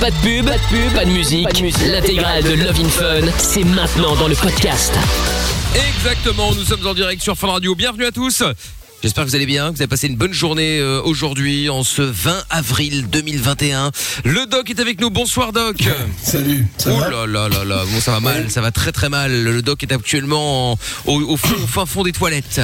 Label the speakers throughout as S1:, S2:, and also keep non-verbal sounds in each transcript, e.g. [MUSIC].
S1: Pas de pub, pas de pub, pas de musique. L'intégrale de Love in Fun, c'est maintenant dans le podcast.
S2: Exactement, nous sommes en direct sur Fun Radio. Bienvenue à tous. J'espère que vous allez bien, que vous avez passé une bonne journée euh, aujourd'hui, en ce 20 avril 2021. Le doc est avec nous. Bonsoir doc. [LAUGHS]
S3: Salut. Ça
S2: oh
S3: va
S2: là là là là, bon ça va mal, ça va très très mal. Le doc est actuellement en- au, au fond, au fin fond des toilettes.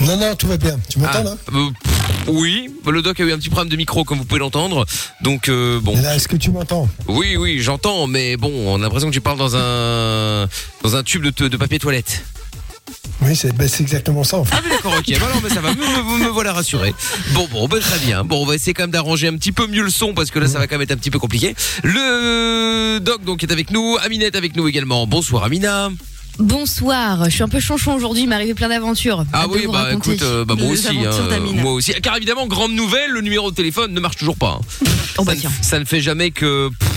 S3: Non, non, tout va bien. Tu m'entends
S2: Ah,
S3: là?
S2: euh, pff, Oui, le doc a eu un petit problème de micro comme vous pouvez l'entendre. Donc euh, bon.
S3: Est-ce que tu m'entends?
S2: Oui, oui, j'entends, mais bon, on a l'impression que tu parles dans un dans un tube de, papier toilette.
S3: Oui, c'est ben, c'est exactement ça en fait.
S2: Ah d'accord, ok, bah non, mais ça va, me, me- me voilà rassuré. Bon, bon, bah, très bien. Bon, on va essayer quand même d'arranger un petit peu mieux le son parce que là, ça va quand même être un petit peu compliqué. Le doc donc est avec nous, Amina est avec nous également. Bonsoir Amina.
S4: Bonsoir, je suis un peu chanchon aujourd'hui, il m'est arrivé plein d'aventures.
S2: Ah oui, bah
S4: raconter.
S2: écoute, euh, bah, moi aussi,
S5: d'Amina.
S2: moi aussi. Car évidemment, grande nouvelle, le numéro de téléphone ne marche toujours pas. hein.
S4: Oh bah
S2: ça, ne, ça ne fait jamais que pff,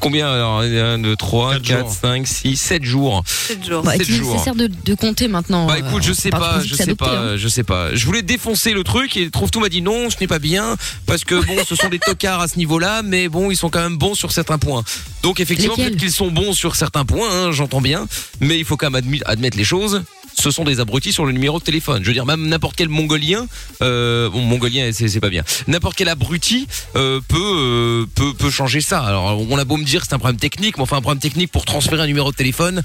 S2: combien alors 1, 2, 3,
S3: Quatre
S2: 4,
S3: jours.
S2: 5, 6, 7 jours.
S5: 7 jours.
S4: Bah,
S2: sept
S4: il est
S2: jours.
S4: nécessaire de, de compter maintenant.
S2: Bah écoute, je
S4: euh,
S2: sais pas, je
S4: c'est
S2: sais
S4: adopté,
S2: pas,
S4: hein.
S2: je sais pas. Je voulais défoncer le truc et trouve tout m'a dit non, ce n'est pas bien parce que bon, ce sont des tocards à ce niveau-là, mais bon, ils sont quand même bons sur certains points. Donc effectivement, peut-être qu'ils sont bons sur certains points, hein, j'entends bien, mais il faut quand même admettre les choses. Ce sont des abrutis sur le numéro de téléphone. Je veux dire, même n'importe quel mongolien, euh, bon, mongolien, c'est pas bien. N'importe quel abruti euh, peut, euh, peut peut changer ça. Alors, on a beau me dire que c'est un problème technique, mais enfin un problème technique pour transférer un numéro de téléphone.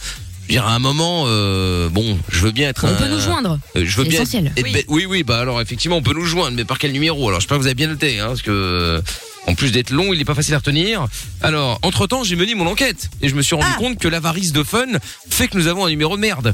S2: Je veux dire, à un moment, euh, bon, je veux bien être
S4: On
S2: un.
S4: peut nous joindre.
S2: Euh, je veux bien
S4: essentiel.
S2: être
S5: Oui.
S2: oui, oui, bah alors effectivement, on peut nous joindre, mais par quel numéro? Alors, je sais pas, vous avez bien noté, hein, parce que en plus d'être long, il est pas facile à retenir. Alors, entre temps, j'ai mené mon enquête et je me suis rendu
S5: Ah.
S2: compte que l'avarice de Fun fait que nous avons un numéro de merde,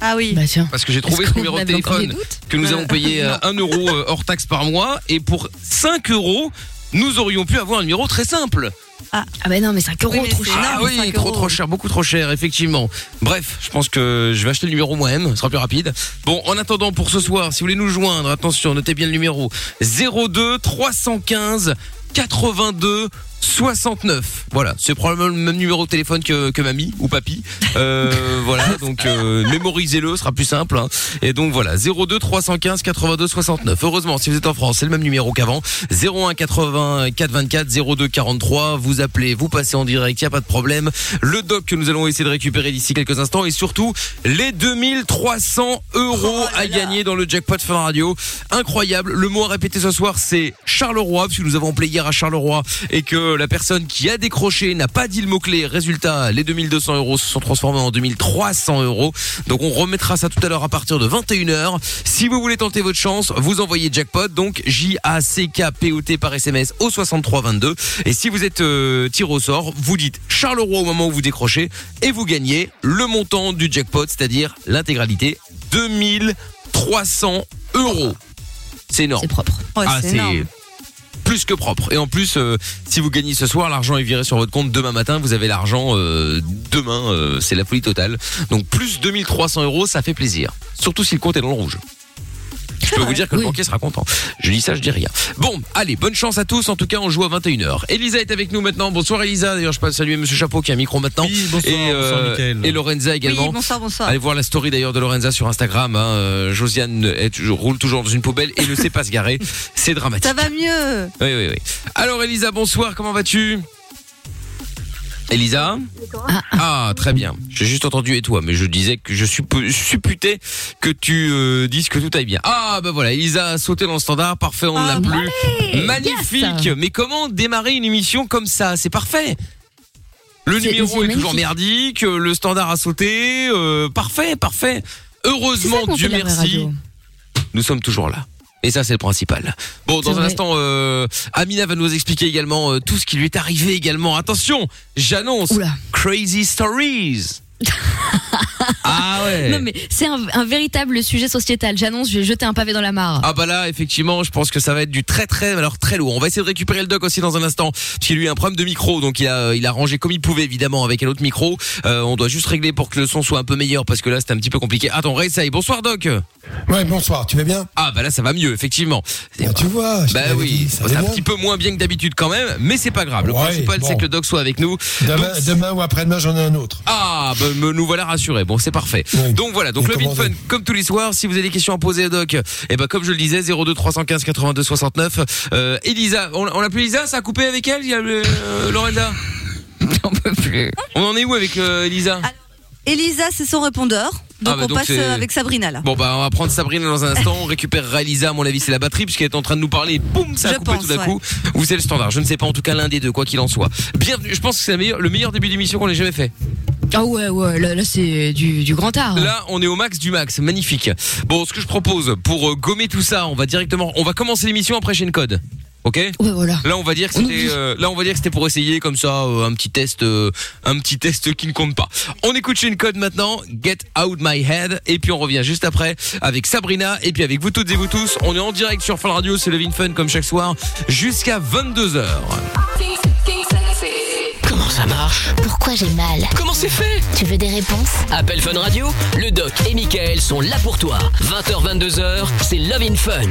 S5: Ah oui.
S4: Bah tiens.
S2: parce que j'ai trouvé ce numéro de téléphone que nous
S5: Euh,
S2: avons payé euh, 1 euro euh, hors taxe par mois et pour 5 euros, nous aurions pu avoir un numéro très simple.
S4: Ah bah non, mais 5 euros,
S5: Oui, mais
S4: trop
S5: c'est
S4: cher.
S2: Ah
S5: énorme,
S2: oui,
S5: 5
S2: trop
S5: euros.
S2: trop cher, beaucoup trop cher, effectivement. Bref, je pense que je vais acheter le numéro moi-même, ce sera plus rapide. Bon, en attendant pour ce soir, si vous voulez nous joindre, attention, notez bien le numéro 02 315 82 69. Voilà, c'est probablement le même numéro de téléphone que, que mamie ou papy. Euh, voilà, [LAUGHS] donc euh, mémorisez-le, ce sera plus simple. hein. Et donc voilà, 02 315 82 69. Heureusement, si vous êtes en France, c'est le même numéro qu'avant. 01 80 424 02 43. Vous appelez, vous passez en direct, il y a pas de problème. Le doc que nous allons essayer de récupérer d'ici quelques instants et surtout les 2300 euros à gagner dans le jackpot Fun Radio. Incroyable. Le mot à répéter ce soir, c'est Charleroi, puisque nous avons appelé hier à Charleroi et que la personne qui a décroché n'a pas dit le mot-clé. Résultat, les 2200 euros se sont transformés en 2300 euros. Donc on remettra ça tout à l'heure à partir de 21h. Si vous voulez tenter votre chance, vous envoyez jackpot, donc J-A-C-K-P-O-T par SMS au 6322. Et si vous êtes euh, tiré au sort, vous dites Charleroi au moment où vous décrochez et vous gagnez le montant du jackpot, c'est-à-dire l'intégralité 2300 euros. C'est énorme.
S4: C'est propre.
S5: Ouais,
S2: Ah,
S5: c'est.
S2: Plus que propre. Et en plus, euh, si vous gagnez ce soir, l'argent est viré sur votre compte demain matin. Vous avez l'argent euh, demain. euh, c'est la folie totale. Donc plus 2300 euros, ça fait plaisir. Surtout si le compte est dans le rouge. Je peux vous dire que le banquier sera content. Je dis ça, je dis rien. Bon, allez, bonne chance à tous. En tout cas, on joue à 21h. Elisa est avec nous maintenant. Bonsoir Elisa. D'ailleurs, je passe saluer Monsieur Chapeau qui a un micro maintenant.
S6: Oui, bonsoir,
S2: et, euh,
S6: bonsoir, Mickaël.
S2: et Lorenza également.
S5: Oui, bonsoir, bonsoir.
S2: Allez voir la story d'ailleurs de Lorenza sur Instagram. Hein. Euh, Josiane est toujours- roule toujours dans une poubelle et ne sait pas se garer. C'est dramatique.
S5: Ça va mieux.
S2: Oui, oui, oui. Alors, Elisa, bonsoir, comment vas-tu? Elisa
S4: Ah,
S2: Ah, très bien. J'ai juste entendu et toi, mais je disais que je supputais que tu euh, dises que tout aille bien. Ah, bah voilà, Elisa a sauté dans le standard, parfait, on ne
S5: Ah,
S2: l'a plus. Magnifique
S4: yes.
S2: Mais comment démarrer une émission comme ça? C'est parfait le numéro est toujours merdique, euh, le standard a sauté, euh, parfait, parfait. Heureusement, Dieu merci, nous sommes toujours là. Et ça, c'est le principal. Bon, dans un instant, euh, Amina va nous expliquer également euh, tout ce qui lui est arrivé également. Attention, j'annonce. Crazy Stories. [LAUGHS] ah ouais.
S4: Non mais c'est un, un véritable sujet sociétal. J'annonce, je vais jeter un pavé dans la mare.
S2: Ah bah là, effectivement, je pense que ça va être du très très, alors très lourd. On va essayer de récupérer le doc aussi dans un instant, parce qu'il a eu un problème de micro, donc il a, il a rangé comme il pouvait évidemment avec un autre micro. Euh, on doit juste régler pour que le son soit un peu meilleur, parce que là c'était un petit peu compliqué. Attends, réessaye. Bonsoir doc.
S3: Ouais, bonsoir, tu vas bien?
S2: Ah bah là ça va mieux, effectivement.
S3: Bah, Tu vois, je
S2: Bah oui,
S3: dit, ça
S2: c'est
S3: va
S2: un petit peu moins bien que d'habitude quand même, mais c'est pas grave. Le
S3: Ouais,
S2: principal
S3: bon.
S2: c'est que le doc soit avec nous.
S3: Demain,
S2: Donc,
S3: demain ou après-demain, j'en ai un autre.
S2: Ah, bah, me, nous voilà rassurés. Bon, c'est parfait.
S3: Oui.
S2: Donc voilà, donc
S3: commandé.
S2: Fun, comme tous les soirs, si vous avez des questions à poser à Doc, et ben comme je le disais, 02 315 82 69. Euh, Elisa, on, on l'appelle Elisa, ça a coupé avec elle, il y a le, euh, Lorenza
S4: J'en [LAUGHS] peux plus.
S2: On en est où avec euh, Elisa?
S5: Elisa, c'est son répondeur. Donc
S2: Ah bah
S5: on
S2: donc
S5: passe euh, avec Sabrina là.
S2: Bon bah on va prendre Sabrina dans un instant, on récupérera Elisa, à mon avis c'est la batterie puisqu'elle est en train de nous parler, boum, ça a
S5: Je
S2: coupé
S5: pense,
S2: tout d'un
S5: ouais.
S2: coup. Ou c'est le standard, je ne sais pas en tout cas l'un des deux, quoi qu'il en soit. Bienvenue, je pense que c'est le meilleur, le meilleur début d'émission qu'on ait jamais fait.
S4: Ah ouais, ouais, là, là, c'est du, du grand art.
S2: Là, on est au max du max, magnifique. Bon, ce que je propose pour euh, gommer tout ça, on va directement, on va commencer l'émission après Chaîne Code. Ok
S4: Ouais, voilà.
S2: Là, on va dire que c'était,
S4: oublie.
S2: euh, là, on va dire que c'était pour essayer comme ça euh, un petit test, euh, un petit test qui ne compte pas. On écoute Chaîne Code maintenant, Get Out My Head, et puis on revient juste après avec Sabrina, et puis avec vous toutes et vous tous. On est en direct sur Fun Radio, c'est Levin Fun comme chaque soir, jusqu'à 22 h
S1: ça marche
S6: Pourquoi j'ai mal
S1: Comment c'est fait
S6: Tu veux des réponses
S1: Appel Fun Radio, le doc et Michael sont là pour toi. 20h, 22h, c'est Love in Fun.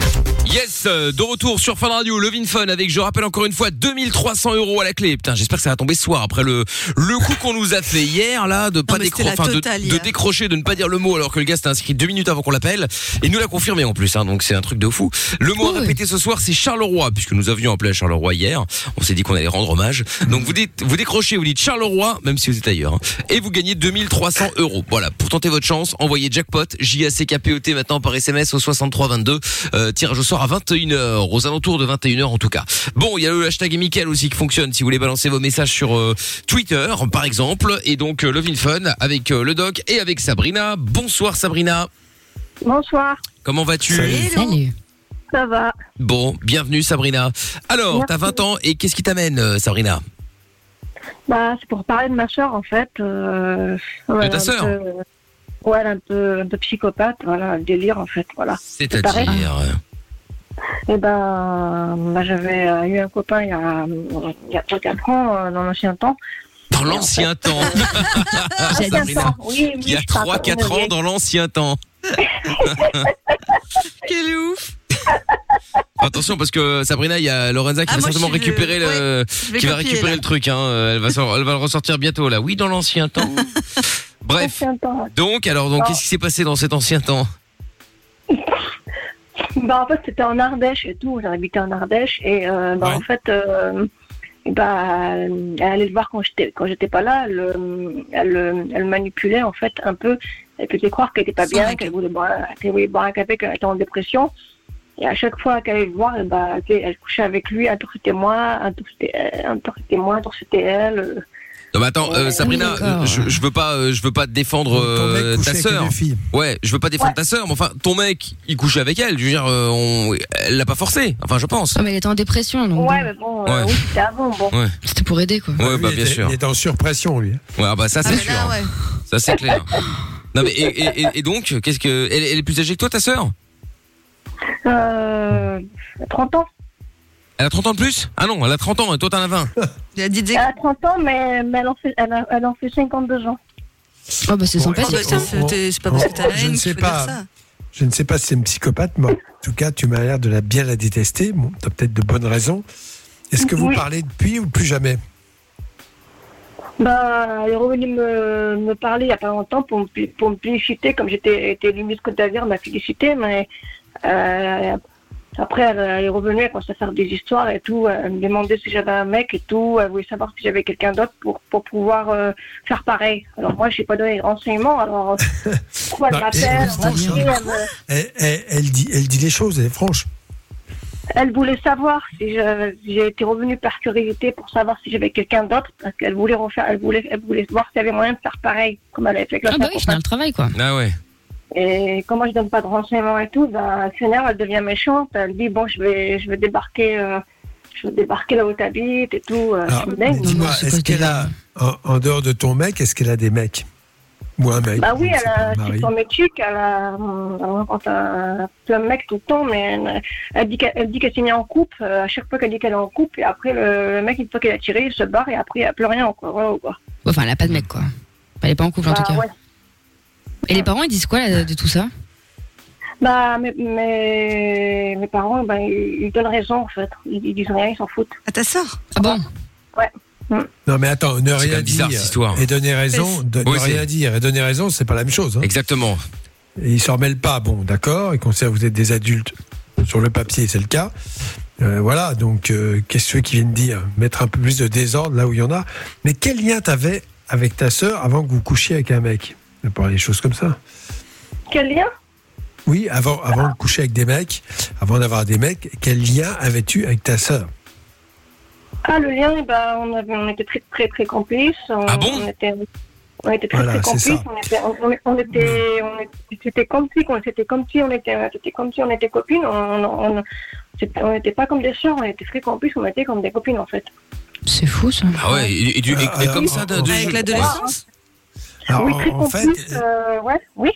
S2: Yes, euh, de retour sur Fun Radio, Love in Fun avec, je rappelle encore une fois, 2300 euros à la clé. Putain, j'espère que ça va tomber ce soir après le le coup qu'on nous a fait hier là, de pas décro- de, décrocher, de ne pas dire le mot alors que le gars s'était inscrit deux minutes avant qu'on l'appelle. Et nous l'a confirmé en plus, hein, donc c'est un truc de fou. Le mot à répéter ce soir, c'est Charleroi, puisque nous avions appelé à Charleroi hier. On s'est dit qu'on allait rendre hommage. Donc vous dites, vous décrochez, vous dites Charleroi, même si vous êtes ailleurs, hein, et vous gagnez 2300 euros. Voilà, pour tenter votre chance, envoyez jackpot J A C K P O T maintenant par SMS au 6322. Euh, tirage au sort à 21h, aux alentours de 21h en tout cas. Bon, il y a le hashtag Mickaël aussi qui fonctionne si vous voulez balancer vos messages sur euh, Twitter par exemple, et donc euh, Love in Fun avec euh, le doc et avec Sabrina. Bonsoir Sabrina.
S7: Bonsoir,
S2: Comment vas-tu?
S3: Salut.
S5: Hello.
S4: Salut.
S7: ça va
S2: Bon, bienvenue Sabrina. Alors,
S7: Merci.
S2: t'as 20 ans et qu'est-ce qui t'amène euh, Sabrina?
S7: Bah, c'est pour parler de ma soeur en fait. Euh, ouais,
S2: ta
S7: un
S2: sœur
S7: peu- Ouais, elle est un peu, un peu psychopathe, voilà, un délire en fait, voilà.
S2: C'est-à-dire euh,
S7: Et ben, bah, j'avais euh, eu un copain il y a, il y a 3-4 ans, euh, dans l'ancien temps.
S2: dans l'ancien [LAUGHS] temps.
S4: J'ai
S7: Ancien
S2: Sabrina.
S7: temps, oui, oui,
S2: Il y a
S7: je parle
S2: 3-4
S7: comme
S2: ans dans l'ancien temps. [LAUGHS]
S5: Quel ouf. [LAUGHS]
S2: Attention parce que Sabrina, il y a Lorenza qui
S5: Ah,
S2: va certainement
S5: le-
S2: récupérer le, qui va récupérer
S5: là.
S2: le truc. Hein. Elle va, elle va le ressortir bientôt là. Oui, dans l'ancien temps. [LAUGHS] Bref.
S7: Temps.
S2: Donc, alors, donc, qu'est-ce qui s'est passé dans cet ancien temps [LAUGHS]
S7: Bah, en fait, c'était en Ardèche et tout. Habité en Ardèche et euh, bah,
S3: Ouais.
S7: en fait, euh, bah, elle allait le voir quand j'étais quand j'étais pas là. Elle, elle, le- elle manipulait en fait un peu. Elle faisait croire qu'elle était pas bien,
S5: raison.
S7: qu'elle voulait boire, qu'elle voulait boire un café, qu'elle était en dépression. Et à chaque fois qu'elle allait le voir, elle, bah, tu sais, elle couchait avec lui. Un tour c'était moi, un tour c'était elle, un tour c'était moi, un tour c'était elle. euh.
S2: Non, mais attends, euh, Sabrina, euh, je, je veux pas, euh, je veux pas défendre
S3: mec
S2: euh, ta sœur. Ouais, je veux pas défendre
S7: Ouais.
S2: ta sœur, mais enfin, ton mec, il couchait avec elle. Je veux dire, euh, on, elle l'a pas forcé. Enfin, je pense.
S4: Ah, mais elle était en dépression, donc
S7: Ouais,
S4: bon,
S7: mais bon,
S2: Ouais.
S7: oui, c'était avant. Bon.
S4: c'était pour aider, quoi.
S2: Ouais,
S3: Lui,
S2: bah bien
S3: était-
S2: sûr.
S3: Il est en surpression, lui.
S2: Ouais, ah, bah ça
S5: Ah,
S2: c'est sûr.
S5: là, ouais.
S2: Ça c'est clair. Non mais et, et- et- et donc, qu'est-ce que elle, elle est plus âgée que toi, ta sœur?
S7: Euh, 30 ans.
S2: Elle a 30 ans de plus? Ah non, elle a 30 ans et toi t'en as 20.
S5: Il a dit
S7: Elle a 30 ans, mais, mais elle, en fait, elle, a- elle en fait 52 ans.
S4: Oh, bah, c'est
S5: ça, c'est pas parce que t'as la
S3: je
S5: haine
S3: ne
S5: qu'il
S3: sais
S5: faut dire
S3: pas.
S5: ça.
S3: Je ne sais pas si c'est une psychopathe, mais en tout cas, tu m'as l'air de la bien la détester. Bon, tu as peut-être de bonnes raisons. Est-ce que vous
S7: Oui.
S3: parlez depuis ou plus jamais?
S7: Bah, elle est revenue me, me parler il n'y a pas longtemps pour me, pi- pour me féliciter, comme j'étais été limite Côte d'Azur, elle m'a félicité, mais euh, après, elle, elle est revenue, elle commence à faire des histoires et tout. Elle me demandait si j'avais un mec et tout. Elle voulait savoir si j'avais quelqu'un d'autre pour, pour pouvoir euh, faire pareil. Alors moi, je n'ai pas donné de renseignements. Alors, euh, [LAUGHS] pourquoi elle
S3: Bah,
S7: m'appelle elle elle
S3: elle, dit, elle dit les choses, elle est franche.
S7: Elle voulait savoir si j'ai été revenue par curiosité pour savoir si j'avais quelqu'un d'autre, parce qu'elle voulait refaire, elle voulait, elle voulait voir s'il y avait moyen de faire pareil, comme elle avait fait avec
S4: Ah,
S7: l'autre
S4: bah oui, final le travail, quoi.
S2: Ah ouais.
S7: Et comme moi je donne pas de renseignements et tout, bah, finalement elle devient méchante. Elle dit bon, je vais, je vais débarquer, euh, je vais débarquer là où t'habites et tout. euh,
S3: dis-moi, est-ce qu'elle a, en, en dehors de ton mec, est-ce qu'elle a des mecs Ou un mec
S7: Bah oui, elle a c'est son métier qu'elle a, elle rencontre un, plein de mecs tout le temps, mais elle, elle dit qu'elle elle qu'elle s'est mise en couple. euh, à chaque fois qu'elle dit qu'elle est en couple, et après le, le mec une fois qu'elle a tiré, il se barre et après il n'y a plus rien quoi. Voilà, quoi.
S4: Enfin, elle a pas de mec, quoi. Elle est pas en couple, en
S7: Bah,
S4: tout cas.
S7: ouais.
S4: Et les parents, ils disent quoi là, de tout ça?
S7: Bah, mes, mes, mes parents, ben, ils, donnent raison, en fait. Ils, ils disent rien, ils s'en foutent.
S5: À ta sœur?
S4: Ah bon?
S3: Non, mais attends, ne rien
S2: bizarre,
S3: dire
S2: cette histoire.
S3: et donner raison, de, ne
S2: Oui,
S3: rien dire et donner raison, c'est pas la même chose. hein.
S2: Exactement.
S3: Et ils s'en mêlent pas, bon, d'accord, ils considèrent que vous êtes des adultes. Sur le papier, c'est le cas. Euh, voilà, donc, euh, qu'est-ce que tu veux qu'ils viennent dire? Mettre un peu plus de désordre là où il y en a. Mais quel lien t'avais avec ta sœur avant que vous couchiez avec un mec? On parler des choses comme ça.
S7: Quel lien?
S3: Oui, avant, avant de coucher avec des mecs, avant d'avoir des mecs, quel lien avais-tu avec ta sœur?
S7: Ah, le lien, ben, on, avait, on était très, très, très complices. On,
S2: Ah bon?
S7: on était, on était très,
S3: Voilà,
S7: très complices. On était, on, on- on était, on était, c'était comme si, on, c'était comme si on était, comme si on était copines. On, on, on, on n'était pas comme des sœurs, on était très complices, on était comme des copines, en fait.
S4: C'est fou ça.
S2: Ah ouais, et, et du- et- et
S3: Alors,
S2: comme ça, de, de-
S5: Avec l'adolescence?
S3: Alors,
S7: oui,
S3: en-
S7: très
S3: en fait,
S7: complices, euh, ouais, oui.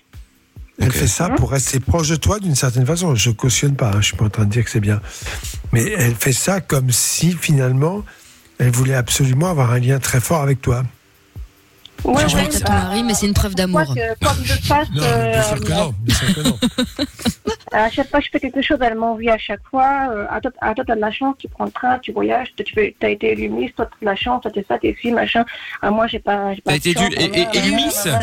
S3: Elle fait ça pour rester proche de toi d'une certaine façon. Je cautionne pas, hein, je suis pas en train de dire que c'est bien. Mais elle fait ça comme si finalement elle voulait absolument avoir un lien très fort avec toi.
S7: Ouais,
S4: Je
S7: ouais,
S4: vais ton mari, mais c'est une preuve d'amour.
S7: que, que je [LAUGHS] fasse,
S3: Non,
S7: euh,
S3: que non. Que non. [LAUGHS]
S7: à chaque fois que je fais quelque chose, elle m'envie à chaque fois. Euh, à toi, à toi, t'as de la chance, tu prends le train, tu voyages, tu fais, t'as été élu Miss, toi, t'as de la chance, toi, t'es ça, t'es ci, machin. Ah, moi, j'ai pas, j'ai pas
S2: T'as
S7: de
S2: été Miss
S7: euh,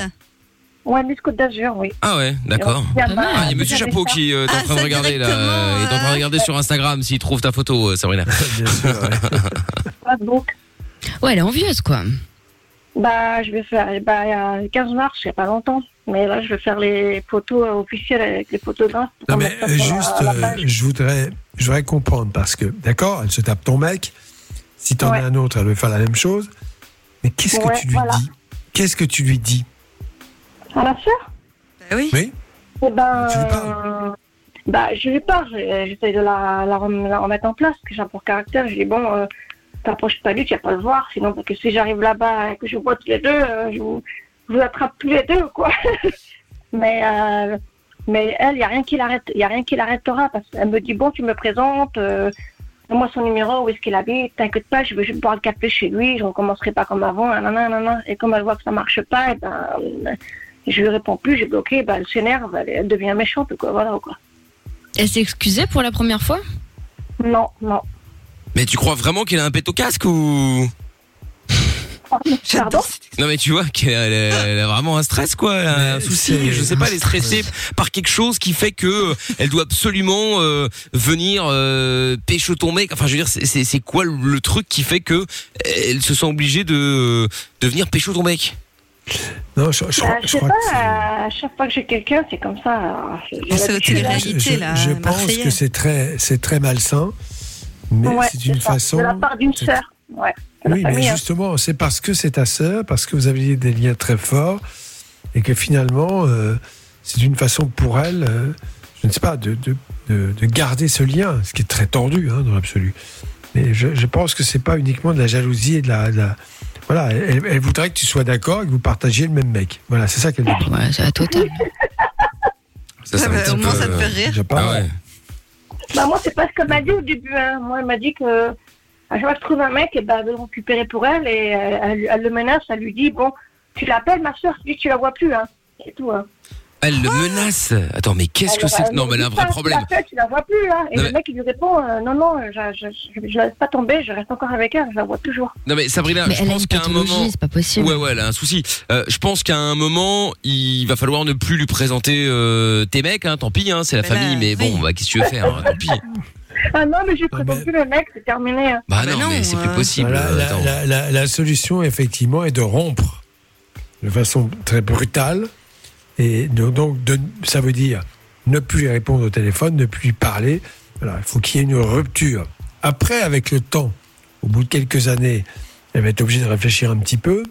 S7: Ouais, Miss Côte d'Azur, oui.
S2: Ah ouais, d'accord.
S7: Il y a.
S2: Ah, il y a Monsieur Chapeau qui euh, est en
S5: Ah,
S2: train de regarder là, euh, est en train de regarder sur Instagram s'il trouve ta photo, euh, Sabrina. [LAUGHS]
S3: Bien sûr.
S7: Facebook.
S4: Ouais, elle est envieuse quoi.
S7: Bah, je vais faire, bah, il y a 15 mars, il y a pas longtemps. Mais là, je vais faire les photos euh, officielles avec les photographes. pour
S3: Non mais euh,
S7: la-
S3: juste,
S7: la
S3: euh, je voudrais, je voudrais comprendre parce que d'accord, elle se tape ton mec. Si t'en
S7: Ouais.
S3: as un autre, elle veut faire la même chose. Mais qu'est-ce
S7: Ouais,
S3: que tu lui
S7: voilà.
S3: dis? Qu'est-ce que tu lui dis?
S7: À la sœur?
S5: Bah oui.
S3: Oui.
S7: Eh ben,
S3: Tu lui parles
S7: bah, je lui parle, je- j'essaie de la, la, rem- la remettre en place, que j'ai un pour caractère. Je dis, bon, euh, t'approches pas de lui, tu vas pas le voir, sinon, parce que si j'arrive là-bas et que je vois tous les deux, euh, je, vous, je vous attrape tous les deux, quoi. [LAUGHS] mais, euh, mais elle, il n'y a rien qui l'arrête, il a rien qui l'arrêtera, parce qu'elle me dit, bon, tu me présentes, euh, moi son numéro, où est-ce qu'il habite, t'inquiète pas, je vais juste boire le café chez lui, je ne recommencerai pas comme avant, nanana, nanana. Et comme elle voit que ça marche pas, et ben, euh, je lui réponds plus, j'ai bloqué, bah, elle s'énerve, elle, elle devient méchante, quoi, voilà, quoi.
S4: Elle s'est excusée pour la première fois?
S7: Non, non.
S2: Mais tu crois vraiment qu'elle a un pet au casque ou?
S7: Pardon?
S2: Non mais tu vois qu'elle a, elle vraiment un stress quoi, elle a un
S3: Mais
S2: souci,
S3: c'est-
S2: je sais pas, elle est stressée par quelque chose qui fait que euh, elle doit absolument euh, venir euh, pécho ton mec. Enfin je veux dire c'est- c'est c'est quoi le, truc qui fait que euh, elle se sent obligée de de venir pécho ton mec?
S3: Non, je, je,
S7: Bah,
S3: crois-
S7: je
S3: je
S7: sais
S3: crois
S7: pas,
S3: que c'est-
S7: à chaque fois que j'ai quelqu'un, c'est comme ça.
S5: ôté les
S3: je,
S5: réalité,
S3: je-
S5: là,
S3: je pense que c'est très, c'est très malsain, mais
S7: Ouais,
S3: c'est une
S7: ça,
S3: façon.
S7: De la part d'une sœur. Ouais.
S3: Oui, mais
S7: hein.
S3: justement, c'est parce que c'est ta sœur, parce que vous aviez des liens très forts, et que finalement, euh, c'est une façon pour elle, euh, je ne sais pas, de, de, de, de garder ce lien, ce qui est très tordu hein, dans l'absolu. Mais je, je pense que c'est pas uniquement de la jalousie et de la. de la- voilà, elle, elle voudrait que tu sois d'accord et que vous partagiez le même mec. Voilà, c'est ça qu'elle veut dire.
S4: Ouais, c'est la totale.
S2: Ça,
S5: Ah bah,
S2: petit
S5: au moins,
S2: peu,
S5: ça te fait
S2: euh,
S5: rire.
S3: Pas
S2: Ah ouais.
S7: Bah, moi, c'est pas ce qu'elle m'a dit au début. Hein. Moi, elle m'a dit que à chaque fois que trouve un mec, eh ben, elle veut le récupérer pour elle et euh, elle, elle le menace. Elle lui dit Bon, tu l'appelles, ma soeur, tu tu la vois plus. Hein. C'est tout. Hein.
S2: Elle le menace. Attends mais qu'est-ce que c'est que- Non mais elle a un vrai problème.
S7: Tu l'appelles, tu la vois plus. Hein. Et
S2: Non,
S7: le
S2: mais-
S7: mec, il lui répond euh, Non, non, je, je, je, je la laisse pas tomber, je reste encore avec elle, je la vois toujours.
S2: Non mais Sabrina,
S4: Mais
S2: je
S4: elle a
S2: pense
S4: une
S2: qu'à un moment
S4: c'est pas possible.
S2: Ouais, ouais, elle a un souci. Euh, je pense qu'à un moment, il va falloir ne plus lui présenter euh, tes mecs. Hein, tant pis, hein, c'est la
S5: Mais là,
S2: famille. Mais bon,
S5: oui.
S2: bah, qu'est-ce que tu veux faire hein, Tant pis. [LAUGHS]
S7: Ah non, mais je lui
S3: Ah,
S7: présente plus le mec, c'est terminé. Hein.
S2: Bah
S5: Ah bah
S2: non,
S5: non,
S2: mais c'est plus
S5: euh,
S2: possible.
S3: Voilà,
S2: euh,
S3: la,
S2: attends.
S3: la- la- la solution, effectivement, est de rompre de façon très brutale. Et donc, de- ça veut dire ne plus répondre au téléphone, ne plus parler. Voilà, il faut qu'il y ait une rupture. Après, avec le temps, au bout de quelques années, elle va être obligée de réfléchir un petit peu.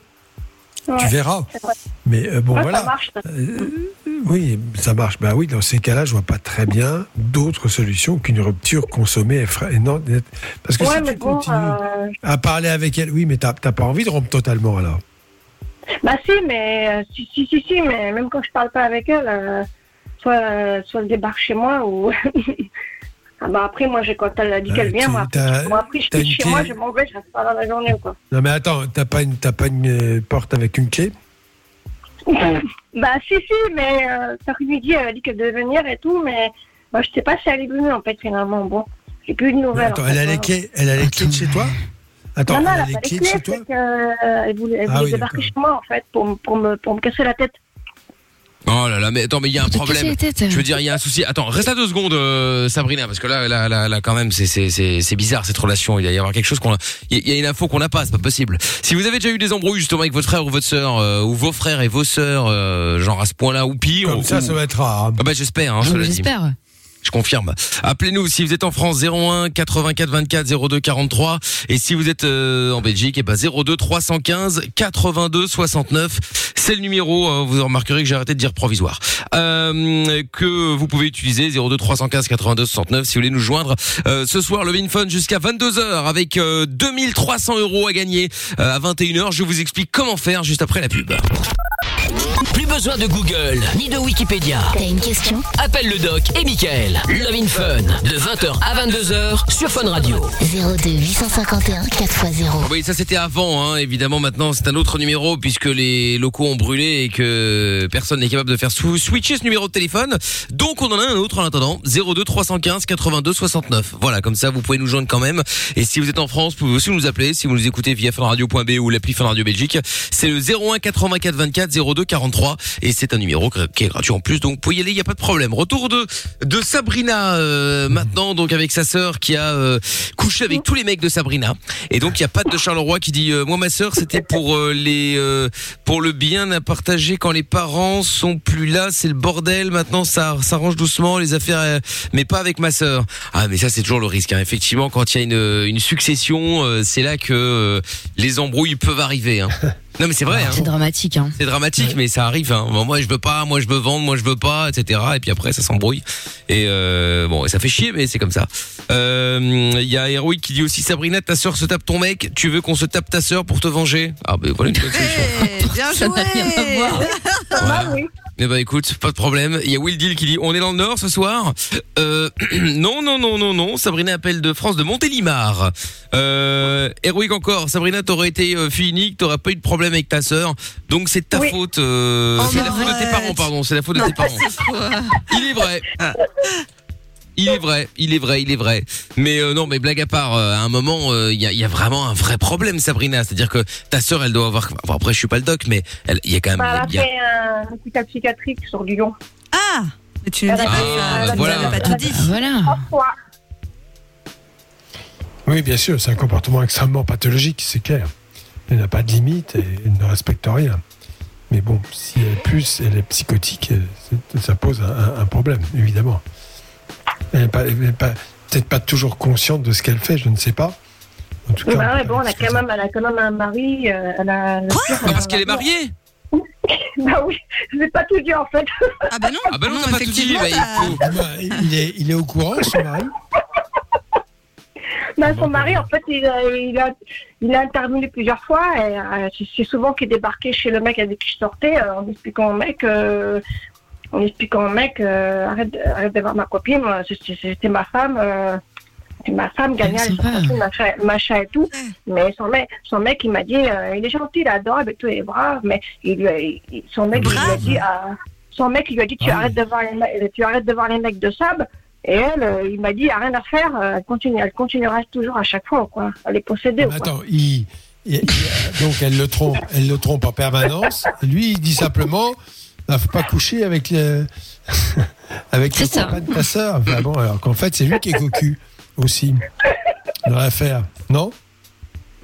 S7: Ouais,
S3: tu verras. Mais euh, bon,
S7: Ouais,
S3: voilà.
S7: Ça marche.
S3: Euh, oui, ça marche. Bah oui, dans ces cas-là, je vois pas très bien d'autre solution qu'une rupture consommée et fra- et non, parce que
S7: Ouais,
S3: si tu
S7: bon,
S3: continues
S7: euh,
S3: à parler avec elle, oui, mais t'as pas envie de rompre totalement alors.
S7: Bah si, mais euh, si, si, si, si, mais même quand je parle pas avec elle, euh, soit, euh, soit elle débarque chez moi ou. [LAUGHS] ah bah après, moi, j'ai- quand elle a dit qu'elle vient, moi,
S3: t'as-
S7: après, moi, après, je
S3: une
S7: chez
S3: clé
S7: moi, je m'en vais, je reste pas dans la journée, quoi.
S3: Non mais attends, t'as pas une, t'as pas une euh, porte avec une clé? [LAUGHS]
S7: Bah si, si, mais euh, cet après-midi, elle a dit qu'elle devait venir et tout, mais moi, je sais pas si elle est venue, en fait, finalement. Bon, j'ai plus de nouvelles.
S3: Attends,
S7: en
S3: elle a les clés, elle a les clés de chez toi? Attends,
S7: non, non,
S3: elle a les clés chez toi
S7: voulait, elle
S3: Ah
S7: voulait
S3: oui,
S7: débarquer chez moi, en fait, pour, me- pour, me, pour me casser la tête.
S2: Oh là là, mais attends, mais il y a un problème. Je veux dire, il y a un souci. Attends, reste à deux secondes, euh, Sabrina, parce que là, là, là, là, quand même, c'est, c'est, c'est, c'est bizarre cette relation. Il doit y avoir quelque chose qu'on, a- il y a une info qu'on n'a pas, c'est pas possible. Si vous avez déjà eu des embrouilles justement avec votre frère ou votre sœur, euh, ou vos frères et vos sœurs, euh, genre à ce point-là ou pire,
S3: Comme ça,
S2: ou-
S3: ça va être rare. hein.
S2: Ah bah j'espère, hein,
S4: Ah. J'espère.
S2: Je confirme. Appelez-nous si vous êtes en France 01 84 24 02 43 et si vous êtes euh, en Belgique et ben 02 315 82 69. C'est le numéro. euh, vous remarquerez que j'ai arrêté de dire provisoire. Euh, que vous pouvez utiliser 02 315 82 69 si vous voulez nous joindre. Euh, ce soir le Vin Fun jusqu'à 22 h avec euh, 2300 euros à gagner euh, à 21 h Je vous explique comment faire juste après la pub.
S1: Plus besoin de Google, ni de Wikipédia.
S6: T'as une question?
S1: Appelle le doc et Michael. Love in Fun, de 20h à 22h sur Fun Radio.
S6: 02 851 4x0.
S2: Oui, ça c'était avant, hein. évidemment. Maintenant, c'est un autre numéro puisque les locaux ont brûlé et que personne n'est capable de faire switcher ce numéro de téléphone. Donc, on en a un autre en attendant. 02 315 82 69. Voilà, comme ça, vous pouvez nous joindre quand même. Et si vous êtes en France, vous pouvez aussi nous appeler. Si vous nous écoutez via funradio.be ou l'appli Fun Radio Belgique, c'est le 01 84 24 02 43 et c'est un numéro qui est gratuit en plus. Donc, vous pouvez y aller, il y a pas de problème. Retour de de Sabrina euh, maintenant, donc avec sa sœur qui a euh, couché avec tous les mecs de Sabrina. Et donc il y a Pat de Charleroi qui dit euh, moi ma sœur c'était pour les pour le bien à partager quand les parents sont plus là c'est le bordel maintenant ça s'arrange doucement les affaires mais pas avec ma sœur ah mais ça c'est toujours le risque hein. effectivement quand il y a une une succession c'est là que les embrouilles peuvent arriver hein. [LAUGHS] non mais c'est vrai hein.
S4: C'est dramatique, hein.
S2: C'est dramatique, mais ça arrive. Hein. Moi, je veux pas, moi, je veux vendre, moi, je veux pas, etc. Et puis après, ça s'embrouille. Et euh, bon, ça fait chier, mais c'est comme ça. Euh, Il y a Héroïque qui dit aussi Sabrina, ta sœur se tape ton mec. Tu veux qu'on se tape ta sœur pour te venger? Ah, ben voilà une bonne solution.
S5: Eh, bien
S4: Ça n'a rien à
S5: joué
S4: voir. [LAUGHS]
S7: Ah oui.
S2: Eh ben écoute, pas de problème. Il y a Will Deal qui dit on est dans le nord ce soir. Euh, [CLEARS THROAT] non non non non non. Sabrina appelle de France de Montélimar. Euh, Héroïque encore. Sabrina, t'aurais été euh, fille unique, t'aurais pas eu de problème avec ta sœur. Donc c'est de ta
S7: Oui.
S2: faute. euh,
S5: Oh,
S2: c'est la faute de tes parents, pardon. C'est la faute de tes parents. Il est vrai. [LAUGHS] Il est vrai, il est vrai, il est vrai. Mais euh, non, mais blague à part, euh, à un moment, euh, il y, a, il y a vraiment un vrai problème, Sabrina. C'est-à-dire que ta sœur, elle doit avoir. Enfin, après, je suis pas le doc, mais il y a quand même.
S7: Bah, elle a fait un hôpital psychiatrique sur Lyon.
S5: Ah Mais tu ne dis
S7: Ah,
S5: pas ça, tu
S2: voilà.
S5: pas tout dit.
S4: Ah, Voilà.
S7: Trois fois.
S3: Oui, bien sûr, c'est un comportement extrêmement pathologique, c'est clair. Elle n'a pas de limite et elle ne respecte rien. Mais bon, si elle est plus, elle est psychotique, ça pose un problème, évidemment. Elle n'est pas, elle n'est pas- peut-être pas toujours consciente de ce qu'elle fait, je ne sais pas. En tout cas,
S7: Bah ouais, bon, elle a quand même, elle a quand même un mari. euh, elle a, le pire, elle a
S2: parce qu'elle est
S7: mari.
S2: mariée [LAUGHS]
S7: Bah oui, je vais pas tout dire en fait.
S5: Ah bah non, [LAUGHS]
S2: Ah bah non, pas tout dit.
S5: effectivement,
S2: bah, il
S5: t'as-
S2: faut-
S3: Ah bah, il, est, il est au courant, [LAUGHS] son mari
S7: Bah, son mari, en fait, il a, il a, il a intervenu plusieurs fois et euh, c'est- c'est souvent qu'il débarquait chez le mec avec qui je sortais euh, en expliquant au mec, euh, en expliquant au mec, euh, arrête, de- arrête de voir ma copine, c'était ma femme, euh, ma femme, gagnait
S4: Ah,
S7: machin, machin et tout. Mais son mec, son mec, il m'a dit, euh, il est gentil, il est adorable et tout, il est brave, mais il lui a- il- son mec, il lui a dit, ah, son mec, il lui a dit, tu
S3: Ah oui.
S7: arrêtes de voir les, mecs- tu arrêtes de voir les mecs de sable. Et elle, euh, il m'a dit, rien à faire, euh, elle, continue, elle continuera toujours à chaque fois, quoi. Elle est possédée,
S3: Mais
S7: quoi.
S3: Attends, il, il- il- donc elle le trompe, elle le trompe en permanence. Lui, il dit simplement, bah, faut pas coucher avec le, [LAUGHS] avec le
S4: C'est ça.
S3: copain de ta sœur. Enfin, bon, alors qu'en fait, c'est lui qui est cocu aussi dans l'affaire, non?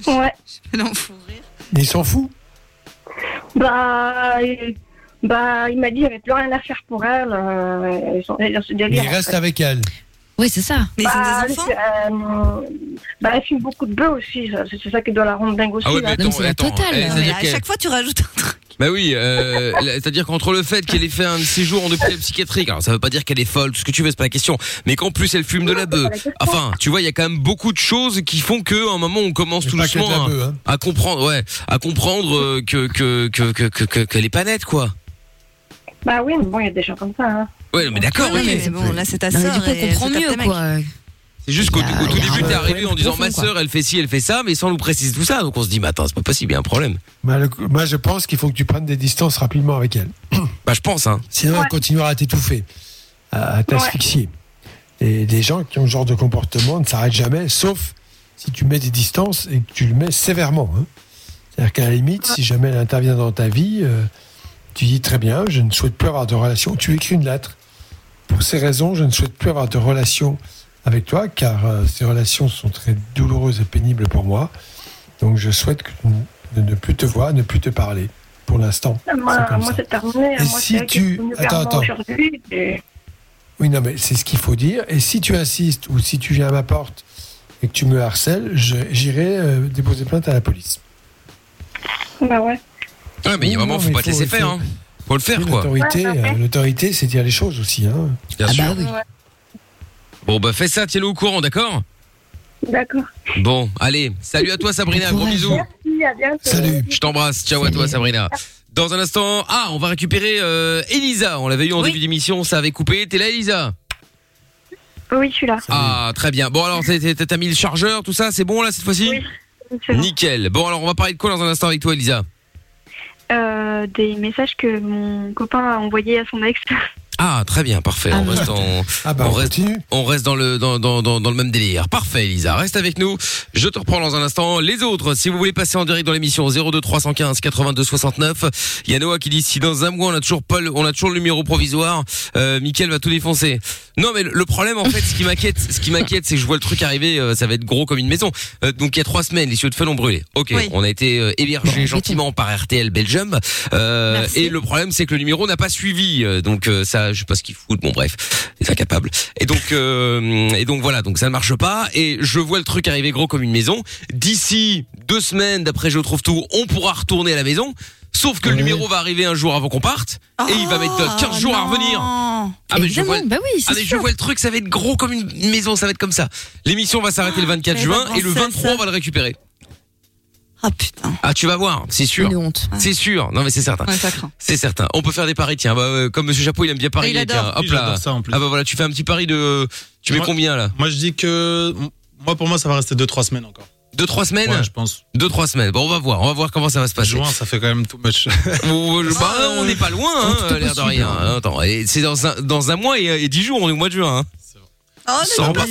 S7: Ouais.
S5: Non, faut rire.
S3: Il s'en fout?
S7: Bah, il, bah, il m'a dit, il n'y avait plus rien à faire pour elle. Euh, ils sont, ils ont ce
S3: Mais
S7: délire.
S3: il reste avec elle.
S4: Oui, c'est ça.
S5: Mais
S7: Bah,
S5: ont des enfants?
S7: euh, bah, elle fume beaucoup de bœufs aussi. ça. C'est c'est ça qui doit la rendre dingue aussi.
S2: Ah ouais,
S7: là.
S2: mais
S4: Non,
S2: attends,
S4: c'est la
S2: attends.
S4: totale.
S2: Eh,
S5: Non, mais
S2: C'est-à-dire
S5: à chaque fois, tu rajoutes un truc.
S2: Bah oui, euh, c'est-à-dire qu'entre le fait qu'elle ait fait un séjour en hôpital psychiatrique, alors ça veut pas dire qu'elle est folle, tout ce que tu veux, c'est pas la question, mais qu'en plus elle fume de la bœuf. Enfin, tu vois, il y a quand même beaucoup de choses qui font que, à un moment, on commence tout doucement à,
S3: hein.
S2: à comprendre, ouais, à comprendre euh, que que que que que- que- qu'elle est pas nette, quoi.
S7: Bah oui, mais bon, il y a des gens comme ça. Hein.
S2: Ouais, mais d'accord,
S5: Ouais,
S2: oui.
S5: mais bon, là, c'est ta
S4: Non, mais
S5: sœur.
S4: du coup, on comprend mieux, quoi.
S2: C'est juste qu'au tout début, t'es arrivé en disant
S4: profond,
S2: ma sœur, elle fait ci, elle fait ça, mais sans nous préciser tout ça. Donc on se dit, mais attends, c'est pas possible, il y a un problème.
S3: Moi, le- moi, je pense qu'il faut que tu prennes des distances rapidement avec elle. [CLEARS THROAT]
S2: Bah, je pense, hein.
S3: Sinon,
S7: Ouais.
S3: elle continuera à t'étouffer, à, à t'asphyxier. Et des gens qui ont ce genre de comportement ne s'arrêtent jamais, sauf si tu mets des distances et que tu le mets sévèrement. hein. C'est-à-dire qu'à la limite, si jamais elle intervient dans ta vie, euh, tu dis très bien, je ne souhaite plus avoir de relation. Tu écris une lettre. Pour ces raisons, je ne souhaite plus avoir de relation avec toi, car euh, ces relations sont très douloureuses et pénibles pour moi. Donc je souhaite que- de ne plus te voir, ne plus te parler. Pour l'instant.
S7: Moi,
S3: C'est comme
S7: moi c'est terminé.
S3: Et
S7: moi,
S3: si
S7: c'est
S3: tu- Attends, attends.
S7: et-
S3: Oui, non, mais c'est ce qu'il faut dire. Et si tu insistes ou si tu viens à ma porte et que tu me harcèles, je- j'irai euh, déposer plainte à la police.
S7: Bah ouais.
S2: Ouais, mais il y a un moment, faut pas te laisser faire. Hein. Faut le faire, quoi.
S3: L'autorité,
S7: Ouais, ouais.
S3: euh, l'autorité, c'est dire les choses aussi. Hein.
S2: Bien
S4: Ah
S2: sûr.
S4: bah oui.
S2: Bon, bah fais ça, tiens-le au courant, d'accord
S7: D'accord.
S2: Bon, allez, salut à toi Sabrina,
S4: Bon
S2: gros bisous.
S7: Merci, à bientôt.
S3: Salut.
S2: Je t'embrasse, ciao à toi Sabrina. Dans un instant, ah, on va récupérer euh, Elisa. On l'avait eu en
S5: Oui.
S2: début d'émission, ça avait coupé. T'es là, Elisa?
S7: Oui, je suis là.
S2: Ah, très bien. Bon, alors, t'as- t'as t'as mis le chargeur, tout ça, c'est bon là cette fois-ci?
S7: Oui. C'est bon.
S2: Nickel. Bon, alors, on va parler de quoi dans un instant avec toi, Elisa?
S8: Euh, des messages que mon copain a envoyés à son ex.
S2: Ah, très bien, parfait.
S4: Ah,
S2: on
S4: merde.
S2: reste en,
S3: Ah bah
S2: on
S3: on
S2: reste, on reste dans le dans, dans, dans, le même délire. Parfait, Elisa. Reste avec nous. Je te reprends dans un instant. Les autres, si vous voulez passer en direct dans l'émission 02 315 82 69, il y a Noah qui dit si dans un mois on a toujours pas le, on a toujours le numéro provisoire, euh, Mickaël va tout défoncer. Non, mais le- le problème en fait, ce qui m'inquiète, ce qui m'inquiète, c'est que je vois le truc arriver. euh, ça va être gros comme une maison. Euh, donc il y a trois semaines, les cieux de feu l'ont brûlé. Ok,
S5: Oui.
S2: on a été euh, hébergé gentiment par RTL Belgium. Euh, et le problème, c'est que le numéro n'a pas suivi. Euh, donc euh, ça, je sais pas ce qu'ils foutent. Bon bref, les incapables. Et donc euh, et donc voilà, donc ça ne marche pas. Et je vois le truc arriver gros comme une maison. D'ici deux semaines, d'après je trouve tout, on pourra retourner à la maison. Sauf que le numéro va arriver un jour avant qu'on parte et il va mettre euh, 15 jours à revenir. Ah mais je vois,
S4: bah oui,
S2: ah
S4: c'est
S2: mais je
S4: sûr.
S2: vois le truc, ça va être gros comme une maison, ça va être comme ça. L'émission va s'arrêter le 24
S5: j'avais
S2: juin et le
S5: pensé à
S2: 23
S5: ça.
S2: on va le récupérer.
S5: Ah putain.
S2: Ah tu vas voir, c'est sûr.
S4: Une honte.
S2: C'est sûr. Non mais c'est certain.
S5: Ouais.
S2: C'est certain. On peut faire des paris, tiens. Bah, euh, comme Monsieur Chapeau, il aime bien parier.
S5: Il adore.
S2: tiens. Hop là.
S9: ça en plus.
S2: Ah bah voilà, tu fais un petit pari de. Tu mets
S9: Moi-
S2: combien là?
S9: Moi, je dis que. Moi, pour moi, ça va rester 2-3 semaines encore.
S2: Deux trois semaines?
S9: Ouais, je pense.
S2: Deux trois semaines. Bon, on va voir. On va voir comment ça va se passer.
S9: Juin, ça fait quand même too much. [LAUGHS]
S2: Bah, on n'est pas loin, hein, l'air de rien. Attends, et c'est dans un dans un mois et, et dix jours, on est au mois de juin. Hein.
S5: Oh,
S2: Sans
S5: pas.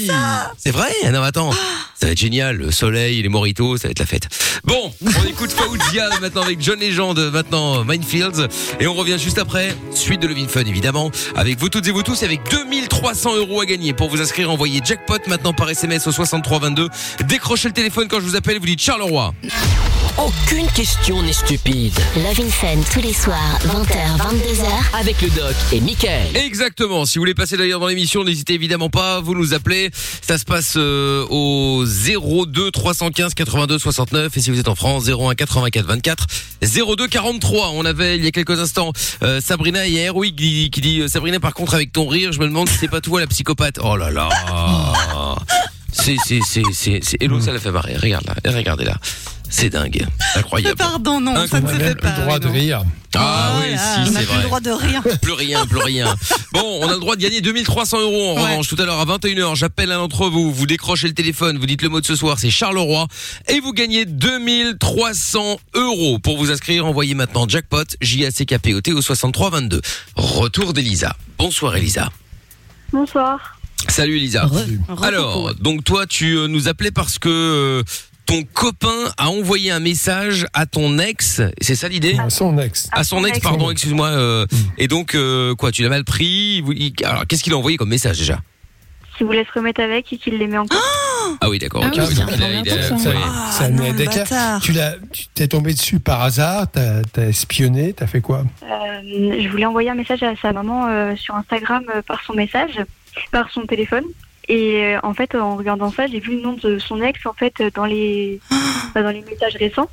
S2: C'est vrai Non, mais attends. Ça va être génial. Le soleil, les mojitos, ça va être la fête. Bon, on écoute Faouzia maintenant avec John Legend, maintenant Minefields. Et on revient juste après. Suite de Levin Fun, évidemment. Avec vous toutes et vous tous, avec 2300 euros à gagner. Pour vous inscrire, envoyez jackpot maintenant par SMS au 6322. Décrochez le téléphone quand je vous appelle, vous dites Charleroi.
S1: Aucune question n'est stupide.
S6: Love in Fun tous les soirs, 20h, 22h.
S1: Avec le doc et Michael.
S2: Exactement. Si vous voulez passer d'ailleurs dans l'émission, n'hésitez évidemment pas. Vous nous appelez. Ça se passe euh, au 02 315 82 69 et si vous êtes en France 01 84 24 02 43. On avait il y a quelques instants euh, Sabrina hier, oui, qui, qui dit euh, Sabrina par contre avec ton rire, je me demande si c'est pas toi la psychopathe. Oh là là. [LAUGHS] C'est c'est c'est c'est c'est Hello, ça l'a fait marrer. Regarde là, regardez là. C'est dingue, incroyable.
S5: Pardon, non, ça
S3: On
S5: ne
S3: a
S5: se fait pas.
S3: le droit de
S5: non.
S3: rire.
S2: Ah oui,
S5: Voilà,
S2: si
S5: on n'a
S2: c'est
S5: plus
S2: vrai.
S5: le droit de rien. [LAUGHS]
S2: Plus rien, plus rien. Bon, on a le droit de gagner 2300 euros en
S5: Ouais.
S2: revanche. Tout à l'heure à 21h, j'appelle un d'entre vous, vous décrochez le téléphone, vous dites le mot de ce soir, c'est Charleroi, et vous gagnez 2300 euros. Pour vous inscrire, envoyez maintenant jackpot, J-A-C-K-P-O-T au 6322. Retour d'Elisa. Bonsoir Elisa.
S8: Bonsoir.
S2: Salut Elisa.
S5: Re-
S2: Alors, donc toi, tu euh, nous appelais parce que euh, ton copain a envoyé un message à ton ex, c'est ça l'idée
S3: À son ex.
S2: à son ex, pardon, excuse-moi. euh, et donc, euh, quoi, tu l'as mal pris il vous- il- Alors, qu'est-ce qu'il a envoyé comme message déjà?
S8: Qui voulait se remettre avec et qu'il l'aimait encore.
S2: Ah oui, d'accord.
S4: Ah
S2: ok,
S4: oui,
S2: oui,
S4: c'est
S2: donc il a- il a-
S4: important,
S3: ça.
S2: oui.
S5: Ah.
S3: Tu l'as, tu t'es tombé dessus par hasard, t'as, t'as espionné, t'as fait quoi?
S8: Euh, je voulais envoyer un message à sa maman euh, sur Instagram euh, par son message, par son téléphone. Et euh, en fait, en regardant ça, j'ai vu le nom de son ex en fait euh, dans les [GASPS] bah, dans les messages récents.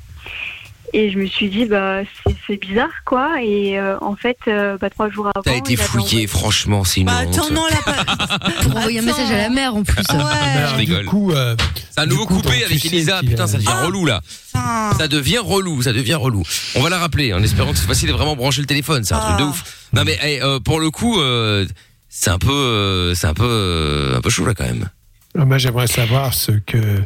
S8: Et je me suis dit bah c'est, bizarre quoi. Et euh, en fait, euh, bah, trois jours avant,
S2: T'as été fouillé, franchement, c'est une
S5: Bah
S2: honte.
S5: attends, non, là. [LAUGHS]
S4: Pour envoyer un message à la mère en plus.
S5: Ouais.
S3: Alors,
S2: rigole.
S3: Du coup, euh,
S2: C'est un nouveau
S3: coup,
S2: coupé avec Elisa. Putain,
S3: a-
S2: ça devient
S5: Ah.
S2: relou là. Ça devient relou, ça devient relou. On va la rappeler en espérant que cette fois-ci, il est vraiment branché le téléphone. C'est un truc de
S5: Ah.
S2: ouf. Non mais pour le coup, euh, c'est un peu, euh, c'est un peu, euh, un peu chaud là quand même.
S3: moi j'aimerais savoir ce que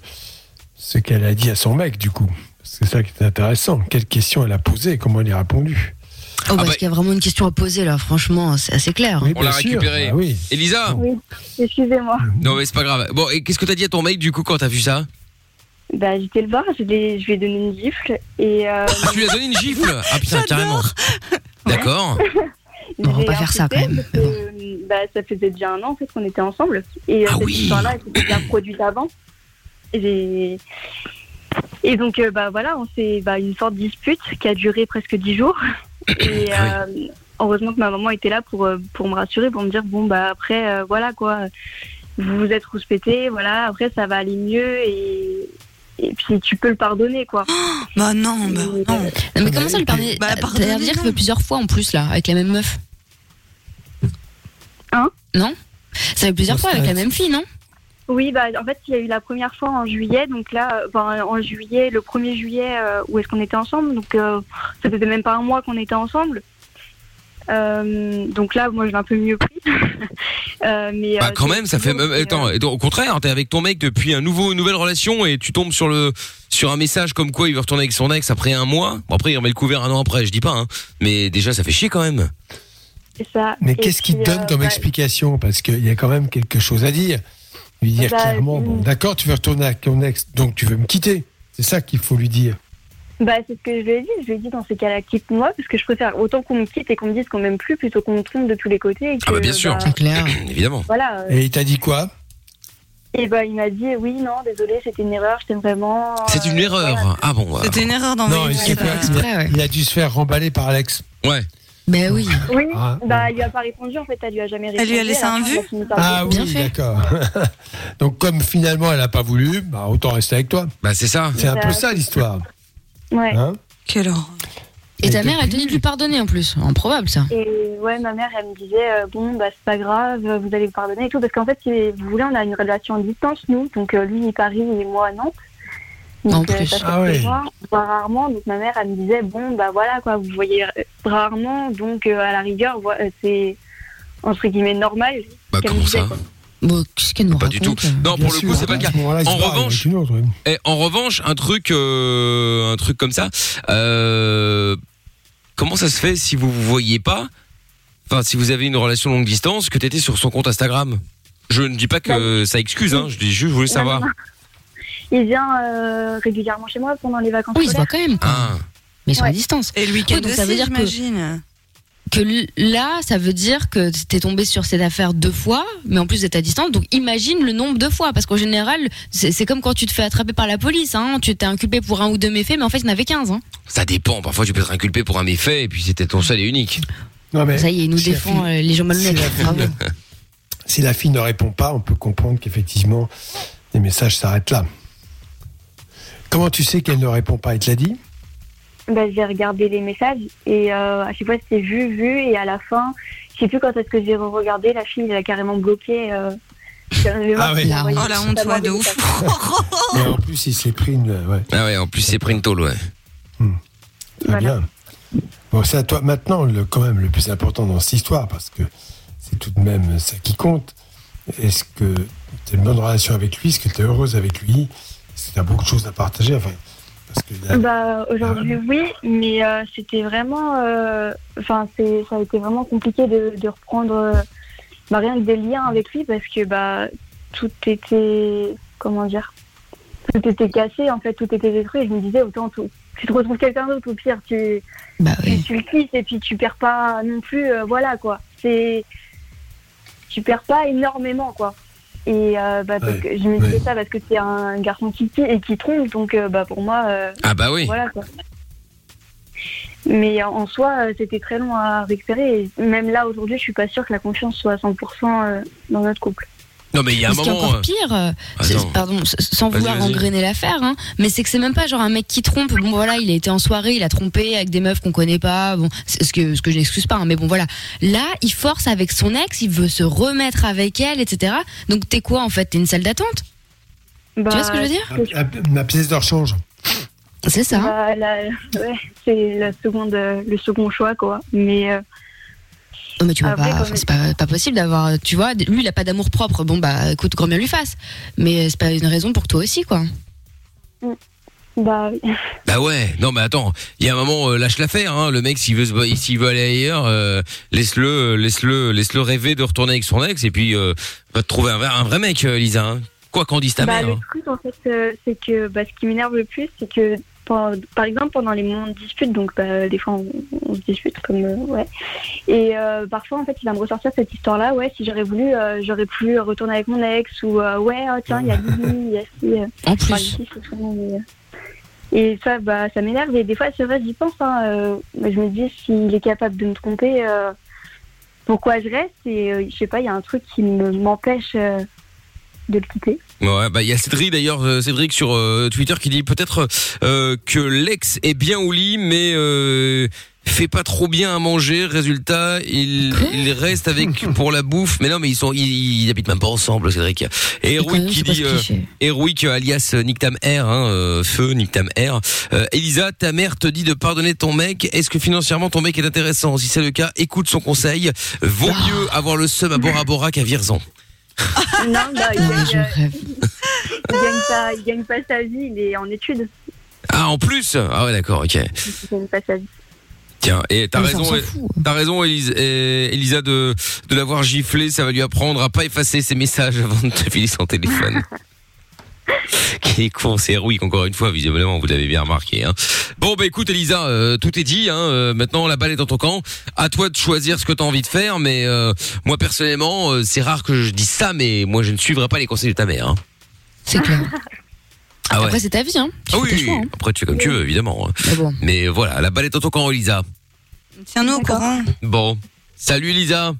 S3: ce qu'elle a dit à son mec, du coup. C'est ça qui est intéressant. Quelle question elle a posée et comment elle y a répondu
S4: Oh,
S2: bah-
S4: parce qu'il y a vraiment une question à poser là, franchement, c'est assez clair.
S3: Oui,
S2: On l'a récupéré.
S3: Ah oui.
S2: Elisa.
S8: Oui, excusez-moi.
S2: Non mais c'est pas grave. Bon, et qu'est-ce que t'as dit à ton mec du coup quand t'as vu ça?
S8: Bah, j'étais le voir, je lui ai donné une gifle et euh,
S2: Ah, tu lui as donné une gifle? Ah putain, carrément. [LAUGHS] D'accord.
S4: On va pas faire ça, quand même,
S8: parce que, bah, ça faisait déjà un an en fait qu'on était ensemble et euh,
S2: Ah
S8: cette
S2: oui.
S8: histoire-là elle s'était bien produite avant. Et, donc euh, bah voilà, on s'est bah, une sorte de dispute qui a duré presque dix jours. Et [COUGHS]
S2: Ah
S8: euh, heureusement que ma maman était là pour pour me rassurer, pour me dire bon bah après euh, voilà quoi, vous vous êtes rouspété, voilà après ça va aller mieux et et puis tu peux le pardonner quoi. [GASPS]
S5: Bah non, bah non.
S4: Non, mais comment ça le permet
S5: Bah,
S4: T'as l'air
S5: pardonnez,
S4: de dire que plusieurs fois en plus là, avec la même meuf.
S8: Hein
S4: Non Ça fait plusieurs fois avec la même fille, non
S8: Oui, bah, en fait, il y a eu la première fois en juillet, donc là, euh, en juillet, le 1er juillet, euh, où est-ce qu'on était ensemble, donc euh, ça faisait même pas un mois qu'on était ensemble. Euh, donc là, moi, je l'ai un peu mieux pris. [LAUGHS] Euh, mais,
S2: Bah
S8: euh,
S2: quand même, ça fait même attends,
S8: euh,
S2: et donc, au contraire, t'es avec ton mec depuis un nouveau une nouvelle relation et tu tombes sur le sur un message comme quoi il veut retourner avec son ex après un mois. Bon après il remet le couvert un an après, je dis pas hein. Mais déjà ça fait chier quand même.
S8: C'est ça.
S3: Mais qu'est-ce qu'il donne
S8: euh,
S3: comme
S8: bah,
S3: explication? Parce qu'il y a quand même quelque chose à dire. Lui dire
S8: Bah,
S3: clairement, bon, d'accord, tu veux retourner avec ton ex, donc tu veux me quitter. C'est ça qu'il faut lui dire.
S8: Bah, c'est ce que je lui ai dit. Je lui ai dit dans ces cas-là, quitte-moi, parce que je préfère autant qu'on me quitte et qu'on me dise qu'on m'aime plus plutôt qu'on me trompe de tous les côtés. Et que,
S2: Ah bah, bien sûr.
S4: C'est clair. [CLEARS THROAT]
S2: Évidemment.
S8: voilà. euh,
S3: Et il t'a dit quoi?
S8: Et bah, il m'a dit, oui, non, désolé, c'était une erreur, je t'aime vraiment.
S2: C'est une
S8: euh,
S2: erreur.
S8: voilà.
S2: Ah bon. voilà.
S5: C'était une erreur
S3: Non,
S5: d'envoyer
S3: il, il a- il a dû se faire remballer par Alex.
S2: Ouais.
S4: Ben oui.
S8: Oui,
S3: Ah,
S8: bah, il lui a pas répondu, en fait, elle lui a jamais répondu.
S5: Elle lui a laissé un vu
S8: elle
S3: Ah oui, d'accord. [LAUGHS] donc comme finalement elle n'a pas voulu, bah, autant rester avec toi.
S2: Bah c'est ça.
S3: C'est un peu ça l'histoire.
S8: Ouais.
S3: Hein
S5: Quelle horreur.
S4: Et ta mère, elle tenait de lui pardonner en plus. Improbable ça.
S8: Et ouais, ma mère, elle me disait, euh, bon, bah, c'est pas grave, vous allez vous pardonner et tout. Parce qu'en fait, si vous voulez, on a une relation à distance, nous. Donc, euh, lui, il est Paris et moi, à Nantes. Donc,
S4: En
S8: euh,
S4: plus.
S3: Ah ouais.
S8: voit, on se voit rarement. Donc, ma mère, elle me disait, bon, bah voilà, quoi, vous voyez euh, rarement. Donc, euh, à la rigueur, c'est entre guillemets normal.
S2: Bah comment
S8: disait,
S2: ça
S8: quoi.
S4: Bon, qu'est-ce qu'elle nous
S2: Pas
S4: raconte
S2: du tout. Non pour le
S3: sûr,
S2: coup c'est pas le cas. En revanche-
S3: une autre, oui.
S2: Et en revanche, un truc, euh, un truc comme ça, euh, comment ça se fait si vous vous voyez pas, enfin si vous avez une relation longue distance, que t'étais sur son compte Instagram? Je ne dis pas que ça excuse, hein, je dis juste, je voulais
S8: Non,
S2: savoir.
S8: non, non. Il vient euh, régulièrement chez moi pendant les vacances
S4: Oui, il se voit quand même. quoi.
S2: Ah,
S4: Mais ils sont à
S8: Ouais.
S4: distance.
S5: Et le week-end
S4: Oui, donc ça veut dire que-
S5: j'imagine.
S4: Que là, ça veut dire que t'es tombé sur cette affaire deux fois, mais en plus d'être à distance. Donc imagine le nombre de fois, parce qu'en général, c'est c'est comme quand tu te fais attraper par la police. Hein. Tu t'es inculpé pour un ou deux méfaits, mais en fait, il y en avait 15. Hein.
S2: ça dépend. Parfois, tu peux être inculpé pour un méfait et puis c'était ton seul et unique.
S3: Non, mais
S4: Ça y est, il nous
S3: si la
S4: défend
S3: fille-
S4: euh, les gens malhonnêtes.
S3: la Si la fille ne répond pas, on peut comprendre qu'effectivement, les messages s'arrêtent là. Comment tu sais qu'elle ne répond pas? Elle te l'a dit?
S8: Bah, j'ai regardé les messages et euh, à chaque fois c'était vu, vu et à la fin, je sais plus quand est-ce que j'ai regardé, la fille elle a carrément bloqué. Euh,
S3: Ah oui.
S4: La honte.
S5: Oh la honte, ouais, de ouf.
S3: Et en plus, il s'est pris une. Ouais,
S2: Ah ouais, en plus c'est pris une tôle, ouais.
S3: très
S8: Voilà.
S3: bien. Bon, c'est à toi maintenant, le, quand même, le plus important dans cette histoire, parce que c'est tout de même ça qui compte. Est-ce que tu as une bonne relation avec lui? Est-ce que tu es heureuse avec lui? Que tu as beaucoup de choses à partager enfin, parce que là-
S8: Bah, aujourd'hui oui, mais euh, c'était vraiment, euh, enfin c'est, ça a été vraiment compliqué de, de reprendre euh, bah, rien que des liens avec lui parce que bah tout était, comment dire, tout était cassé en fait, tout était détruit. Et je me disais autant tout- tu te retrouves quelqu'un d'autre au pire, tu
S4: Bah
S8: tu,
S4: oui.
S8: tu le quittes et puis tu perds pas non plus, euh, voilà quoi. C'est, tu perds pas énormément quoi. Et euh, bah, parce
S3: Ouais,
S8: que je me disais
S3: ouais.
S8: ça parce que c'est un garçon qui quitte et qui trompe, donc euh, bah pour moi. euh,
S2: Ah bah oui.
S8: voilà quoi. Mais en- soi, euh, c'était très long à récupérer. Et même là, aujourd'hui, je suis pas sûre que la confiance soit à 100% euh, dans notre couple.
S2: Non mais il y a un moment.
S4: encore
S2: euh,
S4: pire, euh,
S2: Attends.
S4: pardon, sans vouloir engrainer l'affaire, hein, mais c'est que c'est même pas genre un mec qui trompe. Bon voilà, il a été en soirée, il a trompé avec des meufs qu'on connaît pas. Bon, ce que ce que je n'excuse pas, hein, mais bon voilà. Là, il force avec son ex, il veut se remettre avec elle, etc. Donc t'es quoi en fait? T'es une salle d'attente?
S8: Bah,
S4: Tu vois ce que je veux dire?
S3: la, la pièce de rechange.
S4: C'est ça. hein.
S8: bah, ouais, c'est la seconde, euh, le second choix, quoi. Mais euh,
S4: Non, mais tu peux
S8: Après,
S4: pas, c'est pas, pas possible d'avoir, tu vois, lui il a pas d'amour propre. Bon bah écoute, grand bien lui fasse. Mais c'est pas une raison pour toi aussi quoi.
S8: bah, oui. [LAUGHS]
S2: Bah ouais, non mais attends, il y a un moment euh, lâche l'affaire hein, le mec s'il veut s'il veut aller ailleurs, euh, laisse-le euh, laisse-le laisse-le rêver de retourner avec son ex et puis euh, va te trouver un, vrai- un vrai mec euh, Lisa hein. Quoi qu'en dise ta
S8: Bah,
S2: mère
S8: le
S2: hein.
S8: truc, en fait, euh, c'est que bah, ce qui m'énerve le plus, c'est que, par, par exemple, pendant les moments de dispute, donc bah, des fois on, on se dispute, comme. euh, ouais. Et euh, parfois, en fait, il va me ressortir cette histoire-là. Ouais, si j'aurais voulu, euh, j'aurais pu retourner avec mon ex, ou ouais, oh, tiens, il y a Lily, il y a.
S4: En plus.
S8: Euh, Et ça, bah, ça m'énerve. Et des fois, c'est vrai, j'y pense. Hein, je me dis, s'il est capable de me tromper, pourquoi je reste? Et je sais pas, il y a un truc qui me- m'empêche de le quitter.
S2: Ouais, bah il y a Cédric d'ailleurs, euh, Cédric sur euh, Twitter qui dit peut-être euh, que l'ex est bien au lit, mais euh, fait pas trop bien à manger. Résultat, il, il reste avec [LAUGHS] pour la bouffe. Mais non, mais ils sont, ils, ils habitent même pas ensemble, Cédric. Et Héroïque qui dit, euh, alias Nick Tam R, hein, euh, feu Nick Tam R. Euh, Elisa, ta mère te dit de pardonner ton mec. Est-ce que financièrement ton mec est intéressant? Si c'est le cas, écoute son conseil. Vaut mieux avoir le seum à Bora Bora qu'à Vierzon.
S8: Non, bah, il,
S4: Non,
S8: gagne, euh,
S4: rêve.
S8: il gagne pas, il gagne pas sa vie, il est en études.
S2: Ah, en plus Ah ouais, d'accord, ok.
S8: Il gagne pas sa vie.
S2: Tiens, et t'as raison, t'as raison, Elisa, Elisa de de l'avoir giflé, ça va lui apprendre à pas effacer ses messages avant de te filer son téléphone. [LAUGHS] Qui est con, c'est héroïque encore une fois, visiblement, vous l'avez bien remarqué. Hein. Bon, bah écoute, Elisa, euh, tout est dit. Hein, euh, maintenant, la balle est dans ton camp. À toi de choisir ce que t'as envie de faire. Mais euh, moi, personnellement, euh, c'est rare que je dise ça, mais moi, je ne suivrai pas les conseils de ta mère. Hein.
S4: C'est clair. [LAUGHS]
S2: Ah ouais.
S4: Après, c'est ta vie, hein. Tu
S2: Ah
S4: fais tes
S2: oui,
S4: choix, hein.
S2: après tu fais comme tu veux, évidemment. hein.
S4: Mais bon.
S2: Mais voilà, la balle est dans ton camp, Elisa.
S5: Tiens-nous au courant.
S2: Bon, salut Elisa.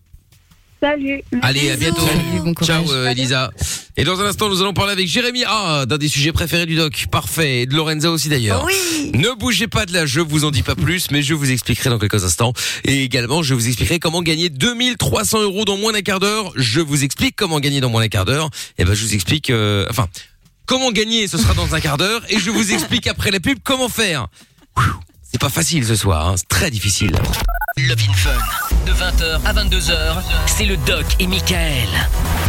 S8: Salut.
S2: Allez, à bientôt.
S4: Salut, bon courage.
S2: Ciao euh, Elisa. Et dans un instant, nous allons parler avec Jérémy. Ah, d'un des sujets préférés du doc. Parfait. Et de Lorenza aussi d'ailleurs.
S5: Oui.
S2: Ne bougez pas de là, je vous en dis pas plus, mais je vous expliquerai dans quelques instants. Et également, je vous expliquerai comment gagner 2300 euros dans moins d'un quart d'heure. Je vous explique comment gagner dans moins d'un quart d'heure. Et ben, je vous explique, euh, enfin, comment gagner, ce sera dans un quart d'heure. Et je vous explique après la pub comment faire. C'est pas facile ce soir, hein. c'est très difficile.
S1: Love in Fun. De 20h à 22h, c'est le Doc et Michael.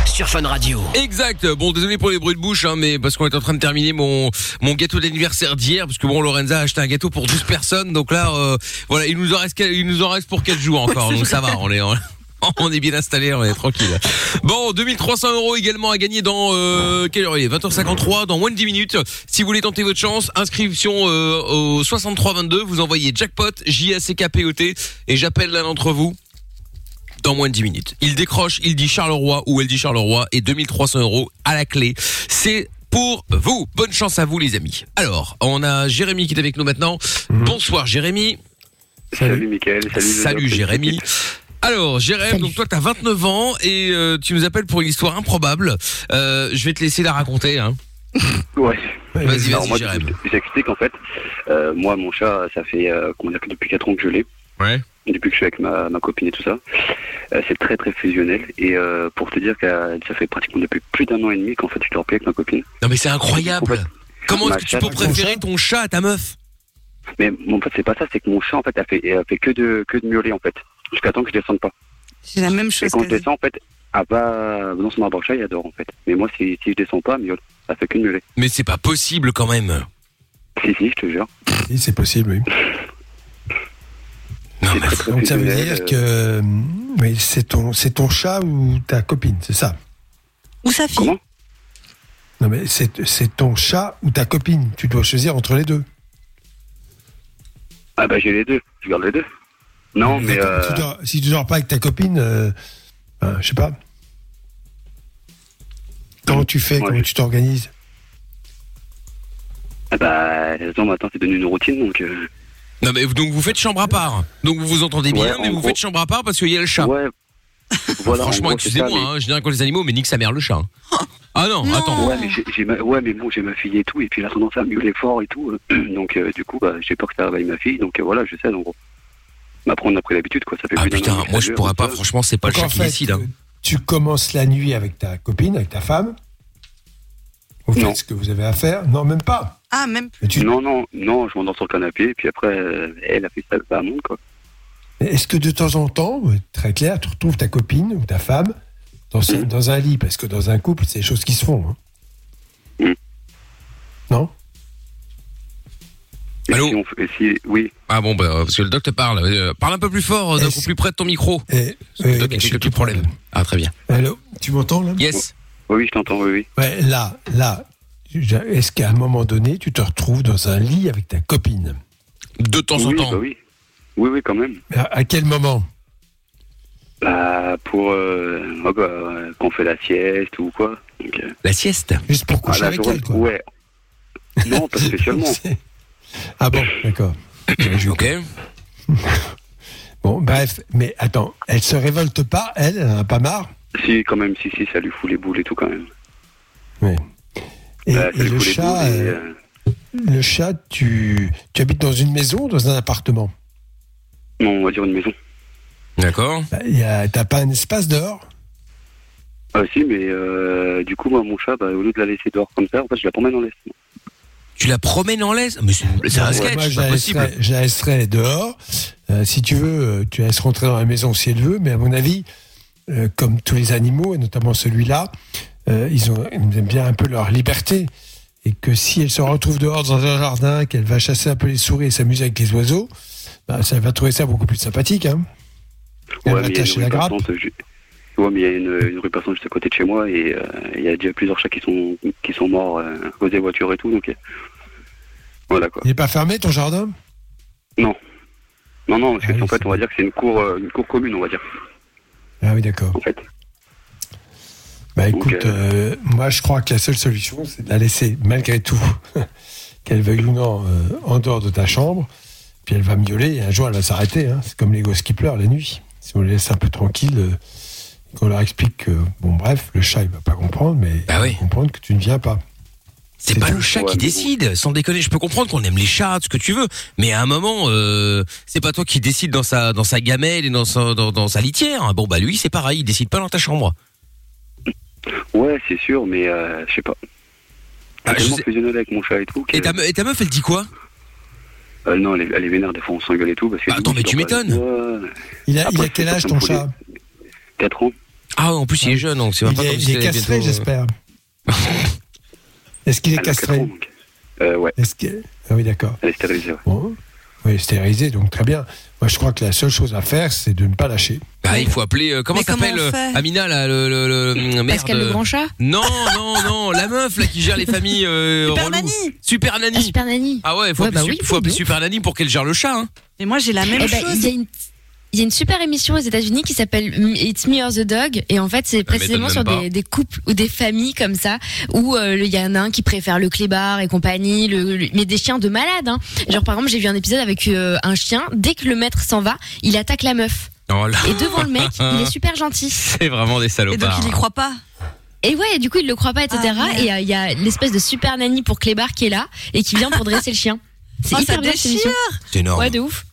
S1: Sur Fun Radio.
S2: Exact. Bon, désolé pour les bruits de bouche, hein, mais parce qu'on est en train de terminer mon mon gâteau d'anniversaire d'hier, parce que bon, Lorenza a acheté un gâteau pour 12 personnes, donc là, euh, voilà, il nous en reste, il nous en reste pour 4 jours [LAUGHS] encore, donc ça va, on est, on, [LAUGHS] on est bien installé, on est tranquille. Bon, 2300 euros également à gagner dans euh, quelle heure il est? 20h53, dans moins de 10 minutes. Si vous voulez tenter votre chance, inscription euh, au 6322, vous envoyez jackpot J A C K P O T et j'appelle l'un d'entre vous dans moins de 10 minutes. Il décroche, il dit Charleroi ou elle dit Charleroi et 2300 euros à la clé. C'est pour vous. Bonne chance à vous les amis. Alors, on a Jérémy qui est avec nous maintenant. Bonsoir Jérémy.
S10: Salut, Mickaël. Salut, le
S2: Salut
S10: doc,
S2: Jérémy. [LAUGHS] Alors Jérémy,
S4: Salut.
S2: donc toi t'as 29 ans et euh, tu nous appelles pour une histoire improbable. Euh, je vais te laisser la raconter. Hein.
S10: Ouais.
S2: Vas-y,
S10: Alors
S2: vas-y
S10: moi,
S2: Jérémy.
S10: je- j'explique en fait. Euh, moi, mon chat, ça fait euh, comment dire que depuis 4 ans que je l'ai.
S2: Ouais.
S10: Depuis que je suis avec ma, ma copine et tout ça. Euh, c'est très très fusionnel. Et euh, pour te dire que ça fait pratiquement depuis plus d'un an et demi qu'en fait je dors plus avec ma copine.
S2: Non mais c'est incroyable.
S10: En fait,
S2: Comment est-ce
S10: ma
S2: que tu
S10: chatte-
S2: peux préférer ton chat à ta meuf?
S10: Mais en fait, c'est pas ça, c'est que mon chat en fait a fait, a fait que de que de miauler en fait. Jusqu'à temps que je descende pas.
S5: C'est la même
S10: Et
S5: chose.
S10: quand je descends en fait, ah bah dans son il adore en fait. Mais moi si, si je descends pas, miaule. Ça fait que de miauler.
S2: Mais c'est pas possible quand même.
S10: Si si, je te jure.
S3: Oui, c'est possible, oui.
S2: Non
S10: C'est
S2: mais
S10: très, très
S3: Donc ça veut dire
S10: euh,
S3: que oui, c'est ton, c'est ton chat ou ta copine, c'est ça?
S5: Ou sa fille.
S10: Comment?
S3: Non mais c'est, c'est ton chat ou ta copine. Tu dois choisir entre les deux.
S10: Ah bah j'ai les deux. Je garde les deux. Non mais euh,
S3: Tu dors- si tu dors pas avec ta copine, euh, ben, je sais pas. Comment tu fais
S10: Ouais.
S3: Comment tu t'organises?
S10: Ah bah attends, maintenant c'est devenu une routine donc. euh,
S2: non mais donc vous faites chambre à part. Donc vous vous entendez bien,
S10: Ouais,
S2: mais
S10: en
S2: vous
S10: gros.
S2: faites chambre à part parce qu'il y a le chat.
S10: Ouais. Voilà,
S2: Franchement, excusez-moi, hein, je dirais quoi les animaux, mais nique sa mère le chat. hein. [LAUGHS] Ah non,
S5: Non.
S2: attends.
S10: mais- Ouais, mais ma... ouais, mais bon, j'ai ma fille et tout, et puis elle a tendance à miauler fort et tout. euh, [CLEARS THROAT] donc, euh, du coup, bah, j'ai peur que ça réveille ma fille, donc euh, voilà, je sais, en gros. Mais après, on a pris l'habitude, quoi. Ça fait
S2: Ah
S10: plus
S2: putain, moi je pourrais pas,
S10: ça.
S2: franchement, c'est pas le chat
S3: en
S2: qui
S3: fait,
S2: décide. hein.
S3: euh, Tu commences la nuit avec ta copine, avec ta femme. Vous faites
S10: Non.
S3: ce que vous avez à faire. Non, même pas.
S5: Ah, même plus.
S3: Tu-
S10: Non, non, non, je m'endors sur le canapé, et puis après, euh, elle a fait ça à monde, quoi.
S3: Est-ce que de temps en temps, euh, très clair, tu retrouves ta copine ou ta femme dans, ce-
S10: Mhm.
S3: dans un lit? Parce que dans un couple, c'est des choses qui se font. hein.
S10: Mhm.
S3: Non?
S10: Et
S2: Allô
S10: si on fait- et si, oui,
S2: Ah bon, bah, parce que le doc te parle. Euh, parle un peu plus fort, euh,
S3: Est-ce-
S2: plus près de ton micro. Que le
S3: oui,
S2: doc a
S3: mais je
S2: quelques petits problèmes. Ah très bien.
S3: Allô Tu m'entends là
S2: Yes.
S10: Oui, je t'entends, oui, oui.
S3: Ouais, là, là, est-ce qu'à un moment donné, tu te retrouves dans un lit avec ta copine
S2: De temps en temps.
S10: bah oui. Oui, oui, quand même.
S3: à, à quel moment
S10: Bah, pour euh, ouais, bah, euh, qu'on fait la sieste ou quoi. Donc, euh,
S2: La sieste?
S3: Juste pour coucher
S10: la
S3: avec elle, quoi.
S10: Ouais. Non, pas spécialement. [LAUGHS]
S3: Ah bon, d'accord. [COUGHS]
S2: Ok. [LAUGHS]
S3: Bon, bref, mais attends, elle se révolte pas, elle, elle en a pas marre?
S10: Si, quand même, si, si, ça lui fout les boules et tout, quand même.
S3: Et,
S10: Bah,
S3: et
S10: lui
S3: le chat,
S10: boules et,
S3: euh,
S10: euh,
S3: le chat, tu, tu habites dans une maison ou dans un appartement?
S10: Non, on va dire une maison.
S2: D'accord.
S3: Bah, T'as pas un espace dehors?
S10: Ah, si, mais euh, du coup, moi, mon chat, bah, au lieu de la laisser dehors comme ça, en fait, je la promène en laisse.
S2: Tu la promènes en laisse Mais c'est un sketch,
S3: Moi, je la,
S2: possible.
S3: laisserais, je la laisserais dehors. Euh, si tu veux, euh, tu la laisses rentrer dans la maison si elle veut, mais à mon avis, euh, comme tous les animaux, et notamment celui-là, euh, ils, ont, ils aiment bien un peu leur liberté. Et que si elle se retrouve dehors dans un jardin, qu'elle va chasser un peu les souris et s'amuser avec les oiseaux, bah, ça va trouver ça beaucoup plus sympathique. Hein. Elle
S10: Ouais,
S3: va
S10: mais il y a
S3: tâcher
S10: une
S3: la
S10: rue
S3: grappe.
S10: Ouais, mais il y a une, une rue passante juste à côté de chez moi et euh, il y a déjà plusieurs chats qui sont, qui sont morts euh, à cause des voitures et tout, donc voilà quoi.
S3: Il n'est pas fermé ton jardin?
S10: Non, non, parce que
S3: Ah oui,
S10: en fait, on va dire que c'est une cour, euh, une cour commune, on va dire,
S3: Ah oui, d'accord.
S10: en fait.
S3: Bah
S10: Donc,
S3: écoute, euh, moi je crois que la seule solution, c'est de la laisser malgré tout, [LAUGHS] qu'elle veuille ou non, euh, en dehors de ta chambre. Puis elle va miauler et un jour elle va s'arrêter. hein. C'est comme les gosses qui pleurent la nuit. Si on les laisse un peu tranquilles, euh, qu'on leur explique que, bon bref, le chat il va pas comprendre, mais
S2: Bah
S3: il
S2: oui.
S3: va comprendre que tu ne viens pas.
S2: C'est pas le chat
S10: Ouais,
S2: qui
S10: bon.
S2: décide, sans déconner. Je peux comprendre qu'on aime les chats, ce que tu veux, mais à un moment, euh, c'est pas toi qui décide dans sa dans sa gamelle et dans sa dans, dans sa litière. Bon bah lui, c'est pareil, il décide pas dans ta chambre.
S10: Ouais, c'est sûr, mais euh, je sais pas.
S2: Ah, je sais-
S10: fusionné avec mon chat et tout.
S2: Et ta, me- et ta meuf, elle dit quoi?
S10: Euh, non, elle est, elle est vénère, des fois on s'engueule et tout. Parce que
S2: Bah, attends, mais tu m'étonnes.
S3: Il a, il quel âge ton chat
S10: 4 ans.
S2: Ah, en plus il est jeune, donc c'est
S3: Il
S2: pas
S3: est,
S2: comme
S3: il est
S2: c'était
S3: castré,
S2: bientôt-
S3: j'espère. [LAUGHS] Est-ce qu'il est castré.
S10: Euh, ouais,
S3: Est-ce que... Ah oui, d'accord.
S10: elle est stérilisée, ouais.
S3: Bon. Oui, stérilisé, donc très bien. Moi, je crois que la seule chose à faire, c'est de ne pas lâcher.
S2: Bah, il faut appeler. euh, comment s'appelle euh, Amina là, le, le, le- merde.
S4: Pascal le grand chat
S2: Non, non, non, la meuf là qui gère les familles. Euh, [LAUGHS]
S5: Super.
S2: Super
S4: Ah. Super Nanny.
S2: Ah ouais, il faut
S4: Ouais,
S2: appeler,
S4: bah
S2: su-
S4: oui,
S2: faut appeler. Super Nanny pour qu'elle gère le chat. Hein.
S5: Mais moi, j'ai la même
S4: Eh ben,
S5: chose.
S4: il y a une il y a une super émission aux États-Unis qui s'appelle It's Me or the Dog et en fait c'est précisément sur des, des couples ou des familles comme ça où euh, il y en a un qui préfère le clébard et compagnie, le, le- mais des chiens de malade. Hein. Genre par exemple j'ai vu un épisode avec euh, un chien dès que le maître s'en va, il attaque la meuf
S2: Oh là.
S4: et devant le mec il est super gentil. [LAUGHS]
S2: C'est vraiment des
S5: Et donc,
S2: salopards.
S5: il y croit pas.
S4: Et ouais, du coup il le croit pas etc.
S5: Ah,
S4: et euh, il y a l'espèce de super nanny pour clébard qui est là et qui vient pour dresser le chien. C'est
S5: Oh,
S4: hyper
S5: ça
S4: bien cette émission.
S2: C'est énorme.
S4: Ouais de ouf.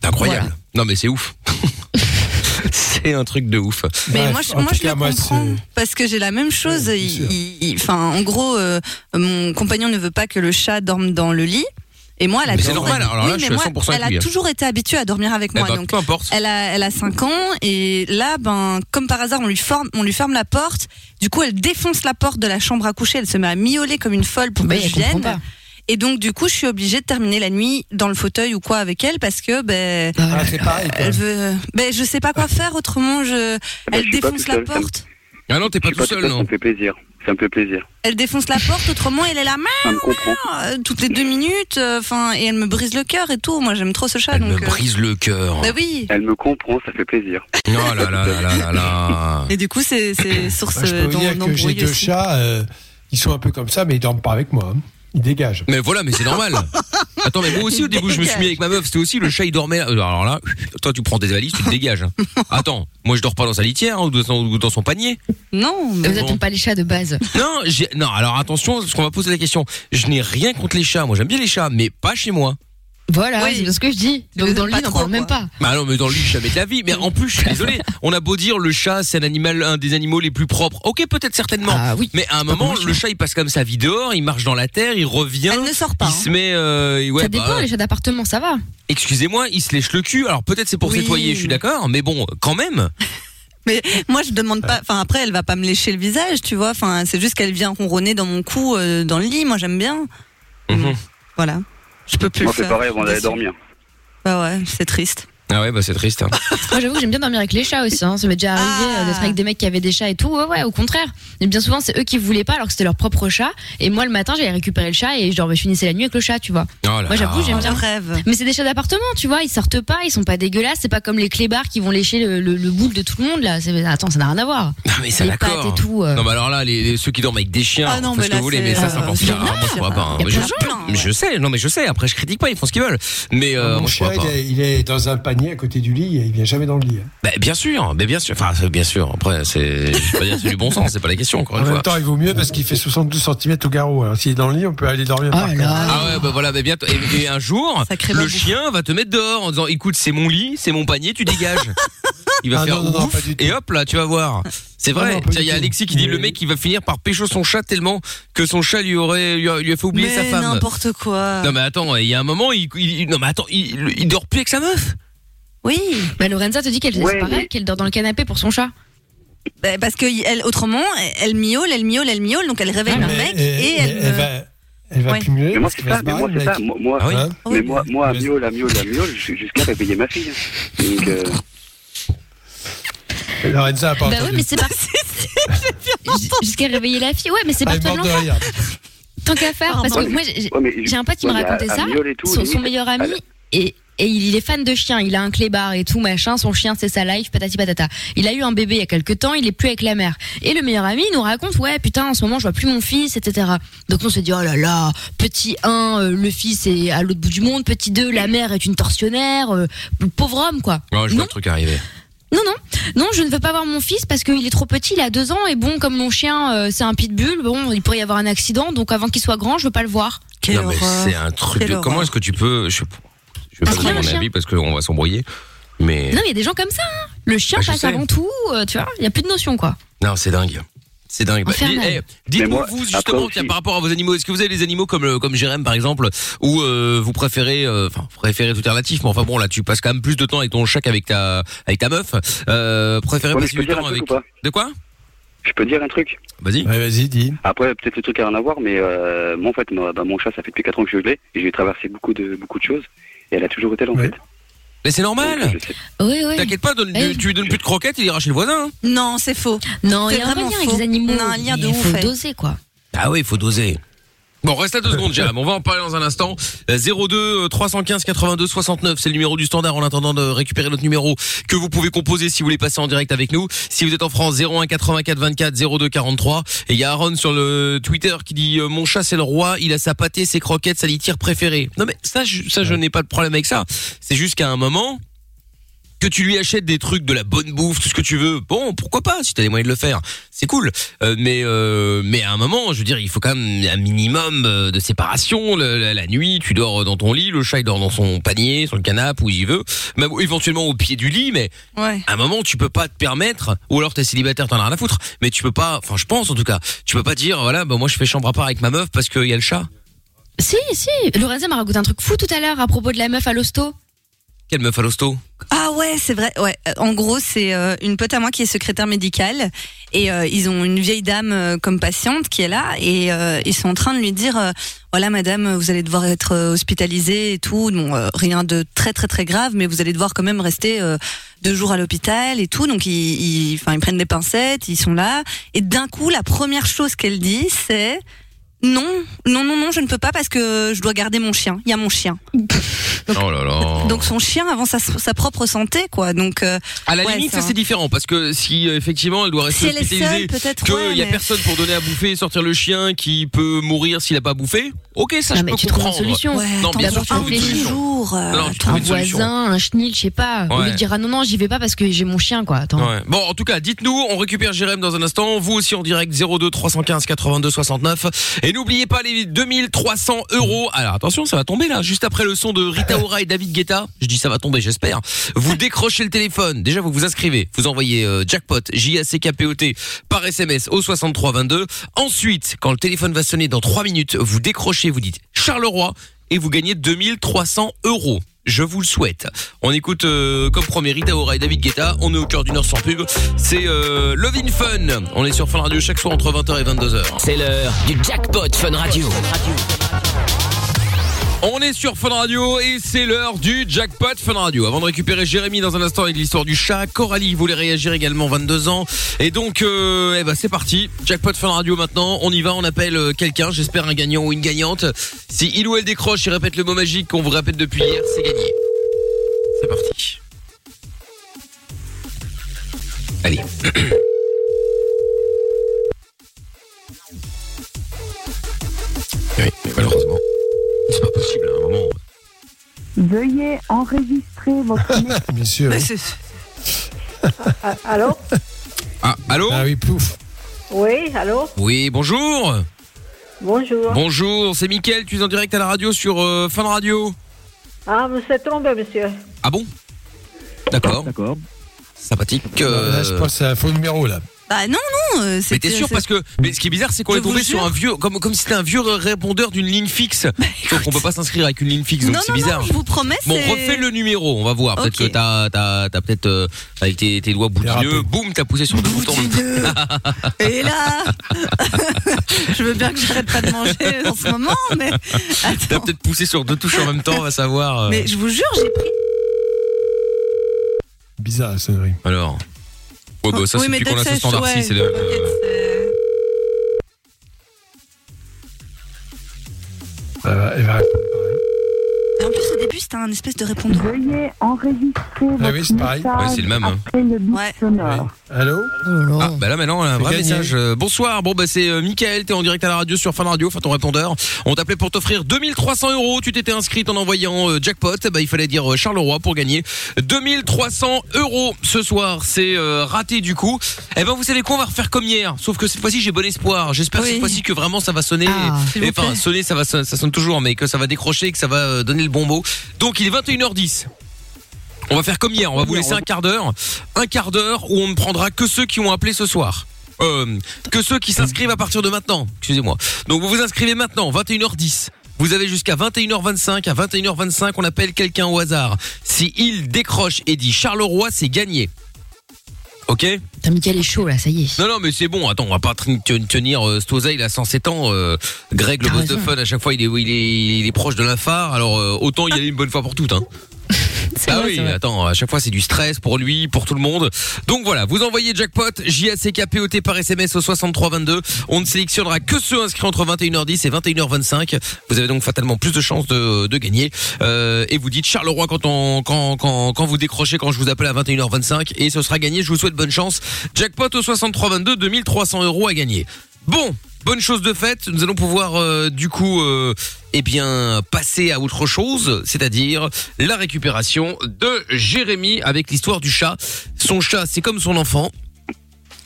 S2: C'est incroyable. Non mais c'est ouf. [LAUGHS] c'est un truc de ouf.
S5: Mais
S3: Bref,
S5: moi, je, moi, je
S3: cas,
S5: le
S3: moi,
S5: comprends parce que j'ai la même chose.
S3: Ouais, bien
S5: Il-
S3: sûr.
S5: il- il- Enfin, en gros, euh, mon compagnon ne veut pas que le chat dorme dans le lit. Et moi, elle a
S2: Mais c'est
S5: toujours-
S2: normal, alors là,
S5: Oui,
S2: je
S5: mais
S2: suis à
S5: moi,
S2: 100%
S5: Elle a
S2: avec lui.
S5: toujours été habituée à dormir avec
S2: Eh
S5: moi.
S2: bah,
S5: donc,
S2: peu importe.
S5: elle a, elle a 5 ans et là, ben, comme par hasard, on lui, forme, on lui ferme la porte. Du coup, elle défonce la porte de la chambre à coucher. Elle se met à miauler comme une folle pour
S4: Bah,
S5: que je vienne.
S4: pas.
S5: Et donc, du coup, je suis obligée de terminer la nuit dans le fauteuil ou quoi avec elle parce que, ben,
S3: Ah, c'est pareil.
S5: elle veut. Ben, je sais pas quoi faire autrement. Je,
S10: bah,
S5: elle
S10: je
S5: défonce la
S10: seul, ça me-
S5: porte.
S2: Ah non, t'es pas tout
S10: pas
S2: seul,
S10: tout seul,
S2: non.
S10: ça me fait plaisir. Ça me fait plaisir.
S5: Elle défonce la porte, autrement elle est là,
S10: comprend.
S5: euh, toutes les deux minutes, euh, enfin, et elle me brise le cœur et tout. Moi, j'aime trop ce chat,
S2: Elle
S5: donc.
S2: me
S5: euh,
S2: brise le cœur.
S5: Bah oui.
S10: Elle me comprend, ça fait plaisir.
S2: Oh là là là là là là. [LAUGHS]
S5: Et du coup, c'est source
S3: Moi, je peux dire que j'ai deux chats, euh, ils sont un peu comme ça, mais ils dorment pas avec moi. hein. Ils dégagent.
S2: Mais voilà, mais c'est normal. [LAUGHS] Attends, mais moi aussi au début je me suis mis avec ma meuf, c'était aussi le chat il dormait. là. Alors là, toi tu prends tes valises, tu te dégages. [LAUGHS] Attends, moi je dors pas dans sa litière hein, ou dans, ou dans son panier.
S5: Non,
S4: Vous
S5: mais
S2: bon.
S4: n'êtes pas les chats de base. [LAUGHS]
S2: Non, j'ai non. Alors attention, parce qu'on va poser la question. Je n'ai rien contre les chats. Moi j'aime bien les chats, mais pas chez moi.
S4: Voilà,
S5: Oui.
S4: c'est ce que je dis. Donc dans le lit, n'en
S5: trop,
S4: parle même pas.
S2: Bah non, mais dans le lit jamais de la vie. Mais en plus, je suis [LAUGHS] désolé. On a beau dire le chat c'est un animal, un des animaux les plus propres. Ok, peut-être certainement.
S4: Ah oui.
S2: Mais à un moment, le chat il passe comme sa vie dehors, il marche dans la terre, il revient.
S5: elle ne sort pas.
S2: Il
S5: hein.
S2: se met, euh, ouais,
S4: ça
S2: bah,
S4: dépend, les chats d'appartement, ça va.
S2: excusez-moi, il se lèche le cul. Alors peut-être c'est pour
S5: Oui.
S2: nettoyer, je suis d'accord, mais bon, quand même. [LAUGHS]
S5: Mais moi, je demande pas. Enfin, après, elle va pas me lécher le visage, tu vois. Enfin, c'est juste qu'elle vient ronronner dans mon cou, euh, dans le lit. Moi, j'aime bien.
S2: Mhm.
S5: Voilà. Je peux plus
S10: Moi, c'est pareil avant d'aller dormir.
S5: Bah ouais, c'est triste.
S2: Ah ouais, bah c'est triste. hein. [LAUGHS]
S4: Moi, j'avoue que j'aime bien dormir avec les chats aussi. Hein. Ça m'est déjà arrivé
S5: Ah.
S4: euh, d'être avec des mecs qui avaient des chats et tout. Ouais, ouais, au contraire. Et bien souvent, c'est eux qui voulaient pas alors que c'était leur propre chat. Et moi, le matin, j'allais récupérer le chat et je dormais, je finissais la nuit avec le chat, tu vois.
S2: Oh là
S4: Moi, j'avoue, j'aime bien.
S5: Rêve.
S4: Mais c'est des chats d'appartement, tu vois. Ils sortent pas, ils sont pas dégueulasses. C'est pas comme les clébards qui vont lécher le, le, le boule de tout le monde, là. Attends, ça n'a rien à voir.
S2: Ah mais ça d'accord.
S4: et tout. euh.
S2: Non mais alors là, les, les- ceux qui dorment avec des chiens,
S5: Ah non, mais
S2: ce que vous voulez, mais ça c'est
S5: euh,
S2: encore
S5: c'est
S2: pire.
S5: normal,
S2: Ah, moi je hein. Sais, non mais je sais. Après je critique pas, ils font ce qu'ils veulent. Mais moi je pas.
S3: est, il est dans un panier à côté du lit et il vient jamais dans le lit. hein.
S2: Bah, bien sûr, mais bien sûr. Enfin bien sûr. Après c'est, je vais pas dire c'est du bon sens, c'est pas la question encore
S3: En
S2: une
S3: même
S2: fois.
S3: temps, il vaut mieux parce qu'il fait 72 cm au garrot. Alors s'il est dans le lit, on peut aller dormir par
S4: là.
S2: Ah ouais, bah voilà, bah bientôt. Et, et un jour,
S5: Sacré
S2: le chien va te mettre dehors en disant, écoute, c'est mon lit, c'est mon panier, tu dégages. Il va
S3: Ah
S2: faire
S3: non, non, non,
S2: ouf, et hop là, tu vas voir. C'est
S3: Ah
S2: vrai. il y a. Alexis qui dit
S3: Mais-
S2: le mec il va finir par pécho son chat tellement que son chat lui aurait lui a, lui a fait oublier
S5: Mais
S2: sa femme.
S5: n'importe quoi.
S2: Non mais attends, il y a un moment, il, il- non mais attends, il, il dort plus avec sa meuf.
S5: Oui.
S4: Bah, Lorenza te dit qu'elle
S7: Ouais, mais-
S4: qu'elle dort dans le canapé pour son chat.
S5: Bah, parce que elle, autrement, elle miaule, elle miaule, elle miaule, donc elle réveille
S4: Voilà.
S5: le mec et elle.
S3: elle va, elle va
S5: Ouais.
S3: cumuler.
S10: Mais moi, c'est ça, moi, c'est ça. Moi, moi,
S2: Ah oui.
S3: Hein
S10: mais moi, moi, à miaule, à miaule, à miaule, ju- jusqu'à réveiller ma fille. Donc, euh,
S3: Lorenza a pas
S4: Bah oui, mais c'est parti. [LAUGHS] Jusqu'à réveiller la fille. Ouais, mais c'est
S3: Ah,
S4: de l'enfant.
S3: rire.
S4: Tant qu'à faire. Parce que moi, j'ai un pote qui me racontait ça.
S10: miaule et tout,
S4: Son, meilleur ami. Et, et il est fan de chiens. Il a un clébard et tout, machin. Son chien, c'est sa life, patati patata. Il a eu un bébé il y a quelques temps. Il est plus avec la mère. Et le meilleur ami il nous raconte, ouais, putain, en ce moment, je vois plus mon fils, etc. Donc on se dit, oh là là, petit 1, le fils est à l'autre bout du monde. Petit 2, la mère est une tortionnaire. euh, pauvre homme, quoi.
S2: Ouais, je vois
S4: Non.
S2: le truc arriver.
S4: Non, non, non, je ne veux pas voir mon fils parce qu'il est trop petit, il a deux ans et bon, comme mon chien, euh, c'est un pitbull, bon, il pourrait y avoir un accident, donc avant qu'il soit grand, je veux pas le voir.
S5: Quelle
S2: non mais c'est un truc. De... Comment est-ce que tu peux Je, je vais pas
S4: Parce
S2: donner mon avis parce qu'on va s'embrouiller. Mais
S4: Non, il y a des gens comme ça. hein. Le chien
S2: Bah,
S4: passe
S2: sais.
S4: avant tout, euh, tu vois, il y a plus de notion, quoi.
S2: non, c'est dingue. C'est dingue. Bah, eh, Dites-nous vous justement tiens, par rapport à vos animaux. Est-ce que vous avez des animaux comme le- comme Jérém par exemple, ou euh, vous préférez, euh, enfin vous préférez tout est relatif, mais enfin bon là tu passes quand même plus de temps avec ton chat qu'avec ta avec ta meuf. Euh, préférez
S10: ouais,
S2: passer du temps avec. De quoi
S10: Je peux dire un truc
S2: Vas-y.
S3: Ouais, vas-y, dis.
S10: Après, peut-être le truc a rien à voir, mais euh, moi, en fait, moi, bah, mon chat, ça fait depuis 4 ans que je l'ai, et j'ai traversé beaucoup de, beaucoup de choses, et elle a toujours été là, en
S3: Ouais.
S10: fait.
S2: Mais c'est normal.
S4: Oui, oui.
S2: T'inquiète pas, donne-
S4: Eh.
S2: tu lui donnes plus de croquettes, il ira chez le voisin. hein.
S5: Non, c'est faux.
S4: Non, il y a un
S5: vraiment
S4: lien avec
S5: faux.
S4: les animaux.
S5: On a un lien de
S4: il
S5: ouf,
S4: faut
S5: ouais.
S4: doser, quoi.
S2: Ah oui, il faut doser. Bon, reste là deux secondes, Jérém. On va en parler dans un instant. Euh, 02 euh, 315 82 69, c'est le numéro du standard en attendant de récupérer notre numéro que vous pouvez composer si vous voulez passer en direct avec nous. Si vous êtes en France, 01 84 24 02 43. Et il y a Aaron sur le Twitter qui dit euh, mon chat c'est le roi, il a sa pâtée, ses croquettes, sa litière préférée. Non mais ça, je, ça je n'ai pas de problème avec ça. C'est juste qu'à un moment que tu lui achètes des trucs de la bonne bouffe, tout ce que tu veux. Bon, pourquoi pas si t'as les moyens de le faire, c'est cool. Euh, mais euh, mais à un moment, je veux dire, il faut quand même un minimum euh, de séparation. Le- la, la nuit, tu dors dans ton lit, le chat il dort dans son panier, sur le canapé où il veut, même éventuellement au pied du lit. Mais
S5: Ouais.
S2: à un moment, tu peux pas te permettre, ou alors t'es célibataire, t'en as rien à foutre. Mais tu peux pas, enfin, je pense en tout cas, tu peux pas dire, voilà, bah moi je fais chambre à part avec ma meuf parce qu'il y a le chat.
S4: Si, si. Lorenza m'a raconté un truc fou tout à l'heure à propos de la meuf à l'hosto.
S2: Quelle meuf à l'hosto
S5: Ah ouais, c'est vrai. Ouais, Euh, en gros, c'est euh, une pote à moi qui est secrétaire médicale et euh, ils ont une vieille dame comme patiente qui est là et ils sont en train de lui dire voilà madame, vous allez devoir être hospitalisée et tout. Bon, rien de très très très grave, mais vous allez devoir quand même rester deux jours à l'hôpital et tout. Donc ils, ils, ils prennent des pincettes, ils sont là et d'un coup, la première chose qu'elle dit, c'est non, non, non, non, je ne peux pas parce que je dois garder mon chien. Il y a mon chien. [LAUGHS]
S2: Oh là là.
S5: Donc son chien avant sa, sa propre santé, quoi. Donc euh,
S2: À la
S5: Ouais,
S2: limite,
S5: ça-
S2: ça c'est différent parce que si euh, effectivement elle doit rester
S5: si elle est
S2: hospitalisée,
S5: seule, peut-être.
S2: qu'il
S5: ouais,
S2: y a
S5: mais-
S2: personne pour donner à bouffer, sortir le chien qui peut mourir s'il a pas bouffé. Ok, ça
S4: Non,
S2: je
S4: mais
S2: peux
S4: tu trouves une
S2: comprendre.
S4: solution.
S5: Ouais,
S2: Non, bien sûr,
S5: d'abord,
S2: tu
S5: un
S2: trouves une
S5: petit
S2: solution.
S5: jour. euh,
S2: Non, tu
S4: Un voisin, un chenil, je sais pas. Au
S2: Ouais.
S4: lieu de dire ah non, non, j'y vais pas parce que j'ai mon chien, quoi. Attends.
S2: Ouais. Bon, en tout cas, dites-nous, on récupère Jérém dans un instant. Vous aussi en direct 02 315 82 69. Et n'oubliez pas les 2300 euros. Alors attention, ça va tomber là, juste après le son de Rita Ora et David Guetta. Je dis ça va tomber, j'espère. Vous [LAUGHS] décrochez le téléphone. Déjà, vous vous inscrivez. Vous envoyez euh, jackpot J A C K P O T par SMS au 63 22. Ensuite, quand le téléphone va sonner dans 3 minutes, vous décrochez, vous dites Charleroi et vous gagnez 2300 euros. Je vous le souhaite. On écoute euh, comme premier Rita Ora et David Guetta. On est au cœur d'une heure sans pub. C'est euh, Love in Fun. On est sur Fun Radio chaque soir entre 20h et 22h.
S1: C'est l'heure du jackpot Fun Radio.
S2: On est sur Fun Radio et c'est l'heure du jackpot Fun Radio. Avant de récupérer Jérémy dans un instant avec l'histoire du chat, Coralie voulait réagir également 22 ans. Et donc, euh, eh ben c'est parti. Jackpot Fun Radio maintenant. On y va, on appelle euh, quelqu'un. J'espère un gagnant ou une gagnante. Si il ou elle décroche, il répète le mot magique qu'on vous répète depuis hier, c'est gagné. C'est parti. Allez. [CLEARS THROAT] Oui, malheureusement. C'est pas possible, à un moment.
S11: Veuillez enregistrer votre [LAUGHS] message.
S3: Bien sûr.
S7: Ah, allô
S2: Ah, allô
S3: Ah oui, pouf.
S7: Oui, allô
S2: Oui, bonjour.
S7: Bonjour.
S2: Bonjour, c'est Mickaël, tu es en direct à la radio sur euh, Fun Radio.
S7: Ah, vous êtes trompé, monsieur.
S2: Ah bon? D'accord.
S3: D'accord.
S2: Sympathique.
S3: Là, je
S2: euh,
S3: pense que c'est un faux numéro, là.
S5: Bah non, non. euh,
S2: Mais
S5: c'était-
S2: t'es sûr parce que mais ce qui est bizarre c'est qu'on est tombé sur un vieux comme comme si c'était un vieux répondeur d'une ligne fixe. Sauf qu'on peut pas s'inscrire avec une ligne fixe donc c'est bizarre.
S5: non, je vous promets,
S2: Bon, refais le numéro, on va voir. Peut-être que t'as t'as t'as peut-être euh, avec tes, tes doigts boudineux, boum, t'as poussé sur deux boutons. [LAUGHS]
S5: Et là [LAUGHS] Je veux bien que j'arrête pas de manger en ce moment, mais
S2: T'as peut-être poussé sur deux touches en même temps, on va savoir. euh.
S5: mais je vous jure, j'ai pris.
S3: Bizarre la sonnerie.
S2: Alors. Ouais, bah, ça,
S5: Oui,
S2: c'est
S5: mais
S2: qu'on a
S5: Doc
S2: ce
S5: Sèche,
S2: standard-ci,
S5: ouais,
S2: c'est le.
S5: euh,
S3: Elle va, elle va répondre.
S5: Et en plus, au début, c'était un espèce de répondeur.
S11: Veuillez enregistrer votre
S3: Ah oui, c'est pareil.
S11: message
S2: Ouais, c'est le même, hein.
S11: après le bip sonore.
S3: Allô
S2: Ah, bah là maintenant, on a un vrai
S3: gagné.
S2: message. Euh, bonsoir, bon bah c'est euh, Michael, t'es en direct à la radio sur Fun Radio, enfin ton répondeur. On t'appelait pour t'offrir 2300 euros. Tu t'étais inscrite en envoyant euh, jackpot. Eh Bah il fallait dire euh, Charleroi pour gagner 2300 euros ce soir. C'est euh, raté du coup. Eh ben vous savez quoi, on va refaire comme hier. Sauf que cette fois-ci j'ai bon espoir. J'espère
S5: Oui.
S2: cette fois-ci que vraiment ça va sonner.
S5: Ah, s'il
S2: Et enfin
S5: plaît.
S2: sonner, ça va ça sonne toujours, mais que ça va décrocher, que ça va euh, donner le bon mot. Donc il est 21h10. On va faire comme hier, on va vous laisser un quart d'heure, un quart d'heure où on ne prendra que ceux qui ont appelé ce soir. Euh, que ceux qui s'inscrivent à partir de maintenant, excusez-moi. Donc vous vous inscrivez maintenant, 21h10. Vous avez jusqu'à 21h25. À 21h25, on appelle quelqu'un au hasard. Si il décroche et dit Charleroi, c'est gagné. Ok
S4: Putain, Mickaël est chaud là, ça y est.
S2: Non, non, mais c'est bon. Attends, on va pas tenir euh, Stoza, il a 107 ans. euh, Greg, le boss de fun, à chaque fois, il est, il est, il est proche de l'infart. Alors, euh, autant y aller une bonne fois pour toutes. Hein. [LAUGHS] Ah
S4: vrai,
S2: oui, attends, à chaque fois c'est du stress pour lui, pour tout le monde. Donc voilà, vous envoyez jackpot J-A-C-K-P-O-T par SMS au 6322. On ne sélectionnera que ceux inscrits entre 21h10 et 21h25. Vous avez donc fatalement plus de chances de, de gagner. Euh, et vous dites Charleroi quand on quand, quand quand vous décrochez quand je vous appelle à 21h25 et ce sera gagné. Je vous souhaite bonne chance. Jackpot au 6322, 2300 euros à gagner. Bon, bonne chose de faite. Nous allons pouvoir euh, du coup, euh, eh bien, passer à autre chose, c'est-à-dire la récupération de Jérémy avec l'histoire du chat. Son chat, c'est comme son enfant.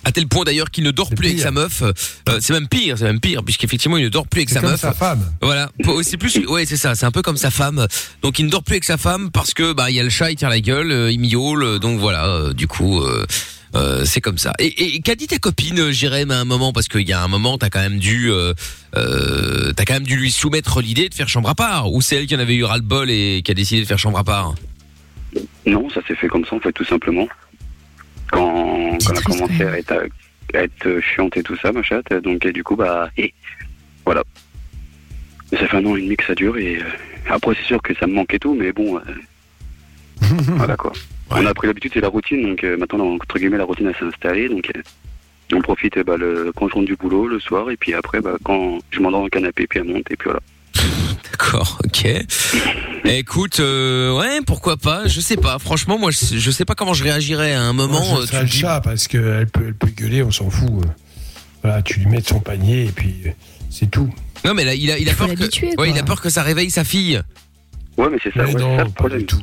S2: À tel point d'ailleurs qu'il ne dort plus avec sa meuf. Euh, c'est même pire, c'est même pire, puisqu'effectivement il ne dort plus avec
S3: C'est
S2: sa
S3: comme
S2: meuf.
S3: sa femme.
S2: Voilà, c'est plus, ouais, c'est ça, c'est un peu comme sa femme. Donc il ne dort plus avec sa femme parce que bah il y a le chat, il tire la gueule, euh, il miaule, euh, donc voilà, euh, du coup. euh, euh, c'est comme ça. Et, et qu'a dit ta copine, euh, Jérém, à un moment? Parce qu'il y a un moment, t'as quand même dû, euh, euh, t'as quand même dû lui soumettre l'idée de faire chambre à part. Ou c'est elle qui en avait eu ras le bol et qui a décidé de faire chambre à part?
S10: Non, ça s'est fait comme ça, en fait, tout simplement. Quand, quand elle a commencé à être, à être chiante et tout ça, ma chatte, donc et du coup, bah, et voilà. Ça fait un an et demi que ça dure, et euh, après, c'est sûr que ça me manque et tout, mais bon, euh, [LAUGHS] voilà quoi. On a pris l'habitude, c'est la routine, donc euh, maintenant, entre guillemets, la routine, s'est installée, donc euh, on profite euh, bah, le, quand je rentre du boulot le soir, et puis après, bah, quand je m'endors dans le canapé, puis elle monte, et puis voilà. [LAUGHS]
S2: D'accord, ok. Écoute, euh, ouais, pourquoi pas Je sais pas. Franchement, moi, je, je sais pas comment je réagirais à un moment.
S3: Moi,
S2: euh,
S3: je
S2: tu
S3: serais
S2: te
S3: le
S2: dis-
S3: chat parce qu'elle peut, elle peut gueuler, on s'en fout. euh. Voilà, tu lui mets de son panier et puis euh, c'est tout.
S2: Non, mais là, il a, il a peur que, ouais, il a peur que ça réveille sa fille.
S10: Ouais, mais c'est ça,
S3: Mais
S10: ouais,
S3: non,
S10: ça le
S3: pas
S10: problème.
S3: du tout.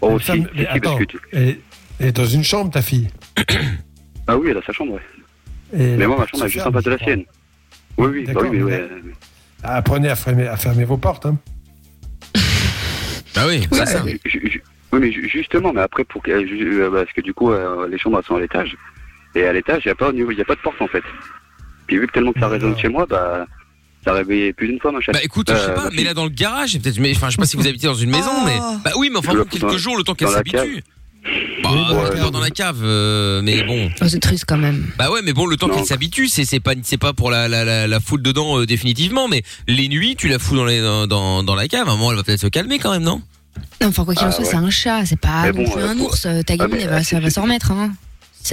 S10: Oh,
S3: Une
S10: si,
S3: femme- mais
S10: si, parce
S3: attends,
S10: que tu-
S3: elle, est- elle est dans une chambre, ta fille.
S10: Ah oui, elle a sa chambre, ouais.
S3: Et
S10: Mais moi,
S3: elle
S10: ma chambre
S3: se
S10: est juste en face de la sienne. Oui, oui, bah
S3: D'accord,
S10: oui, mais
S3: mais
S10: ouais.
S3: Apprenez à fermer, à fermer vos portes. Hein.
S2: Ah oui,
S10: Ouais, ju- ju- oui, mais ju- justement, mais après, pour euh, parce que du coup, euh, les chambres elles sont à l'étage. Et à l'étage, il n'y a, pas y a pas de porte, en fait. Puis vu que tellement que ça résonne chez moi, bah, ça a réveillé plus d'une fois, ma chatte.
S2: Bah écoute, je sais
S10: Euh,
S2: pas,
S10: ma
S2: mais là dans le garage, peut-être, mais enfin, je sais pas si vous habitez dans une maison, mais bah oui, mais enfin bon, quelques jours, le temps qu'elle s'habitue. Bah,
S10: Ouais.
S2: dans la cave, euh, mais bon.
S4: Oh, c'est triste quand même.
S2: Bah ouais, mais bon, le temps qu'il s'habitue, c'est c'est pas c'est pas pour la la la, la foutre dedans euh, définitivement, mais les nuits, tu la fous dans les dans dans, dans la cave. À un moment, elle va peut-être se calmer quand même, non?
S4: Non, enfin, quoi qu'il en
S10: Ah,
S4: soit,
S10: ouais.
S4: c'est un chat, c'est pas non plus un
S10: faut-
S4: ours. Ta gamine,
S10: mais,
S4: elle va, ça va s'en remettre, hein.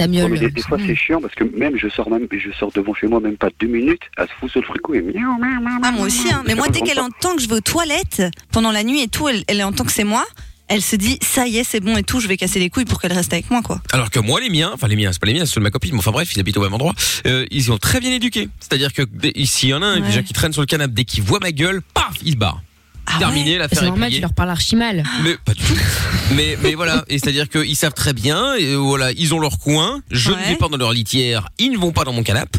S10: Ouais,
S4: miaule.
S10: mais des, des fois c'est chiant parce que même je sors même je sors devant chez moi même pas deux minutes, elle se fout sur le frigo et miaou, miaou, miaou,
S5: Ah, moi aussi, hein. Mais moi, dès qu'elle entend que je vais aux toilettes pendant la nuit et tout, elle, elle entend que c'est moi. Elle se dit, ça y est, c'est bon et tout, je vais casser les couilles pour qu'elle reste avec moi, quoi.
S2: Alors que moi, les miens, enfin les miens, c'est pas les miens, c'est ceux de ma copine, mais enfin bref, ils habitent au même endroit. Euh, ils sont très bien éduqués. C'est-à-dire que dès- s'il y en a un
S4: Ouais.
S2: déjà qui traîne sur le canapé, dès qu'il voit ma gueule, paf, il se barre.
S5: Ah
S2: Terminé,
S5: ouais
S4: C'est
S2: est
S4: normal, tu leur parles archi mal.
S2: Mais pas du tout. mais mais voilà, et c'est-à-dire qu'ils savent très bien, et voilà, ils ont leur coin. Je ne vais pas dans leur litière, ils ne vont pas dans mon canapé.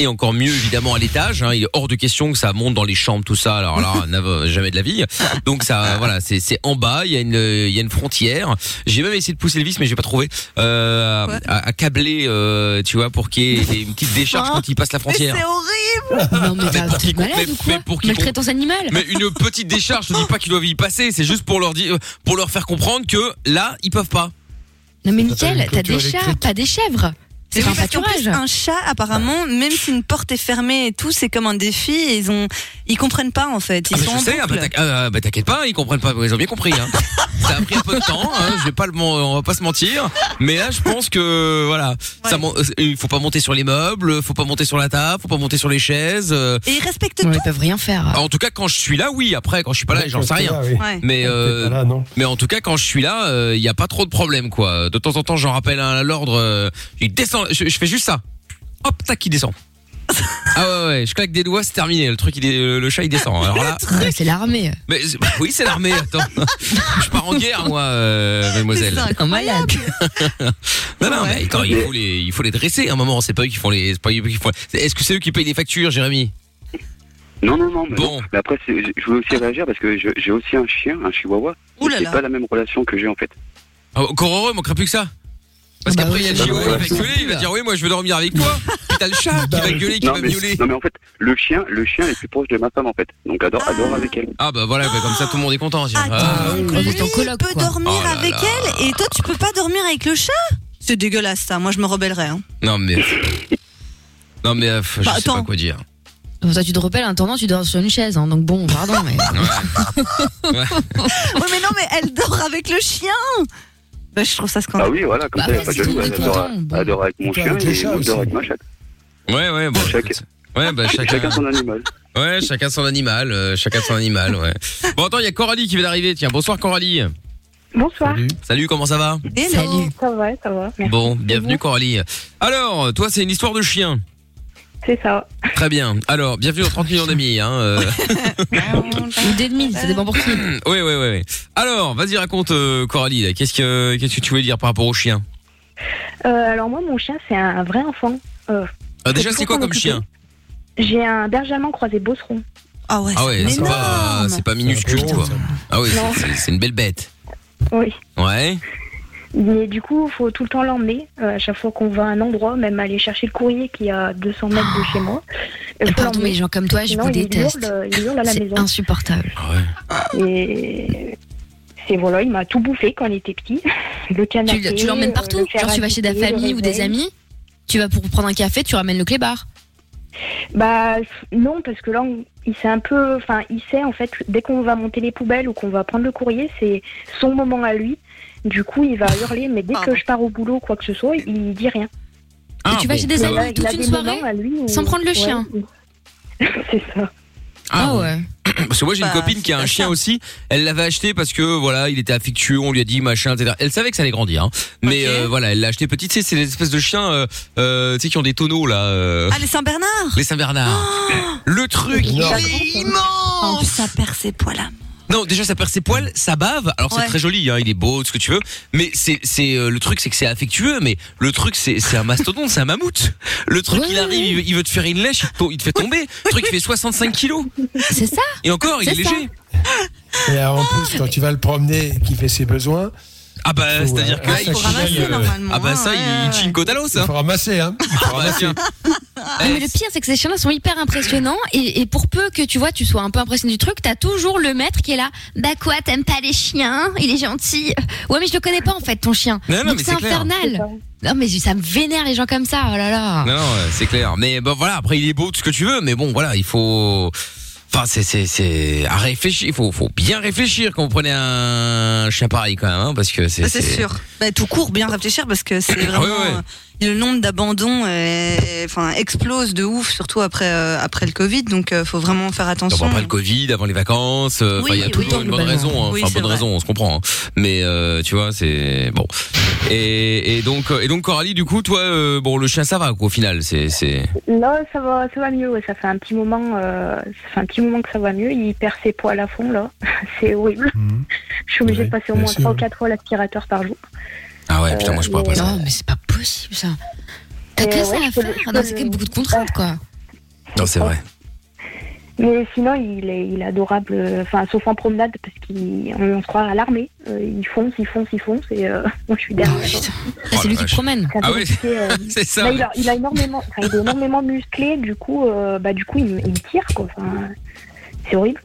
S2: Et encore mieux évidemment à l'étage. Hein, il est hors de question que ça monte dans les chambres, tout ça. Alors là, [LAUGHS] never- jamais de la vie. Donc ça, [LAUGHS] voilà, c'est en bas. Il y a une il y a une frontière. J'ai même essayé de pousser le vis, mais j'ai pas trouvé. Euh,
S5: Ouais.
S2: à, à câbler, euh, tu vois, pour qu'il y ait une petite décharge quand il passe la
S5: Mais
S2: frontière.
S5: c'est horrible
S4: Non, mais [LAUGHS] t'as-
S2: pour
S4: malade
S2: mais-
S4: ou quoi
S2: mais pour qu'ils
S4: Maltraitance animale
S2: Mais une petite décharge, je te dis pas qu'ils doivent y passer, c'est juste pour leur dire, pour leur faire comprendre que là, ils peuvent pas.
S4: Non, mais nickel, t'as des chats, pas des chèvres. C'est
S5: oui, parce qu'en plus, un chat, apparemment, même si une porte est fermée et tout, c'est comme un défi. Et ils ont, ils comprennent pas en fait. Ils
S2: Ah,
S5: sont
S2: je
S5: en
S2: sais, ah, bah, t'inqui- ah, bah, t'inquiète pas, ils comprennent pas, ils ont bien compris. Hein. [LAUGHS] Ça a pris un peu de temps, hein, je vais pas le, on va pas se mentir. Mais là, je pense que voilà, ça, mon- euh, il faut pas monter sur les meubles, faut pas monter sur la table, faut pas monter sur les chaises. euh.
S5: Et ils respectent tout.
S4: ils peuvent rien faire.
S2: En tout cas, quand je suis là, oui. Après, quand je suis pas là, j'en sais rien.
S5: Ouais.
S2: Mais euh,
S3: Là, non.
S2: mais en tout cas, quand je suis là, il y a pas trop de problèmes, quoi. De temps en temps, j'en rappelle un à l'ordre. euh, il descend, je, je fais juste ça. Hop, tac, il descend. [LAUGHS] ah ouais, ouais, je claque des doigts, c'est terminé. Le truc, il est, le chat, il descend. Alors là, [LAUGHS]
S4: Ouais, c'est l'armée.
S2: mais bah oui, c'est l'armée. Attends, [LAUGHS] je pars en guerre, moi, euh, mademoiselle.
S4: Un malade.
S2: Non, non,
S5: Ouais.
S2: mais attends, il faut les, il faut les dresser. À un moment, c'est pas eux qui font les, c'est pas eux qui font. Est-ce que c'est eux qui payent les factures, Jérémy?
S10: Non, non, non. Mais,
S2: Bon.
S10: non. mais après, c'est- je voulais aussi réagir parce que je- j'ai aussi un chien, un chihuahua.
S5: Ouh là
S10: c'est
S5: là.
S10: pas la même relation que j'ai en fait.
S2: Ah, Encore heureux, il manquera plus que ça. Parce
S4: Bah
S2: qu'après, il y a
S10: oui.
S2: il va gueuler, il va dire oui, moi je veux dormir avec toi. Puis t'as le chat qui va gueuler, qui
S10: non,
S2: va
S10: mais,
S2: miauler.
S10: non, mais en fait, le chien, le chien est plus proche de ma femme en fait. Donc adore,
S5: Ah.
S10: adore avec elle.
S2: Ah bah voilà, bah, comme ça tout le monde est content.
S5: Attends,
S2: Ah,
S5: donc
S4: oui.
S5: lui, peut
S4: quoi.
S5: dormir
S2: Oh là
S5: avec
S2: là.
S5: elle et toi, tu peux pas dormir avec le chat? C'est dégueulasse ça. Moi, je me rebellerais. Hein.
S2: Non mais non mais euh, je
S5: Bah,
S2: sais pas
S5: attends.
S2: quoi dire.
S4: Comme ça, tu te repelles, en attendant, tu dors sur une chaise. hein. Donc bon, pardon, mais.
S2: Ouais. [LAUGHS]
S5: ouais, mais non, mais elle dort avec le chien. Bah, je trouve ça
S10: Ah
S5: scandaleux.
S10: oui, voilà, comme
S4: Bah,
S10: ça, y a
S4: ouais,
S10: pas de jaloux.
S4: le
S10: Elle adore, elle adore avec mon
S3: On peut
S10: chien et moi, dors avec ma chatte.
S2: Ouais ouais bon.
S10: Chaque-.
S2: Ouais bah chacun.
S10: Chacun son animal.
S2: Ouais chacun son animal, euh, chacun son animal. Ouais. Bon attends, il y a Coralie qui vient d'arriver. Tiens, bonsoir Coralie.
S7: Bonsoir.
S3: Salut.
S2: Salut, comment ça va.
S4: Salut.
S7: Ça va, ça va. Merci.
S2: Bon, bienvenue Coralie. Alors, toi c'est une histoire de chien.
S7: C'est ça.
S2: Très bien. Alors, bienvenue dans 30 millions d'amis. Hein. euh. [LAUGHS]
S4: Ou d'ennemis, ça dépend pour qui.
S2: Oui, oui, oui. oui. Alors, vas-y, raconte, euh, Coralie. là. Qu'est-ce que qu'est-ce que tu voulais dire par rapport au chien
S7: Euh, alors moi, mon chien, c'est un vrai enfant. Euh,
S2: Ah, Déjà, c'est quoi comme chien
S7: J'ai un berger allemand croisé Beauceron.
S5: Ah ouais,
S2: Ah ouais,
S5: c'est
S2: pas c'est pas minuscule, quoi. Ah oui,
S7: Non.
S2: c'est- c'est c'est une belle bête.
S7: Oui.
S2: Ouais.
S7: Mais du coup, il faut tout le temps l'emmener. euh, à chaque fois qu'on va à un endroit, même aller chercher le courrier qui est à 200 mètres de chez moi. Il faut
S4: Pardon, les gens comme toi, je
S7: Sinon,
S4: vous
S7: il
S4: déteste.
S7: hurle, il hurle à la
S4: C'est
S7: maison.
S4: insupportable.
S2: Ah ouais.
S7: Et c'est voilà, il m'a tout bouffé quand il était petit. [LAUGHS] Le canapé.
S4: Tu, l'emmènes
S7: euh,
S4: partout
S7: le
S4: Genre, tu vas chez ta famille ou des amis Tu vas pour prendre un café, tu ramènes le clébard.
S7: Bah non, parce que là, il sait un peu, enfin, il sait en fait, dès qu'on va monter les poubelles ou qu'on va prendre le courrier, c'est son moment à lui. Du coup, il va hurler, mais dès que je pars au boulot, quoi que ce soit, il dit rien.
S2: Ah,
S4: tu vas
S2: bon.
S4: chez des amis toute une soirée
S7: lui
S4: sans prendre le chien.
S7: Ouais. [LAUGHS] c'est ça.
S2: Ah, ouais.
S4: ouais.
S2: Parce que moi j'ai une
S5: Bah,
S2: copine qui a un chien
S5: ça.
S2: aussi. Elle l'avait acheté parce que voilà, il était affectueux, on lui a dit machin, etc. Elle savait que ça allait grandir, hein. mais euh, voilà, elle l'a acheté petite. Tu sais, c'est des espèces de chiens, euh, euh, tu sais, qui ont des tonneaux là. euh,
S5: Ah, les Saint-Bernard
S2: les Saint Bernard. [GASPS] Le truc, il est
S5: En
S2: immense.
S5: plus, ça perd ses poils à
S2: Non, déjà ça perd ses poils, ça bave. Alors c'est
S5: Ouais.
S2: très joli, hein, il est beau, tout ce que tu veux. Mais c'est c'est euh, le truc, c'est que c'est affectueux. Mais le truc, c'est c'est un mastodonte, c'est un mammouth. Le truc,
S4: Ouais,
S2: il arrive, il veut, il veut te faire une lèche, il te, to- il te fait tomber. Le truc, il fait 65 kilos.
S4: C'est ça
S2: Et encore, il est
S4: C'est ça.
S2: léger.
S3: Et alors, en plus, quand tu vas le promener, qui fait ses besoins,
S2: Ah bah, c'est-à-dire
S3: euh,
S2: que là, il
S5: Faut ramasser
S3: euh,
S5: normalement.
S2: Ah bah ça,
S5: hein,
S2: il
S5: ouais,
S2: chine côte à l'os.
S3: il
S2: Hein.
S3: faut ramasser, hein. Il faut
S2: Ah bah.
S4: Non, mais le pire, c'est que ces chiens-là sont hyper impressionnants et, et pour peu que tu vois, tu sois un peu impressionné du truc, t'as toujours le maître qui est là. Bah quoi, t'aimes pas les chiens? Il est gentil. Ouais, mais je le connais pas en fait, ton chien.
S2: Non, non,
S4: Donc
S2: mais
S4: c'est infernal. Non, mais ça me vénère les gens comme ça. Oh là là.
S2: Non, non, c'est clair. Mais bon, voilà, après, il est beau, tout ce que tu veux, mais bon, voilà, il faut. Enfin, c'est, c'est, c'est à réfléchir. Il faut, faut bien réfléchir quand vous prenez un chien pareil, quand même, hein, parce que c'est.
S5: Ah, c'est sûr. Bah, tout court, bien réfléchir parce que c'est [COUGHS] vraiment.
S2: Ouais, ouais.
S5: Euh, le nombre d'abandons euh, enfin, explose de ouf, surtout après, euh, après le Covid. Donc, euh, faut vraiment faire attention.
S2: D'abord après le Covid, avant les vacances, euh,
S5: Oui,
S2: il y a tout le
S5: oui,
S2: temps une bonne raison, hein.
S5: Oui,
S2: enfin bonne
S5: vrai.
S2: raison, on se comprend. hein. Mais euh, tu vois, c'est bon. Et, et donc et donc Coralie, du coup, toi, euh, bon, le chien ça va quoi, au final, c'est c'est.
S8: Non, ça va, ça va mieux. ouais. Ça fait un petit moment, euh, ça fait un petit moment que ça va mieux. Il perd ses poils à fond là. [LAUGHS] C'est horrible. Je suis obligée
S3: Ouais,
S8: de passer au moins
S3: sûr.
S8: 3 ou 4 fois l'aspirateur par jour.
S2: Ah ouais, putain, moi je pourrais pas ça.
S4: Non, mais c'est pas possible ça. T'as que ça à faire. Non, c'est quand même beaucoup de contraintes quoi.
S2: Non, c'est vrai.
S8: Mais sinon, il est, il est adorable. Enfin, sauf en promenade parce qu'on on se croirait à l'armée. Euh, il fonce, il fonce, il fonce et euh, [LAUGHS] moi je suis derrière.
S4: Ah, c'est lui qui te promène.
S2: Ah
S8: compliqué, euh. [LAUGHS]
S2: c'est ça.
S8: Là, il, a, il a énormément, il est énormément musclé. Du coup, euh, bah du coup, il, me- tire quoi. C'est horrible.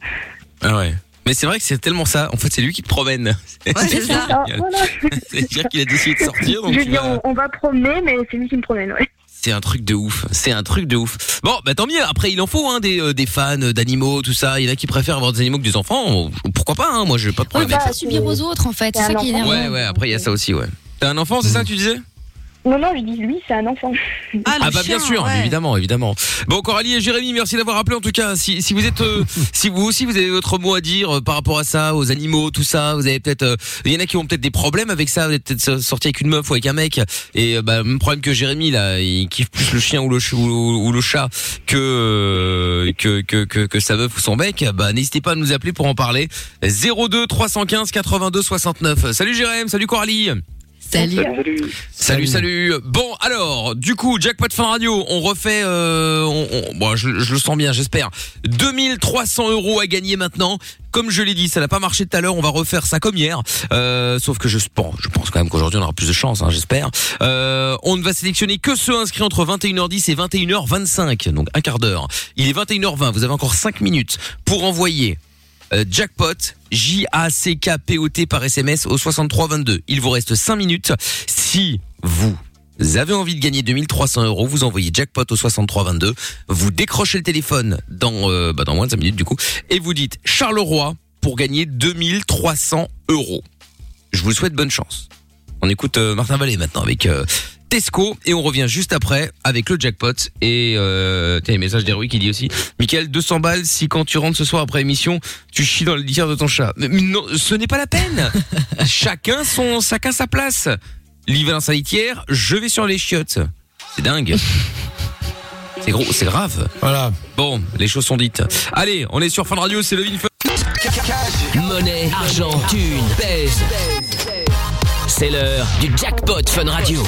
S2: Ah ouais. Mais c'est vrai que c'est tellement ça. En fait, c'est lui qui te promène.
S5: c'est ça.
S8: Ah, voilà. [LAUGHS]
S2: C'est-à-dire qu'il a décidé de sortir, donc
S8: Je
S2: vas-
S8: on, on va promener, mais c'est lui qui me promène. Ouais.
S2: C'est un truc de ouf. C'est un truc de ouf. Bon, bah tant mieux. Après, il en faut hein, des, euh, des fans d'animaux, tout ça. Il y en a qui préfèrent avoir des animaux que des enfants. Pourquoi pas hein Moi, j'ai pas de
S4: Ouais,
S2: problème
S4: bah,
S2: avec ça.
S4: subir aux autres en fait. C'est ça qui est.
S2: Ouais, ouais. Après, il y a ça aussi, ouais. T'as un enfant, c'est ça que tu disais?
S8: Non, non, je dis lui, c'est un enfant.
S2: Ah bah bien sûr, évidemment, évidemment. Bon Coralie et Jérémy, merci d'avoir appelé en tout cas. Si, si vous êtes, euh, [LAUGHS] si vous aussi vous avez votre mot à dire euh, par rapport à ça, aux animaux, tout ça, vous avez peut-être, euh, il y en a qui ont peut-être des problèmes avec ça. Vous êtes peut-être sorti avec une meuf ou avec un mec et euh, bah même problème que Jérémy là, il kiffe plus le chien ou le ch- ou, ou le chat que, euh, que que que que sa meuf ou son mec. Bah n'hésitez pas à nous appeler pour en parler. 02 315 82 69. Salut Jérémy, salut Coralie.
S4: Salut.
S2: Salut, salut. Bon, alors, du coup, jackpot fin radio, on refait. Euh, on, on- bon, je, je le sens bien, j'espère. 2300 euros à gagner maintenant. Comme je l'ai dit, ça n'a pas marché tout à l'heure. On va refaire ça comme hier. Euh, sauf que je pense, je pense quand même qu'aujourd'hui on aura plus de chance, hein, j'espère. Euh, on ne va sélectionner que ceux inscrits entre 21h10 et 21h25, donc un quart d'heure. Il est 21h20. Vous avez encore 5 minutes pour envoyer jackpot J-A-C-K-P-O-T par SMS au 6322. Il vous reste 5 minutes. Si vous avez envie de gagner 2300 euros, vous envoyez jackpot au 6322. Vous décrochez le téléphone dans, euh, bah, dans moins de 5 minutes du coup. Et vous dites Charleroi pour gagner 2300 euros. Je vous souhaite bonne chance. On écoute euh, Martin Vallée maintenant avec euh, Tesco. Et on revient juste après avec le jackpot. Et euh, tiens, les messages d'Héroïque qui dit aussi Michael 200 balles si quand tu rentres ce soir après émission tu chies dans le litière de ton chat. Mais, mais non ce n'est pas la peine. [LAUGHS] Chacun son chacun sa place. L'hiver dans sa litière je vais sur les chiottes. C'est dingue. [LAUGHS] C'est gros c'est grave.
S3: Voilà.
S2: Bon les choses sont dites. Allez on est sur Fun Radio c'est le Vin.
S1: Monnaie, argent, thune, pèse. C'est l'heure du jackpot Fun Radio.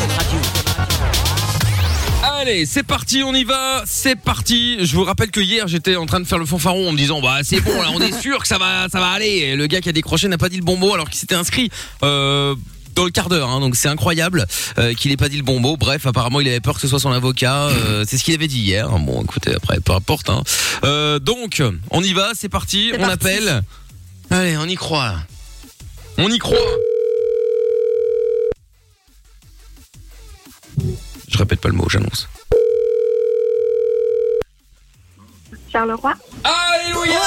S2: Allez, c'est parti, on y va, c'est parti. Je vous rappelle que hier j'étais en train de faire le fanfaron en me disant bah c'est bon là, on est sûr que ça va, ça va aller. Et le gars qui a décroché n'a pas dit le bon mot alors qu'il s'était inscrit. Euh, dans le quart d'heure, hein, donc c'est incroyable euh, qu'il ait pas dit le bon mot. Bref, apparemment il avait peur que ce soit son avocat. euh, c'est ce qu'il avait dit hier. Bon, écoutez, après peu importe. Hein. Euh, donc, on y va, c'est parti, on appelle. Allez, on y croit. On y croit. Je répète pas le mot, j'annonce.
S8: Charleroi.
S2: Alléluia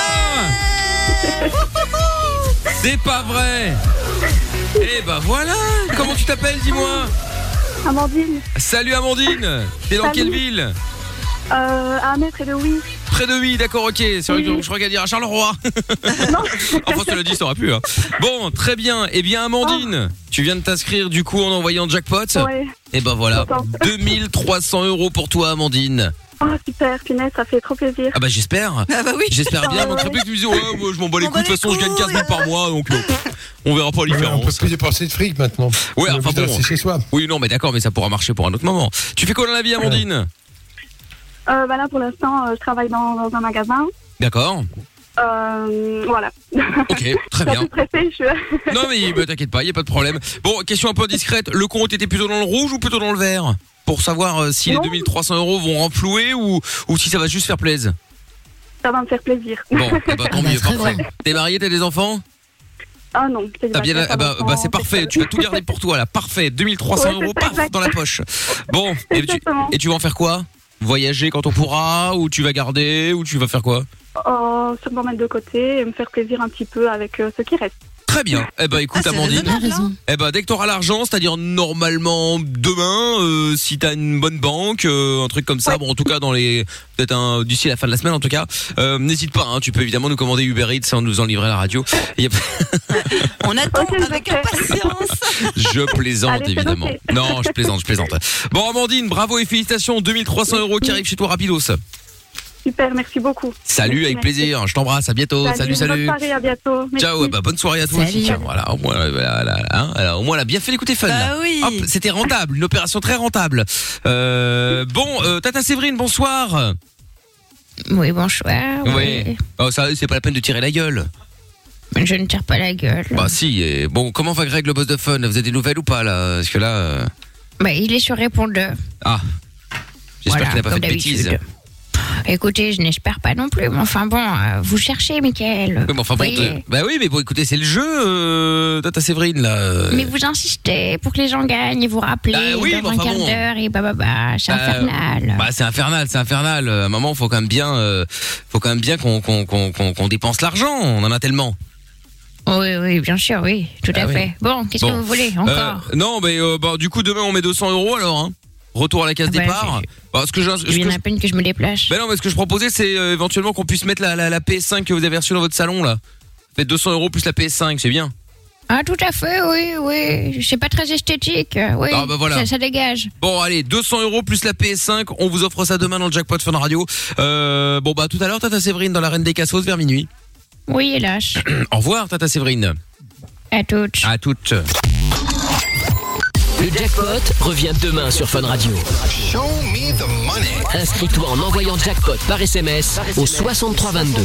S2: C'est pas vrai Eh ben voilà Comment tu t'appelles, dis-moi?
S8: Amandine.
S2: Salut Amandine T'es dans
S8: Salut.
S2: quelle ville?
S8: Euh, à un mètre de oui.
S2: Près de Oui, d'accord, ok. C'est vrai que je crois qu'à dire à Charleroi. [LAUGHS] [LAUGHS] enfin, cela dit, ça aurait pu. Hein. Bon, très bien. Eh bien, Amandine, tu viens de t'inscrire du coup en envoyant jackpot.
S8: Ouais.
S2: Et ben voilà,
S8: Content. [LAUGHS]
S2: 2300 euros pour toi, Amandine.
S8: Oh, super, punaise, ça fait trop plaisir.
S2: Ah bah j'espère.
S5: Ah bah oui.
S2: J'espère bien.
S8: Ouais,
S2: Manquerait
S8: ouais.
S2: plus que tu me dises, ouais, moi je m'en bats les couilles. De toute façon, je gagne 15 000 par mois, donc euh, on verra pas la
S3: Ouais, on peut plus dépenser de fric maintenant.
S2: Ouais,
S3: On
S2: enfin
S3: de
S2: bon.
S3: rester chez soi.
S2: Oui, non, mais d'accord, mais ça pourra marcher pour un autre moment. Tu fais quoi dans la vie, Amandine?
S8: Euh, bah là, pour l'instant, euh, je travaille dans, dans un magasin.
S2: D'accord.
S8: Euh, voilà.
S2: Ok, très [LAUGHS] bien.
S8: pressée, je... [LAUGHS]
S2: Non, mais bah, t'inquiète pas, y a pas de problème. Bon, question un peu discrète. Le compte était plutôt dans le rouge ou plutôt dans le vert? Pour savoir euh, si les 2300 euros vont renflouer ou ou si ça va juste faire plaisir.
S8: Ça va me faire plaisir.
S2: Bon, eh ben, tant [LAUGHS] mieux, parfait. T'es marié, t'as des enfants?
S8: Ah non,
S2: Ah bien, ah bah, bah, c'est parfait. Tu vas tout garder pour toi là. Parfait. 2300
S8: Ouais,
S2: euros, paf, dans la poche. Bon. Et tu, et tu vas en faire quoi? Voyager quand on pourra ou tu vas garder ou tu vas faire quoi?
S8: Oh, me mettre de côté et me faire plaisir un petit peu avec euh, ce qui reste.
S2: Très bien. Eh ben écoute
S5: Ah,
S2: Amandine.
S5: hein.
S2: Eh ben dès que t'auras l'argent, c'est-à-dire normalement demain, euh, si t'as une bonne banque, euh, un truc comme ça, bon en tout cas dans les peut-être un d'ici la fin de la semaine en tout cas, euh, n'hésite pas, hein, tu peux évidemment nous commander Uber Eats sans nous en livrer à la radio. [LAUGHS]
S5: On attend avec impatience. [LAUGHS]
S2: Je plaisante
S8: Allez,
S2: évidemment. Non, je plaisante, je plaisante. Bon Amandine, bravo et félicitations, 2300 euros qui arrivent chez toi rapidos.
S8: Super, merci beaucoup.
S2: Salut, avec
S8: Merci.
S2: plaisir. Je t'embrasse, à bientôt. Salut,
S8: Bonne
S2: salut.
S8: soirée, à bientôt. Merci.
S2: Ciao, bah, bonne soirée à toi aussi. Tiens, voilà, au moins, euh, voilà, hein, alors, au moins, elle a bien fait l'écouter fun.
S5: Bah oui.
S2: Hop, c'était rentable, une opération très rentable. Euh, bon, euh, Tata Séverine, bonsoir.
S12: Oui, bonsoir.
S2: Oui. Oh, ça, c'est pas la peine de tirer la gueule.
S12: Je ne tire pas la gueule.
S2: Bah si. et bon, comment va Greg, le boss de fun? Vous avez des nouvelles ou pas là? Parce que là, euh,
S12: Bah, il est sur répondeur.
S2: ah, j'espère
S12: Voilà,
S2: qu'il n'a pas fait de bêtises.
S12: Écoutez, je n'espère pas non plus, mais enfin bon, euh, vous cherchez, Michael.
S2: Oui, mais enfin bon,
S12: Oui.
S2: te- bah oui, mais bon, écoutez, c'est le jeu, euh, Tata Séverine là. euh.
S12: Mais vous insistez pour que les gens gagnent et vous rappelez
S2: Bah oui,
S12: dans
S2: mais
S12: un
S2: enfin
S12: quart
S2: bon.
S12: d'heure et bah bah bah, c'est
S2: Bah,
S12: infernal.
S2: Bah c'est infernal, c'est infernal. À un moment, faut quand même bien, euh, faut quand même bien qu'on qu'on qu'on qu'on qu'on dépense l'argent. On en a tellement.
S12: Oui, oui, bien sûr, oui, tout à
S2: oui.
S12: fait. Bon, qu'est-ce
S2: Bon.
S12: que vous voulez encore?
S2: Euh, non, mais euh, bah, du coup demain on met 200 euros alors. Hein. Retour à la case
S12: Ah bah,
S2: départ. Bah, ce que je, ce
S12: Il y en
S2: je-
S12: a peine que je me déplace.
S2: Ben non, mais ce que je proposais, c'est euh, éventuellement qu'on puisse mettre la, la, la PS5 que vous avez reçue dans votre salon là. Faites 200 euros plus la PS5, c'est bien.
S12: Ah, tout à fait, oui, oui. C'est pas très esthétique. Oui,
S2: Ah, bah voilà.
S12: ça, ça dégage.
S2: Bon, allez, 200 euros plus la PS5, on vous offre ça demain dans le jackpot Fun Radio. Euh, bon bah tout à l'heure, Tata Séverine dans la Reine des Cassos vers minuit.
S12: Oui, hélas. [CLEARS THROAT]
S2: Au revoir, Tata Séverine.
S12: À toutes.
S2: À toutes.
S1: Le jackpot revient demain sur Fun Radio. Inscris-toi en envoyant jackpot par SMS au 6322.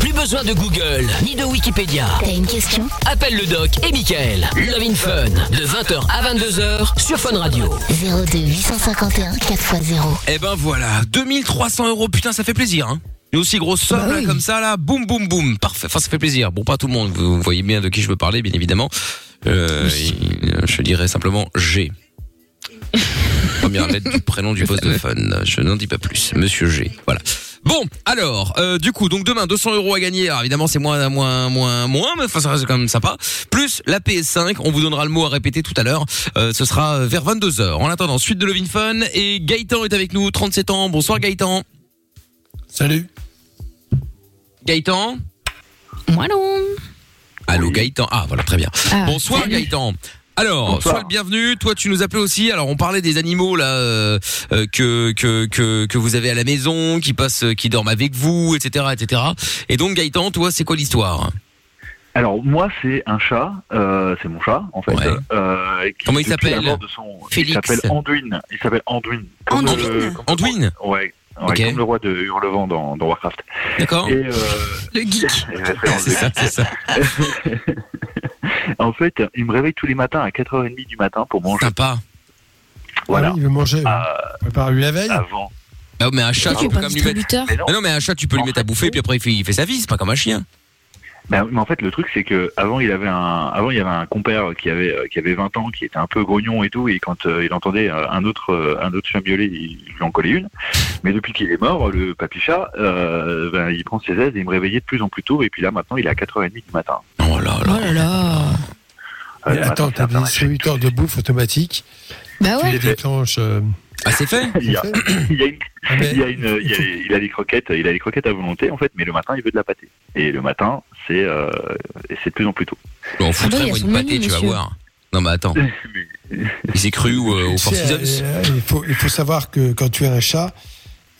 S1: Plus besoin de Google ni de Wikipédia.
S6: T'as une question?
S1: Appelle le doc et Michael. Love in Fun de 20h à 22h sur Fun Radio.
S6: 02 851 4x0.
S2: Eh ben voilà, 2300 euros, putain, ça fait plaisir, hein. Une aussi grosse somme,
S4: Bah
S2: là,
S4: oui.
S2: comme ça, là, boum, boum, boum, parfait. Enfin, ça fait plaisir. Bon, pas tout le monde, vous voyez bien de qui je veux parler, bien évidemment. Euh, il- je dirais simplement G. [LAUGHS] Première lettre du prénom du poste de fun. Je n'en dis pas plus. Monsieur G. Voilà. Bon, alors, euh, du coup, donc demain 200 euros à gagner. Alors évidemment, c'est moins, moins, moins, moins, mais enfin, ça reste quand même sympa. Plus la PS5. On vous donnera le mot à répéter tout à l'heure. Euh, ce sera vers 22 h En attendant, suite de Lovin Fun et Gaëtan est avec nous, 37 ans. Bonsoir Gaëtan.
S3: Salut.
S2: Gaëtan.
S12: Moi non.
S2: Allô Gaëtan. Ah voilà, très bien.
S12: Ah,
S2: Bonsoir
S12: salut.
S2: Gaëtan. Alors, sois le bienvenu. Toi, tu nous appelais aussi. Alors, on parlait des animaux là euh, euh, que, que que que vous avez à la maison, qui passent, qui dorment avec vous, etc., etc. Et donc, Gaëtan, toi, c'est quoi l'histoire?
S13: Alors moi c'est un chat, euh, c'est mon chat en fait.
S2: Ouais.
S13: Euh, qui,
S2: Comment il s'appelle
S13: son-
S2: Félix.
S13: Il s'appelle Anduin. Il s'appelle Anduin.
S5: Anduin
S2: Anduin
S13: Ouais. Comme le roi de Hurlevent dans, dans Warcraft.
S2: D'accord.
S13: Et euh, [LAUGHS]
S5: Le [LAUGHS] geek.
S2: C'est ça, c'est [LAUGHS] ça.
S13: en fait, il me réveille tous les matins à 4h30 du matin pour manger.
S2: Sympa.
S13: Voilà.
S3: Ah oui, il veut manger.
S13: Euh,
S3: Prépare-lui la veille.
S13: avant.
S2: Ah, mais un chat,
S4: Tu
S2: peux
S4: pas
S2: quand même lui mettre.
S4: distributeur
S13: Mais non.
S2: Mais non, mais un chat, tu peux lui mettre à bouffer, puis après, il fait, il fait sa vie. C'est pas comme un chien.
S13: Ben, mais en fait, le truc, c'est que avant, il avait un, avant, il y avait un compère qui avait, euh, qui avait 20 ans, qui était un peu grognon et tout, et quand euh, il entendait euh, un autre, euh, un autre chien violet, il lui en collait une. Mais depuis qu'il est mort, le papy chat, euh, ben, il prend ses aises et il me réveillait de plus en plus tôt, et puis là, maintenant, il est à 4h30 du matin.
S2: Oh là
S4: Oh là là.
S13: Euh,
S3: attends, t'as des distributeurs de bouffe automatique.
S4: Bah
S3: Tu
S4: ouais.
S3: les déclenches.
S2: Ah, c'est fait
S13: Il y a, il des croquettes, il a des croquettes à volonté en fait, mais le matin il veut de la pâtée. Et le matin, c'est, euh, c'est de plus en plus tôt.
S2: On foutrait
S4: Ah bah,
S2: une pâtée,
S4: menu,
S2: tu vas voir. Non, mais attends. [LAUGHS] Il s'est cru euh, au Four
S3: euh, il, faut, il faut savoir que quand tu as un chat,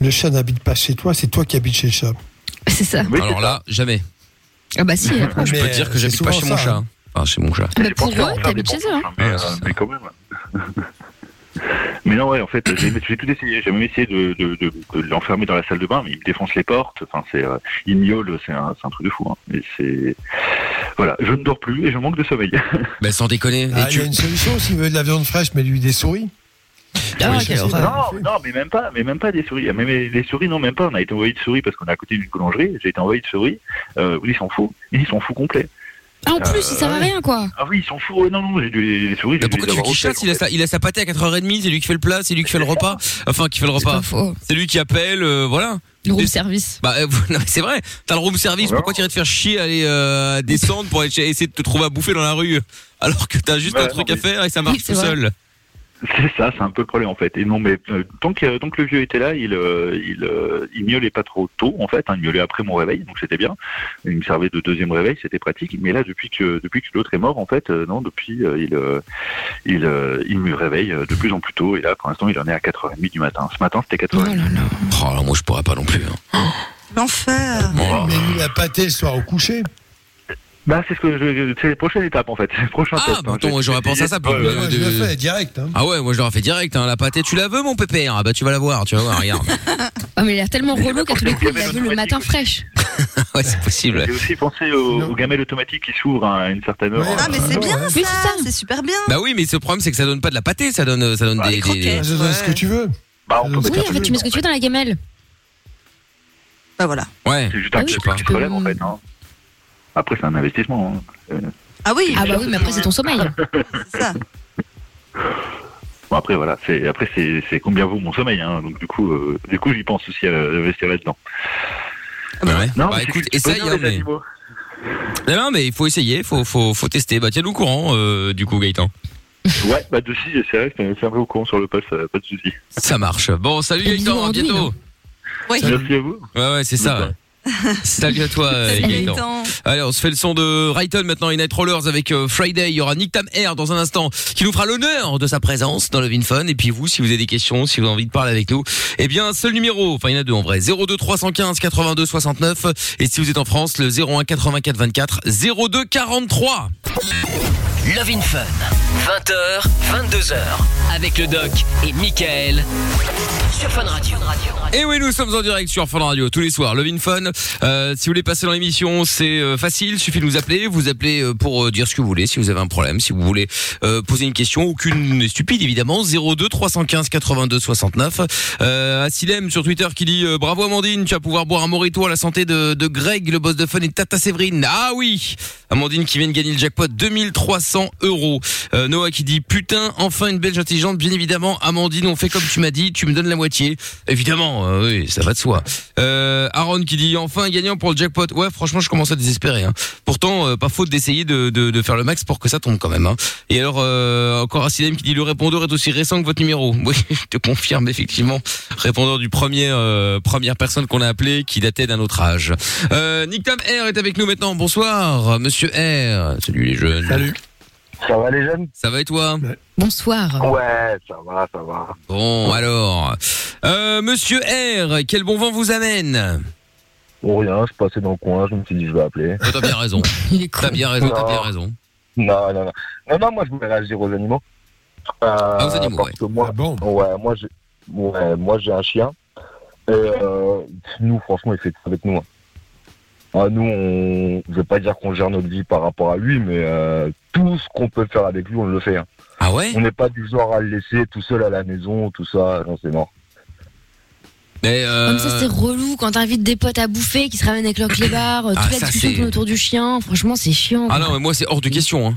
S3: le chat n'habite pas chez toi, c'est toi qui habites chez le chat. [LAUGHS]
S4: C'est ça.
S13: Oui,
S2: Alors là, jamais.
S4: Ah bah si. après.
S2: Je
S3: Mais,
S2: peux te dire que j'habite pas chez mon chat.
S3: hein.
S2: Enfin, chez mon chat.
S13: ça.
S4: Mais pour eux, t'habites chez eux.
S13: mais quand même. Mais non, ouais, en fait, j'ai tout essayé. J'ai même essayé de, de, de, de l'enfermer dans la salle de bain, mais il me défonce les portes. Enfin, c'est, euh, il miaule, c'est un, c'est un truc de fou. Hein. Et c'est, voilà, je ne dors plus et je manque de sommeil. [LAUGHS]
S2: Ben sans déconner.
S3: Ah, il y
S2: tu-
S3: a une solution, s'il veut de la viande fraîche, mais lui des souris.
S2: Ah,
S3: Oui,
S13: Non, non, mais même pas, mais même pas des souris. Même les les souris, non, même pas. On a été envoyé de souris parce qu'on est à côté d'une boulangerie. J'ai été envoyé de souris. Euh, ils s'en foutent. Ils s'en foutent complet.
S4: Ah, en plus, il sert à rien, quoi.
S13: Ah oui, ils s'en foutent. Non, non, les, les souris. Dû
S2: pourquoi tu veux qu'il chasse il a, sa, il a sa pâtée à 4h30, c'est lui qui fait le plat, c'est lui qui fait le repas. Enfin, qui fait le repas. C'est lui qui appelle, euh, voilà.
S4: Le room service.
S2: Bah, euh, [LAUGHS] non, mais c'est vrai. T'as le room service. Pourquoi tu irais te faire chier à aller euh, descendre pour aller essayer de te trouver à bouffer dans la rue alors que t'as juste
S13: Ouais,
S2: un
S13: non,
S2: truc à faire et ça marche
S4: Oui,
S2: tout
S4: vrai.
S2: seul?
S13: C'est ça, c'est un peu le problème en fait. Et non, mais euh, tant, que, tant que le vieux était là, il, euh, il, euh, il miaulait pas trop tôt en fait. hein, il miaulait après mon réveil, donc c'était bien. Il me servait de deuxième réveil, c'était pratique. Mais là, depuis que depuis que l'autre est mort, en fait, euh, non, depuis euh, il euh, il euh, il me réveille euh, de plus en plus tôt. Et là, pour l'instant, il en est à 4h30 du matin. Ce matin, c'était 4h30.
S2: Oh, alors moi je pourrais pas non plus. hein.
S5: L'enfer.
S3: Mais lui, la pâté le soir au coucher.
S13: Bah, c'est ce que je, c'est la prochaine étape en fait. [LAUGHS] Prochain
S2: Ah,
S13: test.
S2: bah,
S13: hein.
S2: attends, j'aurais pensé à ça.
S13: Ouais, ouais,
S3: Moi,
S2: de-
S3: je le fais direct. Hein.
S2: Ah ouais, moi je l'aurais fait direct. Hein, la pâtée, tu la veux mon pépère? Ah bah tu vas la voir, tu vas voir, regarde. [LAUGHS]
S4: Ah, mais il a l'air tellement relou qu'à tous les coups, il la veut le matin fraîche. [LAUGHS]
S2: ouais, c'est possible.
S13: J'ai aussi pensé au, au gamelle automatique qui s'ouvre à une certaine heure.
S5: Ah, mais c'est bien
S4: Oui, c'est
S5: ça. C'est super bien.
S2: Bah oui, mais ce problème c'est que ça donne pas de la pâtée, ça donne, ça donne
S13: Bah,
S2: des,
S13: les.
S3: Ça donne ce que tu veux.
S13: Bah, on peut
S4: Oui, en fait, tu mets ce que tu veux dans la gamelle.
S5: Bah voilà.
S2: Ouais.
S13: C'est juste un
S4: Ah
S13: petit relève en fait. Après, c'est un investissement. hein. Euh,
S5: Ah oui.
S4: Ah bah oui, mais après, c'est ton sommeil. [LAUGHS]
S5: C'est ça.
S13: Bon, après, voilà. C'est, après, c'est, c'est combien vaut mon sommeil. Hein. Donc, du coup, euh, du coup, j'y pense aussi à investir là-dedans.
S2: Bah ouais.
S13: Non,
S2: bah
S13: mais
S2: écoute, essaye, hein, mais. Non, non, mais il faut essayer, faut, faut, faut tester. Bah tiens-nous au courant, euh, du coup, Gaëtan.
S13: Ouais, bah, de si, j'essaierai. Je tiendrai au courant sur le post, euh, pas de soucis.
S2: Ça marche. Bon, salut Gaëtan, à bientôt.
S5: Oui.
S13: Merci à vous.
S2: Ouais, ouais, c'est ça. ouais. Salut à toi, [LAUGHS] euh, Gaëtan. Allez, on se fait le son de Rayton maintenant, et Night Rollers avec euh, Friday. Il y aura Nick Tam Air dans un instant qui nous fera l'honneur de sa présence dans le Vin Fun. Et puis vous, si vous avez des questions, si vous avez envie de parler avec nous, eh bien, seul numéro, enfin il y en a deux en vrai, 02 315 82 69. Et si vous êtes en France, le 01 84 24 02 43.
S1: Love in Fun, 20h, 22h, avec le doc et Michael sur Fun Radio.
S2: Et oui, nous sommes en direct sur Fun Radio tous les soirs. Love in Fun. Euh, si vous voulez passer dans l'émission, c'est euh, facile. Suffit de nous appeler. Vous appelez euh, pour dire ce que vous voulez. Si vous avez un problème, si vous voulez poser une question, aucune n'est stupide évidemment. 02 315 82 69. Euh, Asilem sur Twitter qui dit bravo Amandine, tu vas pouvoir boire un morito à la santé de, Greg, le boss de Fun et Tata Séverine. Ah oui, Amandine qui vient de gagner le jackpot 2300 euros. Euh, Noah qui dit putain enfin une belge intelligente. Bien évidemment, Amandine, on fait comme tu m'as dit. Tu me donnes la moitié. Évidemment, oui, ça va de soi. Aaron qui dit enfin un gagnant pour le jackpot. Ouais, franchement, je commence à désespérer. Hein. Pourtant, euh, pas faute d'essayer de, de, de faire le max pour que ça tombe quand même. Hein. Et alors, euh, encore Asilem qui dit le répondeur est aussi récent que votre numéro. [LAUGHS] Oui, je te confirme effectivement. Répondeur du premier euh, première personne qu'on a appelé qui datait d'un autre âge. Euh, Nick Tam R est avec nous maintenant. Bonsoir, Monsieur R. Salut les jeunes.
S3: Salut.
S14: Ça va les jeunes?
S2: Ça va et toi?
S4: Bonsoir.
S14: Ouais, ça va, ça va.
S2: Bon, alors, euh, Monsieur R, quel bon vent vous amène?
S14: Bon, rien, je passais dans le coin, je me suis dit je vais appeler.
S2: Oh, [LAUGHS] T'as bien raison. T'as bien raison, t'as
S14: Non.
S2: bien raison.
S14: Non, non, non. Non, non, moi je voulais réagir aux animaux. Euh,
S2: Ah, aux animaux,
S14: parce
S2: ouais.
S14: que moi,
S3: Ah bon
S14: ouais, moi j'ai ouais, moi j'ai un chien. Et euh, nous, franchement, il fait tout avec nous. hein. Ah, nous, on... je vais pas dire qu'on gère notre vie par rapport à lui, mais euh, tout ce qu'on peut faire avec lui, on le fait. hein.
S2: Ah ouais?
S14: On n'est pas du genre à le laisser tout seul à la maison, tout ça, non, c'est mort.
S2: Mais euh,
S4: Comme ça, c'est relou quand t'invites des potes à bouffer qui se ramènent avec leur clébard, euh,
S2: Ah,
S4: toute la discussion autour du chien. Franchement, c'est chiant.
S2: Ah
S4: quoi.
S2: non, mais moi c'est hors de question. Hein.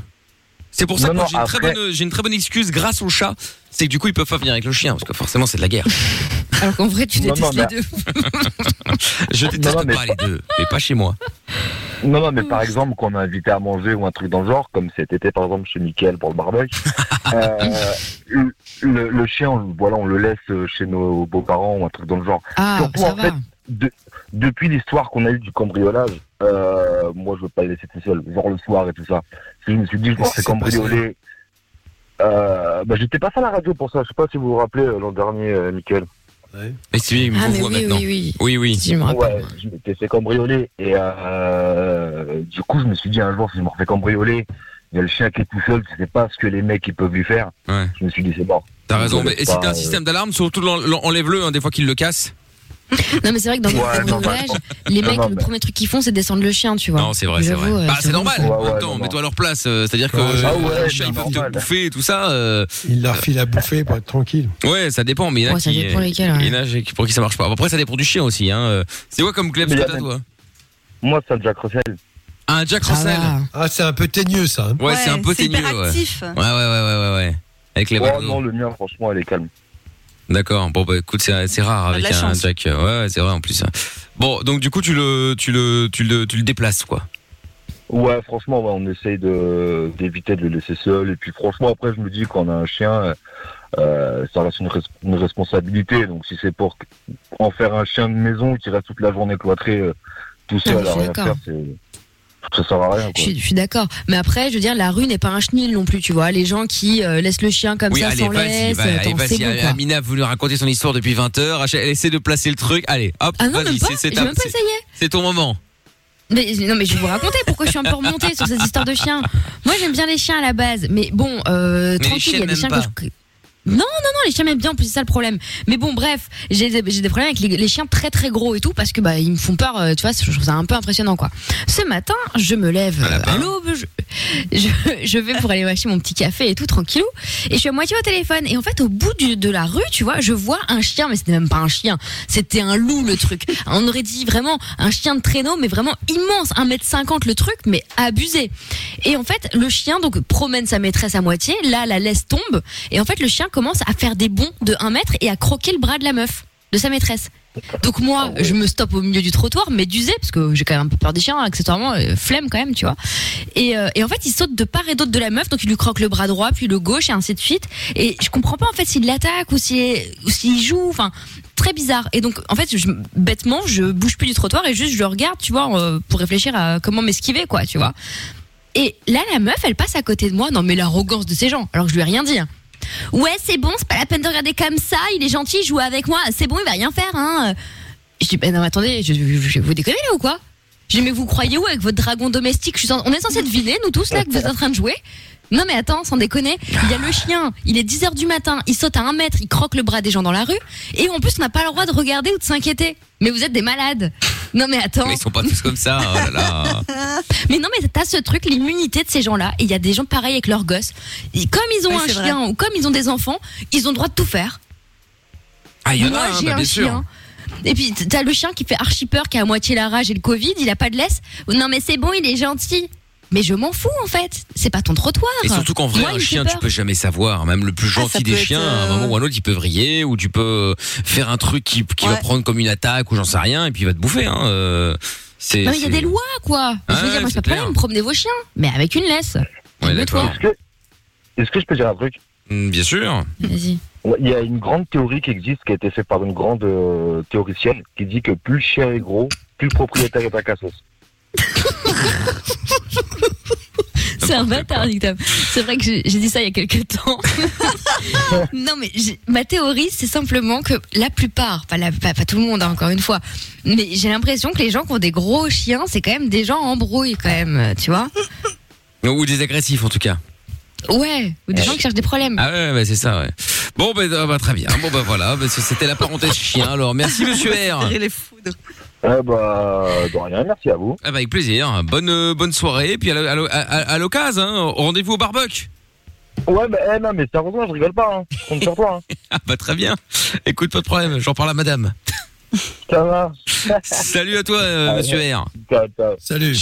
S2: C'est pour ça
S14: Non,
S2: que j'ai une, très
S14: après-
S2: bonne, j'ai une très bonne excuse grâce au chat. C'est que du coup ils peuvent pas venir avec le chien parce que forcément c'est de la guerre. [LAUGHS]
S4: Alors qu'en vrai, tu
S14: Non,
S4: détestes
S14: non,
S4: les deux. [LAUGHS]
S2: Je déteste
S14: Non, non, mais-
S2: pas les deux, mais pas chez moi.
S14: Non, non, mais par exemple, quand on a invité à manger ou un truc dans le genre, comme cet été par exemple chez Mickaël pour le barbecue, [LAUGHS] euh, le, le- chien, on, voilà, on le laisse chez nos beaux-parents ou un truc dans le genre.
S4: Ah,
S14: Surtout
S4: ça
S14: en
S4: va.
S14: fait, de- depuis l'histoire qu'on a eue du cambriolage, euh, moi je veux pas le laisser tout seul, genre le soir et tout ça. Si je me suis dit, je me fais cambrioler. Euh, bah, j'étais pas à la radio pour ça, je sais pas si vous vous rappelez euh, l'an dernier, euh, Mickaël.
S2: Mais si, il me
S4: Ah,
S2: voit
S4: oui,
S2: maintenant.
S4: oui, oui.
S2: Oui, oui.
S4: Si, je me rappelle.
S14: Ouais, je m'étais fait cambrioler. Et euh, du coup, je me suis dit un jour, si je me refais cambrioler, il y a le chien qui est tout seul, tu sais pas ce que les mecs ils peuvent lui faire.
S2: Ouais.
S14: Je me suis dit, c'est mort.
S2: T'as raison. Mais, et si t'as un système d'alarme, surtout enlève-le hein, des fois qu'il le casse.
S4: Non, mais c'est vrai que dans le
S14: Ouais, non,
S4: village,
S14: bah,
S4: les
S14: non,
S4: mecs,
S14: non,
S4: le premier truc qu'ils font, c'est descendre le chien, tu vois.
S2: Non, c'est vrai, c'est vrai.
S4: euh,
S2: Bah, c'est normal.
S14: Ouais,
S2: en
S14: ouais,
S2: mets-toi à leur place. euh, C'est-à-dire que
S14: ah ouais,
S2: les chiens, ils peuvent te bouffer et tout ça. euh,
S3: Il leur file à bouffer pour être tranquille.
S2: Ouais, ça dépend, mais il y en a
S4: Ouais, ça
S2: qui,
S4: dépend lesquels, ouais.
S2: il y en a qui- pour qui ça marche pas. Après, ça dépend du chien aussi. Hein. euh. C'est quoi comme club
S14: a
S2: t'as, toi
S14: Moi, c'est un Jack Russell.
S2: Un Jack Russell.
S3: Ah, c'est un peu teigneux, ça. hein.
S2: Ouais, c'est un peu
S5: c'est
S2: ténueux.
S5: hyper
S2: Ouais.
S5: actif.
S2: ouais, ouais, ouais, ouais, ouais, ouais. Avec les
S14: Oh non, le mien, franchement, elle est calme.
S2: D'accord. Bon, bah écoute, c'est rare avec un
S5: chance.
S2: Jack. Ouais, ouais, c'est vrai en plus. Bon, donc du coup, tu le, tu le, tu le, tu le déplaces, quoi.
S14: Ouais, franchement, ouais, on essaye de d'éviter de le laisser seul. Et puis, franchement, après, je me dis qu'on a un chien, euh, ça reste une, res- une responsabilité. Donc, si c'est pour en faire un chien de maison qui reste toute la journée cloîtré euh, tout
S4: Non,
S14: seul à rien faire, c'est ça sert à rien.
S4: Je
S14: Quoi.
S4: suis, je suis d'accord. Mais après, je veux dire, la rue n'est pas un chenil non plus, tu vois. Les gens qui euh, laissent le chien comme
S2: oui,
S4: ça
S2: allez,
S4: sans laisse,
S2: va- allez, vas-y. Amina a voulu raconter son histoire depuis 20 heures. Elle essaie de placer le truc. Allez, hop,
S4: Ah non, même
S2: vas-y,
S4: pas.
S2: c'est-
S4: même pas
S2: c'est-
S4: essayé.
S2: c'est ton moment.
S4: Mais, non, mais je vais vous raconter pourquoi je suis un peu remontée sur cette histoire de chiens. Moi, j'aime bien les chiens à la base. Mais bon, euh, tranquille, il y a des chiens
S2: pas.
S4: que je... Non, non, non, les chiens m'aiment bien, en plus c'est ça le problème. Mais bon, bref, j'ai des, problèmes avec les, les chiens très très gros et tout parce que bah ils me font peur, euh, tu vois, je trouve ça un peu impressionnant quoi. Ce matin, je me lève euh, à l'aube, je, je, je vais pour aller acheter mon petit café et tout tranquillou, et je suis à moitié au téléphone et en fait au bout du- de la rue, tu vois, je vois un chien, mais c'était même pas un chien, c'était un loup le truc. On aurait dit vraiment un chien de traîneau, mais vraiment immense, 1m50 le truc, mais abusé. Et en fait, le chien donc promène sa maîtresse à moitié, là la laisse tombe, et en fait le chien commence à faire des bonds de 1 mètre et à croquer le bras de la meuf, de sa maîtresse. Donc moi, je me stoppe au milieu du trottoir, médusée, parce que j'ai quand même un peu peur des chiens, accessoirement, euh, flemme quand même, tu vois. Et, euh, et en fait, il saute de part et d'autre de la meuf, donc il lui croque le bras droit, puis le gauche, et ainsi de suite. Et je comprends pas en fait s'il l'attaque ou s'il ou s'il joue, enfin très bizarre. Et donc en fait, je, bêtement, je bouge plus du trottoir et juste je le regarde, tu vois, euh, pour réfléchir à comment m'esquiver, quoi, tu vois. Et là, la meuf, elle passe à côté de moi. Non, mais l'arrogance de ces gens, alors que je lui ai rien dit. hein. Ouais, c'est bon, c'est pas la peine de regarder comme ça. Il est gentil, il joue avec moi. C'est bon, il va rien faire, hein. Je dis, ben non, mais attendez, je, je- vous déconnez là ou quoi? Je dis, mais vous croyez où avec votre dragon domestique? On est censé deviner, nous tous là, que vous êtes en train de jouer non mais attends, sans déconner, il y a le chien, il est 10h du matin, il saute à un mètre, il croque le bras des gens dans la rue, et en plus on n'a pas le droit de regarder ou de s'inquiéter. Mais vous êtes des malades. Non mais attends.
S2: Mais ils sont pas tous comme ça. Oh là là. [LAUGHS]
S4: Mais non, mais t'as ce truc, l'immunité de ces gens-là. Et il y a des gens pareils avec leurs gosses. Et comme ils ont
S5: Ouais,
S4: un chien ou comme ils ont des enfants, ils ont le droit de tout faire.
S2: Ah, il y en
S4: Moi,
S2: a, hein,
S4: j'ai
S2: bah,
S4: un
S2: bien sûr.
S4: chien. Et puis t'as le chien qui fait archi peur, qui a à moitié la rage et le Covid, il a pas de laisse. Non mais c'est bon, il est gentil. Mais je m'en fous en fait. C'est pas ton trottoir.
S2: Et surtout qu'en vrai,
S4: Moi,
S2: un
S4: me
S2: chien, tu peux jamais savoir. Même le plus
S5: Ah,
S2: gentil des chiens, à un moment ou à un autre, il peut vriller ou tu peux faire un truc qui, qui va
S5: Ouais.
S2: prendre comme une attaque ou j'en sais rien et puis il va te bouffer. Hein. euh, C'est.
S4: Non, mais il y a des lois quoi. je
S2: Ouais,
S4: veux dire, moi
S2: c'est
S4: c'est pas problème,
S2: clair.
S4: promenez vos chiens, mais avec une laisse.
S2: Ouais, d'accord.
S14: Est-ce que, je peux dire un truc?
S2: Mm, Bien sûr.
S4: Vas-y.
S14: Ouais, Il y a une grande théorie qui existe, qui a été faite par une grande euh, théoricienne, qui dit que plus le chien est gros, plus le propriétaire est à cassos. [LAUGHS]
S4: C'est un bâtard, Nick-Tom. C'est vrai que j'ai dit ça il y a quelques temps. [LAUGHS] non, mais ma théorie, c'est simplement que la plupart, pas, la, pas, pas tout le monde, hein, encore une fois, mais j'ai l'impression que les gens qui ont des gros chiens, c'est quand même des gens en brouille, quand même, tu vois
S2: Ou des agressifs en tout cas.
S4: Ouais, ou des gens qui cherchent des problèmes.
S2: Ah ouais, ouais, c'est ça, ouais. Bon, ben, ah bah, très bien. Bon, ben voilà, ben, c'était la parenthèse chien. Alors, merci, monsieur R.
S5: les foudres.
S14: Eh bah, de rien, merci à vous.
S2: Ah bah, avec plaisir. Bonne, euh, bonne soirée. Puis à, l'o- à l'o- à- l'occasion, hein, rendez-vous au barbecue.
S14: Ouais, mais eh, non, mais sérieusement, je rigole pas, hein. je compte sur toi. Hein. [LAUGHS]
S2: Ah bah, très bien. Écoute, pas de problème. J'en parle à madame. [LAUGHS]
S14: Ça va
S2: Salut à toi, euh, monsieur R.
S3: Salut.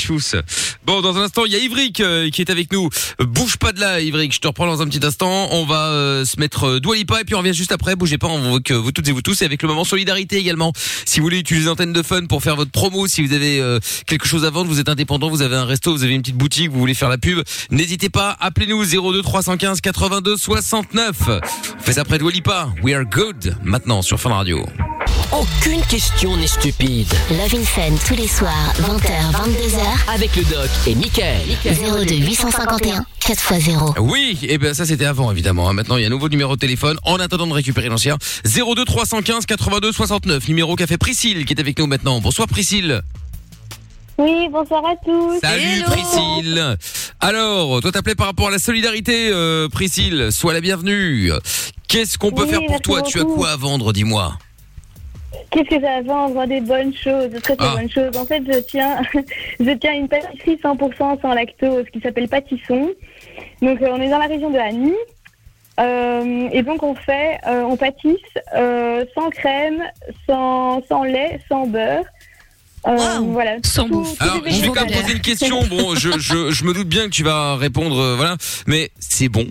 S2: Bon, dans un instant, il y a Ivric euh, qui est avec nous. Euh, Bouge pas de là, Ivric. Je te reprends dans un petit instant. On va euh, se mettre euh, Dua Lipa et puis on revient juste après. Bougez pas, on veut que vous toutes et vous tous et avec le moment solidarité également. Si vous voulez utiliser l'antenne de fun pour faire votre promo, si vous avez euh, quelque chose à vendre, vous êtes indépendant, vous avez un resto, vous avez une petite boutique, vous voulez faire la pub, n'hésitez pas, appelez-nous 02 315 82 69. On fait ça après Dua Lipa. We are good. Maintenant sur Fun Radio.
S1: Aucune question n'est stupide.
S6: Love in Fun tous les soirs, 20h, 22h.
S1: Avec le doc et Michael.
S6: 02 851 4x0.
S2: Oui, et ben ça c'était avant évidemment. hein. Maintenant il y a un nouveau numéro de téléphone. En attendant de récupérer l'ancien, 02 315 82 69. Numéro qu'a fait Priscille qui est avec nous maintenant. Bonsoir Priscille.
S15: Oui, bonsoir à tous.
S2: Salut Priscille. Alors, toi t'appelais par rapport à la solidarité, euh, Priscille. Sois la bienvenue. Qu'est-ce qu'on peut
S8: Oui,
S2: faire pour toi? Tu as quoi à vendre, dis-moi?
S8: Qu'est-ce que j'ai à vendre Des bonnes choses, de très très
S2: Ah.
S8: bonnes choses. En fait, je tiens, [LAUGHS] je tiens une pâtisserie 100% sans lactose qui s'appelle Pâtisson. Donc, euh, on est dans la région de Annie. Euh, et donc, on fait, euh, on pâtisse euh, sans crème, sans, sans lait, sans beurre. Euh, Voilà. Sans
S2: Alors, je vais quand même poser une question. Bon, je, je, je me doute bien que tu vas répondre, euh, voilà, mais c'est bon.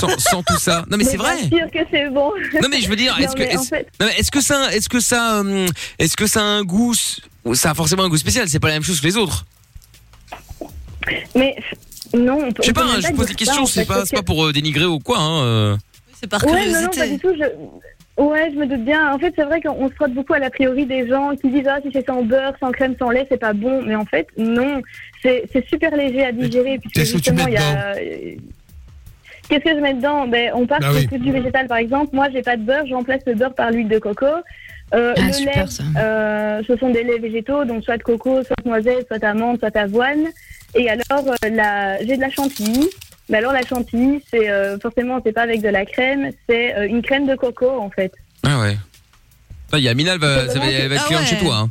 S2: Sans, sans tout ça. Non, mais c'est vrai.
S8: Bien sûr que c'est bon.
S2: Non mais je veux dire, est-ce que est-ce
S8: fait-
S2: est-ce que ça est-ce que ça hum, est-ce que ça a un goût ça a forcément un goût spécial, c'est pas la même chose que les autres.
S8: Mais non, on peut.
S2: Je sais pas, hein, je pose des questions, c'est pas c'est pour euh, dénigrer ou quoi hein. euh.
S5: C'est par
S8: Ouais, non, non, pas du tout. Je... Ouais, je me doute bien. En fait, c'est vrai qu'on se frotte beaucoup à l'a priori des gens qui disent ah si c'est sans beurre, sans crème, sans lait, c'est pas bon. Mais en fait, non. C'est super léger à digérer
S3: qu'est-ce que tu
S8: justement
S3: mets
S8: il y a. Qu'est-ce que je mets dedans? Ben, on part
S3: Ah
S8: sur
S3: oui.
S8: du végétal par exemple. Moi, j'ai pas de beurre, je remplace le beurre par l'huile de coco. Euh,
S4: Ah,
S8: le
S4: super,
S8: lait,
S4: ça.
S8: euh, ce sont des laits végétaux, donc soit de coco, soit de noisette, soit amande, soit avoine. Et alors, euh, la... j'ai de la chantilly. Mais alors, la chantilly, c'est euh, forcément, c'est pas avec de la crème, c'est euh, une crème de coco en fait.
S2: Ah ouais. Putain, Il y a Mina, elle va, ça va, elle va être cliente
S8: ah
S2: chez
S8: ouais.
S2: toi. Hein.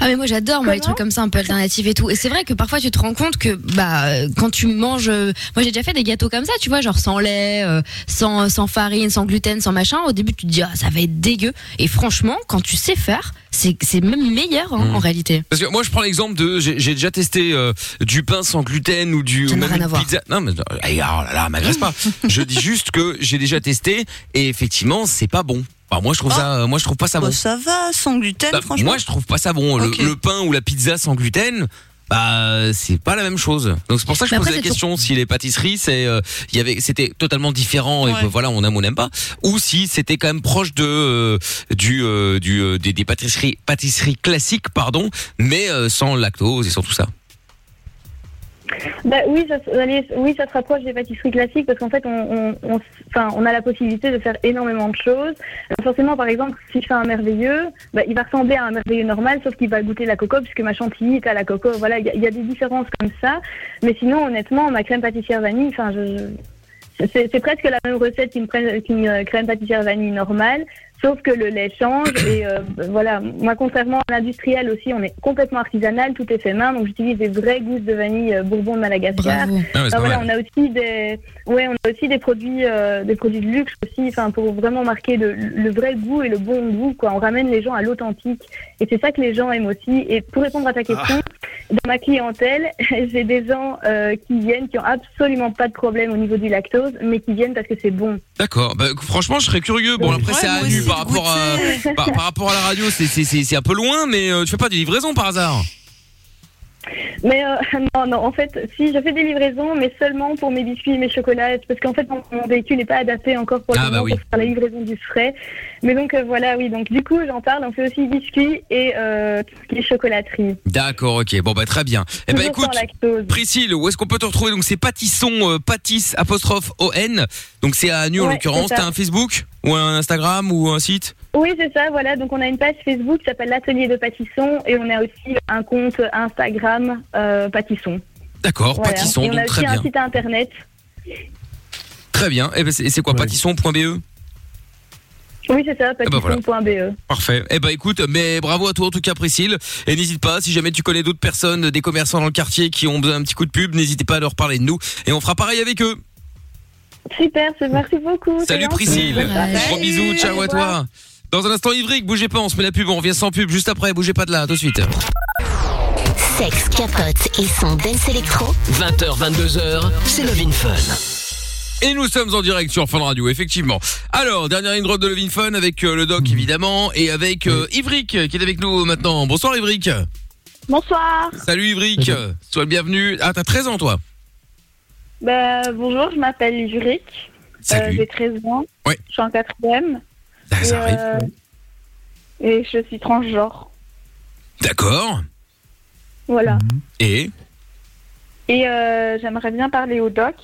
S4: Ah mais moi j'adore moi les trucs comme ça un peu alternatifs et tout et c'est vrai que parfois tu te rends compte que bah quand tu manges euh, moi j'ai déjà fait des gâteaux comme ça tu vois genre sans lait euh, sans sans farine sans gluten sans machin au début tu te dis ah ça va être dégueu et franchement quand tu sais faire c'est c'est même meilleur hein,
S2: Mmh.
S4: en réalité
S2: Parce que moi je prends l'exemple de j'ai déjà testé euh, du pain sans gluten ou du ou même une pizza. Non mais oh là là, m'agresse pas. [LAUGHS] je dis juste que j'ai déjà testé et effectivement c'est pas bon. Enfin, moi je trouve ça, euh, moi je trouve pas ça bon.
S5: Bah, ça va, sans gluten,
S2: Bah,
S5: franchement.
S2: moi je trouve pas ça bon. Le- pain ou la pizza sans gluten. Bah c'est pas la même chose. Donc c'est pour ça que je posais la question si les pâtisseries c'est euh, il y avait c'était totalement différent et voilà on aime ou on n'aime pas ou si c'était quand même proche de euh, du euh, du euh, des, des pâtisseries pâtisseries classiques pardon mais euh, sans lactose et sans tout ça.
S8: Bah, oui, ça, oui, ça se rapproche des pâtisseries classiques parce qu'en fait, on, enfin, on a la possibilité de faire énormément de choses. Forcément, par exemple, si je fais un merveilleux, bah, il va ressembler à un merveilleux normal, sauf qu'il va goûter la coco puisque ma chantilly est à la coco. Voilà, il y, a- des différences comme ça. Mais sinon, honnêtement, ma crème pâtissière vanille, enfin, c'est presque la même recette qu'une, euh, crème pâtissière vanille normale, sauf que le lait change. Et euh, voilà, moi, contrairement à l'industriel aussi, on est complètement artisanal, tout est fait main. Donc, j'utilise des vraies gousses de vanille euh, Bourbon de Madagascar.
S4: Bravo.
S2: Ah ouais,
S8: Ah, voilà, on a aussi des, ouais, on a aussi des produits, euh, des produits de luxe aussi, enfin pour vraiment marquer le, le vrai goût et le bon goût, quoi. On ramène les gens à l'authentique, et c'est ça que les gens aiment aussi. Et pour répondre à ta question, dans ma clientèle, [LAUGHS] j'ai des gens euh, qui viennent, qui ont absolument pas de problème au niveau du lactose, mais qui viennent parce que c'est bon.
S2: D'accord. Bah, franchement, je serais curieux. Bon, après, c'est à nu par rapport à, par, par rapport à la radio, c'est, c'est, c'est, c'est un peu loin, mais euh, tu fais pas des livraisons par hasard?
S8: Mais euh, [LAUGHS] non, non, en fait, si je fais des livraisons, mais seulement pour mes biscuits et mes chocolats, parce qu'en fait, mon, mon véhicule n'est pas adapté encore pour
S2: Ah, bah
S8: moment
S2: oui.
S8: pour faire la livraison du frais. Mais donc euh, voilà, oui, donc du coup, j'en parle. On fait aussi biscuits et euh, tout ce qui est chocolaterie.
S2: D'accord, ok. Bon, bah, très bien. Eh ben,
S8: Toujours
S2: écoute. Priscille, où est-ce qu'on peut te retrouver? Donc, c'est pâtisson, euh, pâtisse, apostrophe, O-N. Donc, c'est à Nu, en
S8: Ouais,
S2: l'occurrence. T'as un Facebook? Ou un Instagram? Ou un site?
S8: Oui, c'est ça, voilà. Donc on a une page Facebook qui s'appelle l'Atelier de Pâtisson et on a aussi un compte Instagram euh, Pâtisson.
S2: D'accord,
S8: Voilà.
S2: pâtisson,
S8: et on a
S2: donc
S8: aussi
S2: très
S8: un site internet.
S2: Très bien. Eh ben, c'est, quoi? Pâtisson.be?
S8: Oui, c'est ça,
S2: bah voilà.
S8: pâtisson.be.
S2: Parfait. Eh ben écoute, mais bravo à toi en tout cas Priscille. Et n'hésite pas, si jamais tu connais d'autres personnes, des commerçants dans le quartier qui ont besoin d'un petit coup de pub, n'hésitez pas à leur parler de nous. Et on fera pareil avec eux.
S8: Super, c'est- merci beaucoup.
S2: Salut. Priscille. Gros bisous, ciao à toi. Dans un instant Ivric, bougez pas, on se met la pub, on revient sans pub juste après, bougez pas de là, tout de suite.
S6: Sexe, capote et son dance électro.
S1: 20h, 22h, c'est Love in Fun.
S2: Et nous sommes en direct sur Fun Radio, effectivement. Alors, dernière ligne droite de Levin Fun avec euh, le doc évidemment et avec euh, Ivric qui est avec nous maintenant. Bonsoir Ivric.
S8: Bonsoir.
S2: Salut Ivric. Sois le bienvenu. Ah, t'as 13 ans toi
S8: Bah, bonjour, je m'appelle.
S2: Salut.
S8: Euh, J'ai 13 ans.
S2: Ouais.
S8: Je suis en quatrième.
S2: Ça arrive.
S8: euh, et je suis transgenre.
S2: D'accord.
S8: Voilà.
S2: Et
S8: Et euh, j'aimerais bien parler au doc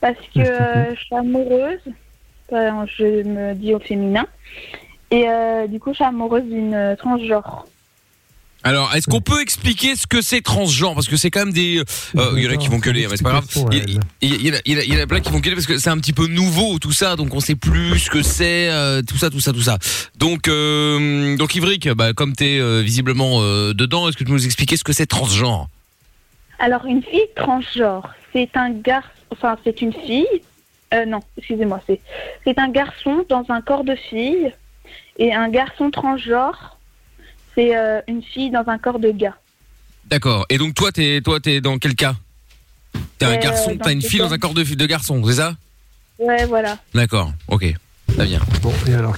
S8: parce que euh, je suis amoureuse. Enfin, je me dis au féminin. Et du coup, je suis amoureuse d'une transgenre.
S2: Alors, est-ce qu'on peut expliquer ce que c'est transgenre? Parce que c'est quand même des. euh, Il y en a qui vont gueuler, mais c'est pas grave. Il il- il y, en a- il y en plein qui vont gueuler parce que c'est un petit peu nouveau tout ça, donc on sait plus ce que c'est, euh, tout ça, tout ça, tout ça. Donc, euh, donc Ivric, bah, comme t'es euh, visiblement euh, dedans, est-ce que tu peux nous expliquer ce que c'est transgenre?
S8: Alors, une fille transgenre, c'est un garçon, enfin, c'est une fille. Euh, non, excusez-moi, c'est c'est un garçon dans un corps de fille. Et un garçon transgenre, c'est euh, une fille dans un corps de gars.
S2: D'accord. Et donc toi, t'es toi, t'es dans quel cas? T'es un
S8: Euh,
S2: garçon,
S8: dans
S2: t'as une fille
S8: cas.
S2: dans un corps de, de garçon, c'est ça?
S8: Ouais, voilà.
S2: D'accord. Ok. Très bien.
S3: Bon, et alors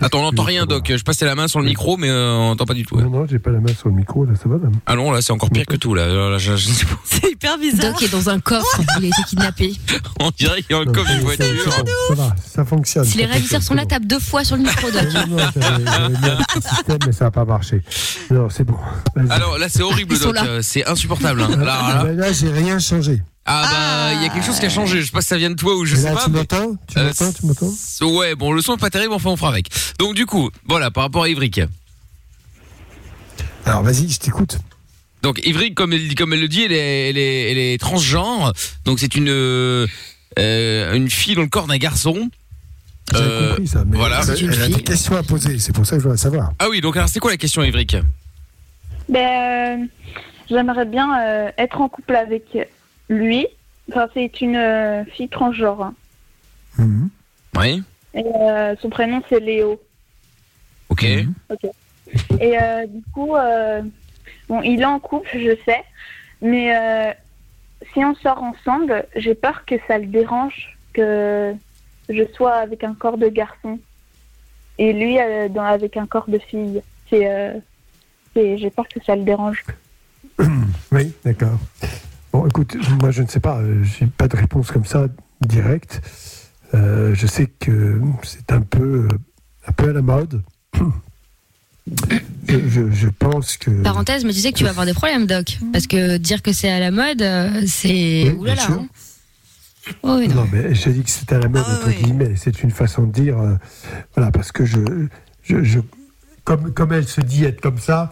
S2: Attends, on n'entend rien, Doc. Je passais la main sur le micro, mais euh, on n'entend pas du tout.
S3: Non, non, j'ai pas la main sur le micro, là, ça va, là.
S2: Ah non, là, c'est encore pire que tout. Là, Là, là, je- je sais pas. [LAUGHS]
S5: C'est hyper bizarre.
S4: Doc est dans un coffre, il a été kidnappé.
S2: On dirait qu'il y a un coffre d'une voiture.
S3: Ça va, ça fonctionne.
S4: Si les
S3: ça
S4: réalisateurs sont là, tape deux fois sur le micro, Doc.
S3: Non, non, j'avais j'avais mis un petit système, mais ça n'a pas marché. Non, c'est bon. Vas-y.
S2: Alors là, c'est horrible,
S4: Ils sont
S2: Doc.
S4: là.
S2: Euh, C'est insupportable. hein. Là,
S3: Ah,
S2: là,
S3: ben là, j'ai rien changé.
S2: Ah bah, il y a quelque chose qui a changé. Je sais pas si ça vient de toi ou je sais pas.
S3: tu
S2: mais-
S3: m'entends? Tu
S2: Euh,
S3: m'entends Tu m'entends?
S2: Ouais, bon, le son est pas terrible, enfin on fera avec. Donc du coup, voilà, par rapport à Ivric.
S3: Alors, vas-y, je t'écoute.
S2: Donc Ivric, comme elle, comme elle le dit, elle est, elle est, elle est transgenre. Donc c'est une, euh, euh, une fille dans le corps d'un garçon.
S3: J'avais
S2: Euh,
S3: compris ça. Mais
S2: voilà.
S3: elle, elle a des questions à poser, c'est pour ça que je voudrais savoir.
S2: Ah oui, donc alors c'est quoi la question, Ivric?
S8: Ben, euh, j'aimerais bien euh, être en couple avec lui. Enfin, c'est une euh, fille transgenre. hein.
S2: Oui.
S8: Et euh, son prénom, c'est Léo.
S2: Ok.
S8: Ok. Et euh, du coup, euh, bon, il est en couple, je sais, mais euh, si on sort ensemble, j'ai peur que ça le dérange que je sois avec un corps de garçon et lui euh, dans, avec un corps de fille. C'est, euh, c'est- j'ai peur que ça le dérange.
S3: Oui, d'accord. Bon, écoute, moi je ne sais pas, euh, j'ai pas de réponse comme ça directe. Euh, je sais que c'est un peu, euh, un peu à la mode. Je, je- je pense que.
S4: Parenthèse, me disais que tu vas avoir des problèmes, Doc. Parce que dire que c'est à la mode, c'est.
S3: Oui,
S4: Oulala. hein. Oh, oui, non.
S3: Non, mais j'ai dit que c'était à la mode, entre guillemets. C'est une façon de dire. euh, voilà, parce que je. je, je- comme, comme elle se dit être comme ça,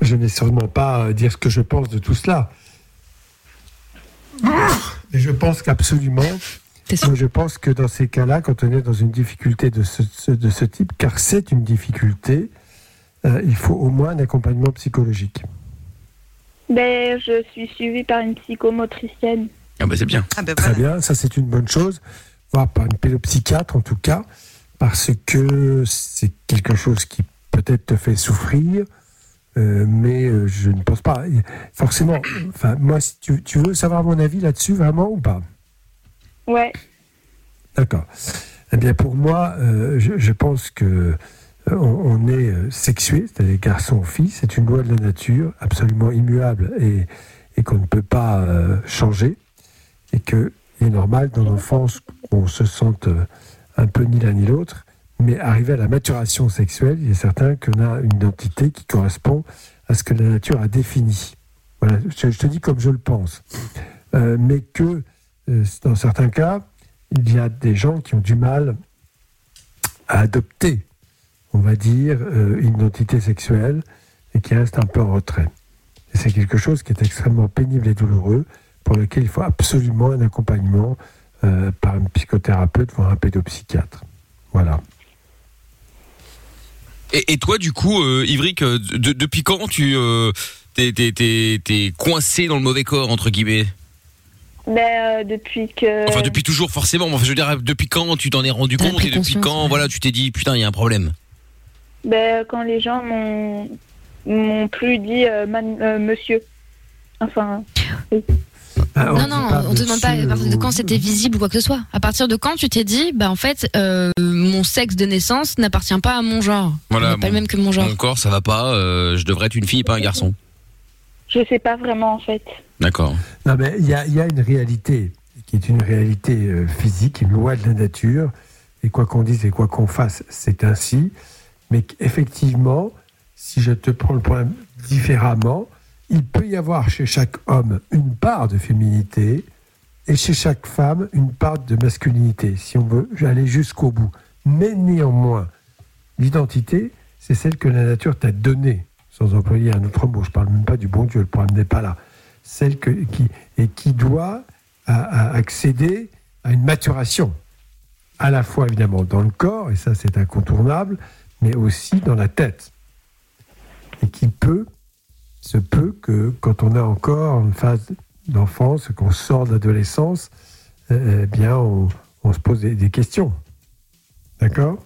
S3: je n'ai sûrement pas à dire ce que je pense de tout cela. Je pense qu'absolument. Je pense que dans ces cas-là, quand on est dans une difficulté de ce, ce- de ce type, car c'est une difficulté, euh, il faut au moins un accompagnement psychologique.
S8: Ben, je suis suivie par une psychomotricienne.
S2: Ah bah c'est bien.
S3: Très bien, ça c'est une bonne chose, voire par une pédopsychiatre en tout cas, parce que c'est quelque chose qui peut-être te fait souffrir, euh, mais euh, je ne pense pas. Forcément, enfin, moi, si tu, tu veux savoir mon avis là-dessus, vraiment ou pas?
S8: Ouais.
S3: D'accord. Eh bien, pour moi, euh, je, je pense que on, on est sexué, c'est-à-dire garçon ou fille, c'est une loi de la nature absolument immuable et, et qu'on ne peut pas euh, changer, et que il est normal dans l'enfance qu'on se sente un peu ni l'un ni l'autre, mais arrivé à la maturation sexuelle, il est certain qu'on a une identité qui correspond à ce que la nature a défini. Voilà, je, te dis comme je le pense, Euh, mais que euh, dans certains cas, il y a des gens qui ont du mal à adopter, on va dire, euh, une identité sexuelle et qui restent un peu en retrait. Et c'est quelque chose qui est extrêmement pénible et douloureux, pour lequel il faut absolument un accompagnement par un psychothérapeute, voire un pédopsychiatre. Voilà.
S2: Et, et toi, du coup, euh, Ivric, euh, de- depuis quand tu euh, t'es, t'es, t'es, t'es coincé dans le mauvais corps entre guillemets?
S8: Ben, euh, depuis que.
S2: Enfin, depuis toujours, forcément. mais Enfin, je veux dire, depuis quand tu t'en es rendu
S8: T'as
S2: compte et depuis quand,
S8: ouais.
S2: voilà, tu t'es dit, putain, il y a un problème?
S8: Ben, quand les gens m'ont m'ont plus dit euh, man- euh, monsieur. Enfin. oui.
S4: Non, non, on te demande pas à partir de quand c'était visible ou quoi que ce soit. À partir de quand tu t'es dit, bah en fait, euh, mon sexe de naissance n'appartient pas à mon genre.
S2: Voilà.
S4: Il n'est pas le même que mon genre.
S2: Mon corps, ça va pas. euh, je devrais être une fille, pas un garçon.
S8: Je sais pas vraiment en fait.
S2: D'accord.
S3: Non, mais il y y a une réalité qui est une réalité euh, physique, une loi de la nature. Et quoi qu'on dise et quoi qu'on fasse, c'est ainsi. Mais effectivement, si je te prends le problème différemment, il peut y avoir chez chaque homme une part de féminité et chez chaque femme une part de masculinité, si on veut aller jusqu'au bout. Mais néanmoins, l'identité, c'est celle que la nature t'a donnée. sans employer un autre mot, je parle même pas du bon Dieu, le problème n'est pas là. Celle qui, et qui doit accéder à une maturation, à la fois évidemment dans le corps, et ça c'est incontournable, mais aussi dans la tête. Et qui peut, se peut que quand on a encore une phase d'enfance, qu'on sort de l'adolescence, euh, eh bien on, on se pose des, des questions. D'accord?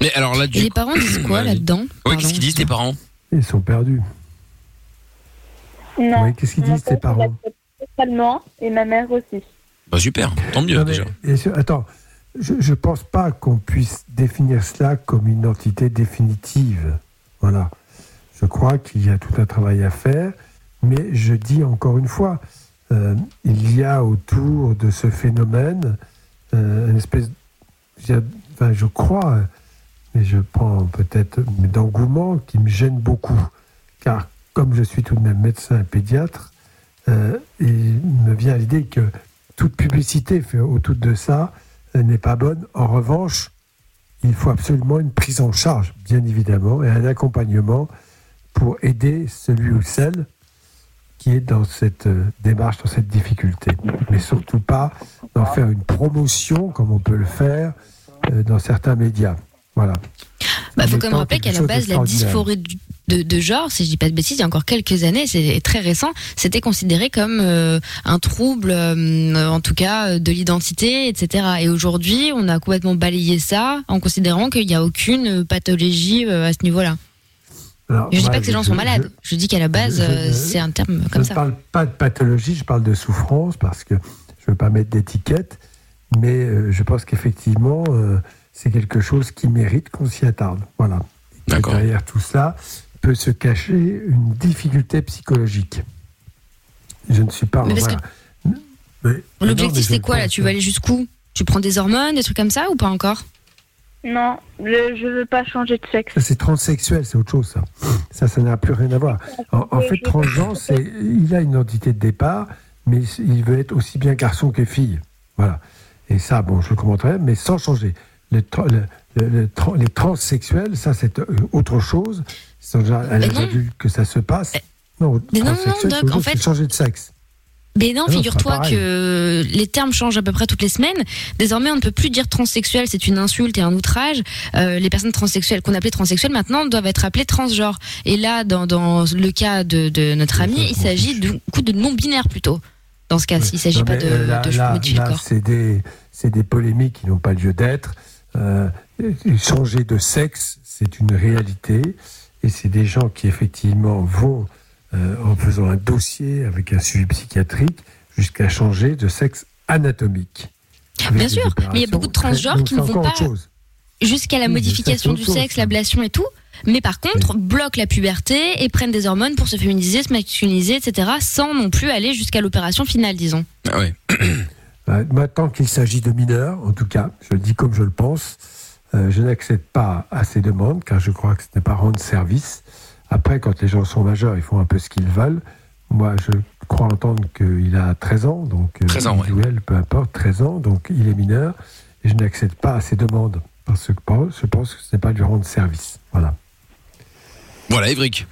S2: Mais alors là, du
S4: Et les parents disent quoi [COUGHS] là-dedans?
S2: Ouais, qu'est-ce qu'ils disent tes parents?
S3: Ils sont perdus.
S15: Non.
S3: Oui, qu'est-ce qu'ils disent, tes parents?
S15: totalement, et ma mère aussi.
S2: Bah super, tant mieux
S3: Non,
S2: déjà.
S3: attends, je ne pense pas qu'on puisse définir cela comme une entité définitive. Voilà. Je crois qu'il y a tout un travail à faire, mais je dis encore une fois, euh, il y a autour de ce phénomène euh, une espèce, je, crois, mais je prends peut-être d'engouement qui me gêne beaucoup, car comme je suis tout de même médecin et pédiatre, euh, il me vient l'idée que toute publicité fait autour de ça n'est pas bonne. En revanche, il faut absolument une prise en charge, bien évidemment, et un accompagnement pour aider celui ou celle qui est dans cette euh, démarche, dans cette difficulté. Mais surtout pas d'en faire une promotion comme on peut le faire euh, dans certains médias. Voilà.
S4: Bah, faut quand même rappeler qu'à la base, la dysphorie de, de genre, si je dis pas de bêtises, il y a encore quelques années, c'est très récent, c'était considéré comme euh, un trouble, euh, en tout cas, de l'identité, etc. Et aujourd'hui, on a complètement balayé ça en considérant qu'il n'y a aucune pathologie euh, à ce niveau-là.
S3: Alors,
S4: Je dis
S3: moi,
S4: pas que ces gens
S3: je-
S4: sont malades, je dis qu'à la base,
S3: je- je-
S4: euh, c'est un terme
S3: Je
S4: comme
S3: ne
S4: ça.
S3: parle pas de pathologie, je parle de souffrance parce que je ne veux pas mettre d'étiquette, mais euh, je pense qu'effectivement, euh, c'est quelque chose qui mérite qu'on s'y attarde. Voilà. Et derrière tout cela peut se cacher une difficulté psychologique. Je ne suis pas. Voilà.
S4: L'objectif,
S3: je
S4: c'est quoi là? Tu veux aller jusqu'où? Tu prends des hormones, des trucs comme ça ou pas encore?
S15: Non, je, je veux pas changer de sexe.
S3: C'est transsexuel, c'est autre chose, ça. Ça, ça n'a plus rien à voir. En, en fait, transgenre, c'est, il a une identité de départ, mais il veut être aussi bien garçon que fille. Voilà. Et ça, bon, je le commenterai, mais sans changer. Le tra- le- le- le tra- les transsexuels, ça, c'est euh, autre chose. C'est déjà à l'âge adulte que ça se passe. Non,
S4: mais non, non, Doc, en fait-
S3: c'est changer de sexe.
S4: Mais non,
S3: Ah
S4: figure-toi que les termes changent à peu près toutes les semaines. Désormais, on ne peut plus dire transsexuel, c'est une insulte et un outrage. Euh, les personnes transsexuelles qu'on appelait transsexuelles maintenant doivent être appelées transgenres. Et là, dans, dans le cas de, de notre ami, il s'agit du coup de non-binaire plutôt. Dans ce cas, il ne s'agit pas de,
S3: euh, là,
S4: de
S3: là-
S4: modifier
S3: là,
S4: le corps.
S3: C'est des, c'est des polémiques qui n'ont pas lieu d'être. Euh, changer de sexe, c'est une réalité. Et c'est des gens qui, effectivement, vont, euh, en faisant un dossier avec un suivi psychiatrique, jusqu'à changer de sexe anatomique.
S4: Bien sûr, mais il y a beaucoup de transgenres qui ne vont pas jusqu'à la
S3: Oui,
S4: modification du sexe, l'ablation et tout. Mais par contre, bloquent la puberté et prennent des hormones pour se féminiser, se masculiniser, etc., sans non plus aller jusqu'à l'opération finale, disons.
S2: Ah ouais. [COUGHS]
S3: Euh, moi, tant qu'il s'agit de mineurs, en tout cas, je le dis comme je le pense, euh, je n'accède pas à ces demandes, car je crois que ce n'est pas rendre service. Après, quand les gens sont majeurs, ils font un peu ce qu'ils veulent. Moi, je crois entendre qu'il a 13 ans, donc euh,
S2: 13 ans,
S3: il ou elle, peu importe, 13 ans, donc il est mineur, et je n'accède pas à ces demandes, parce que je pense que ce n'est pas lui rendre service. Voilà.
S2: Voilà, Évric.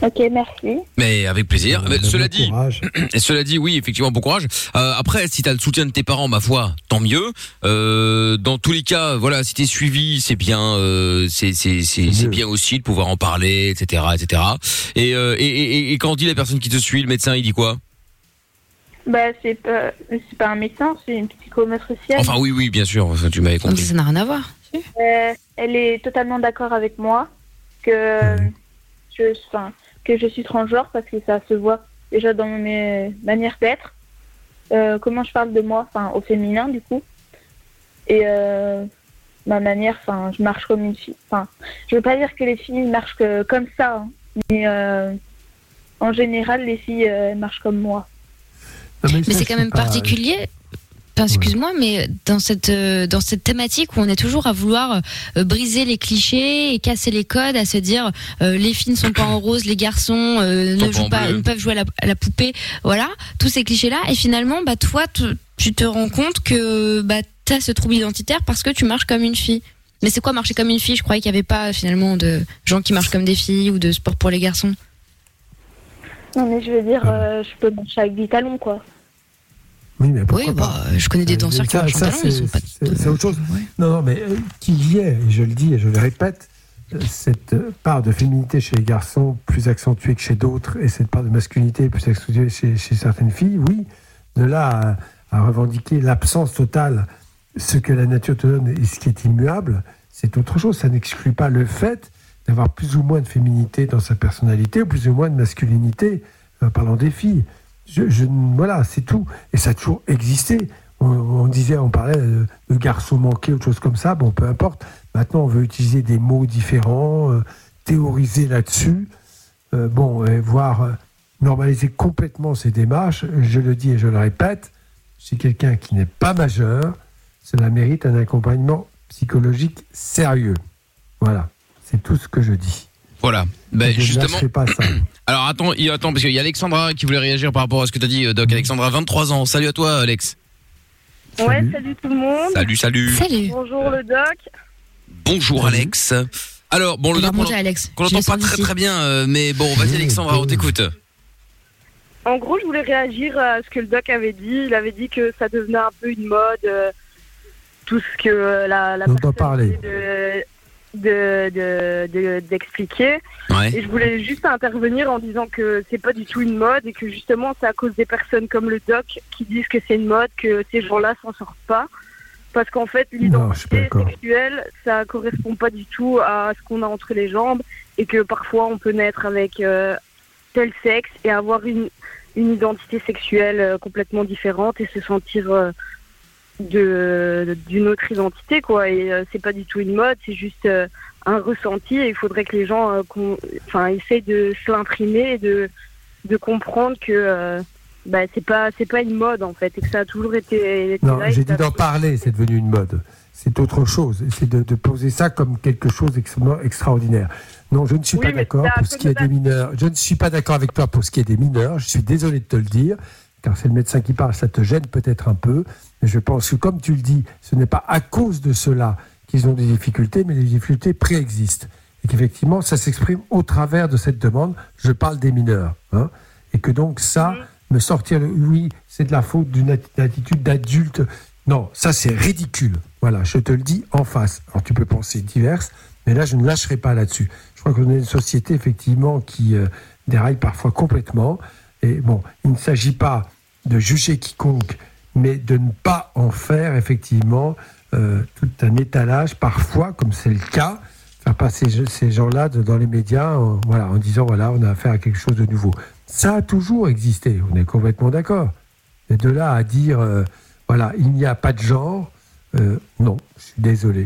S15: Ok, merci.
S2: Mais avec plaisir. Mais
S3: bon
S2: cela dit, [CLEARS THROAT] cela dit, oui, effectivement, bon courage. Euh, après, si t'as le soutien de tes parents, ma foi, tant mieux. Euh, dans tous les cas, voilà, si t'es suivi, c'est bien, euh, c'est c'est c'est c'est bien aussi de pouvoir en parler, etc., etc. Et, euh, et, et, et quand dit la personne qui te suit, le médecin, il dit quoi?
S15: Bah, c'est pas, c'est pas un médecin, c'est une psychomotricienne.
S2: Enfin, oui, oui, bien sûr. Enfin, tu m'avais compris.
S4: Ça n'a rien à voir.
S15: Euh, elle est totalement d'accord avec moi que je, enfin, que je suis transgenre parce que ça se voit déjà dans mes manières d'être. Euh, comment je parle de moi, enfin au féminin du coup. Et euh, ma manière, enfin, je marche comme une fille. Enfin, je veux pas dire que les filles marchent que, comme ça, hein, mais euh, en général, les filles euh, marchent comme moi.
S4: Mais c'est quand même particulier. Enfin, excuse-moi, mais dans cette euh, dans cette thématique où on est toujours à vouloir euh, briser les clichés et casser les codes, à se dire euh, les filles ne sont pas en [COUGHS] rose, les garçons euh, ne jouent
S2: en
S4: pas, ne peuvent jouer à la, à la poupée, voilà, tous ces clichés-là. Et finalement, bah toi, tu- tu te rends compte que bah t'as ce trouble identitaire parce que tu marches comme une fille. Mais c'est quoi marcher comme une fille? Je croyais qu'il n'y avait pas finalement de gens qui marchent comme des filles ou de sport pour les garçons.
S15: Non, mais je veux dire, euh, je peux marcher avec des talons, quoi.
S3: Oui, mais pourquoi
S4: Oui, bah, je connais des
S3: Euh,
S4: danseurs qui
S3: ça-
S4: talons, ils
S3: c'est-
S4: sont pas.
S3: c'est c'est autre chose. Non, non, mais euh, qu'il y ait, et je le dis et je le répète, euh, cette part de féminité chez les garçons plus accentuée que chez d'autres, et cette part de masculinité plus accentuée chez, chez certaines filles, oui, de là à, à revendiquer l'absence totale, ce que la nature te donne et ce qui est immuable, c'est autre chose. Ça n'exclut pas le fait d'avoir plus ou moins de féminité dans sa personnalité, ou plus ou moins de masculinité, en parlant des filles. Je, je- voilà, c'est tout. Et ça a toujours existé. On, disait, on parlait de garçons manqués, autre chose comme ça. Bon, peu importe. Maintenant, on veut utiliser des mots différents, euh, théoriser là-dessus. Euh, bon, voir euh, normaliser complètement ces démarches. Je le dis et je le répète. Si quelqu'un qui n'est pas majeur, cela mérite un accompagnement psychologique sérieux. Voilà, c'est tout ce que je dis.
S2: Voilà. Ben, justement.
S3: pas ça. [CLEARS THROAT]
S2: Alors attends, il- attends parce qu'il y a Alexandra qui voulait réagir par rapport à ce que tu as dit, euh, Doc. Alexandra, 23 ans. Salut à toi, Alex.
S15: Ouais, salut tout le monde.
S2: Salut, salut. Salut.
S15: Bonjour le doc.
S2: Bonjour, Alex. Alors, bon, le
S4: On va
S2: Doc, qu'on- n'entend pas très très bien, euh, mais bon, vas-y, Alexandra, on t'écoute.
S15: En gros, je voulais réagir à ce que le doc avait dit. Il avait dit que ça devenait un peu une mode, euh, tout ce que euh, la, la
S3: On entend parler.
S15: de de- de- de- d'expliquer.
S2: Ouais.
S15: Et je voulais juste intervenir en disant que c'est pas du tout une mode et que justement c'est à cause des personnes comme le doc qui disent que c'est une mode que ces gens-là s'en sortent pas. Parce qu'en fait, l'identité sexuelle, ça correspond pas du tout à ce qu'on a entre les jambes et que parfois on peut naître avec euh, tel sexe et avoir une, une identité sexuelle euh, complètement différente et se sentir euh, de d'une autre identité quoi et euh, c'est pas du tout une mode c'est juste euh, un ressenti et il faudrait que les gens euh, enfin essayent de se l'imprimer et de de comprendre que bah, c'est pas c'est pas une mode en fait et que ça a toujours été, été
S3: Non, j'ai dit d'en parler, c'est devenu une mode. C'est autre chose. C'est de, de poser ça comme quelque chose d'extrêmement extraordinaire. Non, je ne suis
S15: Oui,
S3: pas d'accord pour ce qui est des mineurs. Je ne suis pas d'accord avec toi pour ce qui est des mineurs. Je suis désolé de te le dire, car c'est le médecin qui parle, ça te gêne peut-être un peu. Mais je pense que, comme tu le dis, ce n'est pas à cause de cela qu'ils ont des difficultés, mais les difficultés préexistent. Et qu'effectivement, ça s'exprime au travers de cette demande. Je parle des mineurs. hein. et que donc ça, me sortir le oui, c'est de la faute d'une atti- attitude d'adulte. Non, ça c'est ridicule. Voilà, je te le dis en face. Alors tu peux penser diverses, mais là je ne lâcherai pas là-dessus. Je crois qu'on est une société effectivement qui euh, déraille parfois complètement. Et bon, il ne s'agit pas de juger quiconque, mais de ne pas en faire effectivement euh, tout un étalage parfois, comme c'est le cas, faire passer ces gens-là dans les médias en, voilà, en disant voilà, on a affaire à quelque chose de nouveau. Ça a toujours existé, on est complètement d'accord. Et de là à dire euh, voilà, il n'y a pas de genre, euh, non, je suis désolé.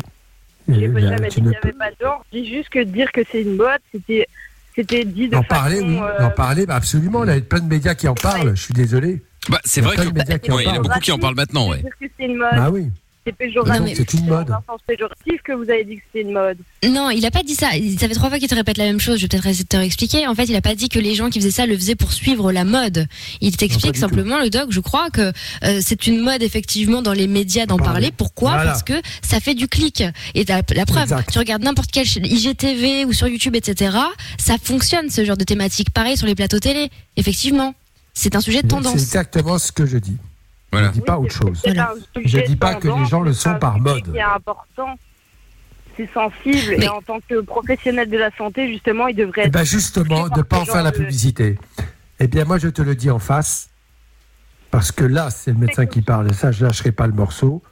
S15: Jamais dit qu'il n'y avait pas de genre. Je dis juste que dire que c'est une mode, c'était, c'était dit de
S3: En
S15: façon,
S3: parler, oui. En parler, bah absolument. Il y a plein de médias qui en parlent. Je suis désolé.
S2: Bah, c'est
S3: Il y a
S2: vrai que
S3: en
S2: Ouais, il y en a beaucoup qui en parlent maintenant, ouais.
S15: que c'est une mode.
S3: Bah oui.
S15: C'est péjoratif.
S3: C'est une mode.
S15: péjoratif que vous avez dit que c'était une mode.
S4: Non, il a pas dit ça. Ça fait trois fois qu'il te répète la même chose. Je vais peut-être essayer de te réexpliquer. En fait, il a pas dit que les gens qui faisaient ça le faisaient pour suivre la mode. Il t'explique simplement, le doc, je crois que euh, c'est une mode effectivement dans les médias d'en parler. Pourquoi?
S3: Voilà.
S4: Parce que ça fait du clic. Et t'as la preuve, tu regardes n'importe quel chaîne IGTV ou sur YouTube, etc. Ça fonctionne ce genre de thématique. Pareil sur les plateaux télé. Effectivement, c'est un sujet de
S3: C'est
S4: tendance.
S3: exactement ce que je dis.
S2: Voilà.
S3: Je ne dis pas autre chose.
S15: C'est
S3: Je ne dis pas que les gens le
S15: c'est
S3: sont par mode.
S15: qui est important. C'est sensible.
S4: Mais-
S15: Et en tant que professionnel de la santé, justement, il devrait
S3: Eh
S15: être.
S3: ben justement, de ne pas en faire la publicité. Eh bien, moi, je te le dis en face, parce que là, c'est le médecin qui parle, et ça, je ne lâcherai pas le morceau.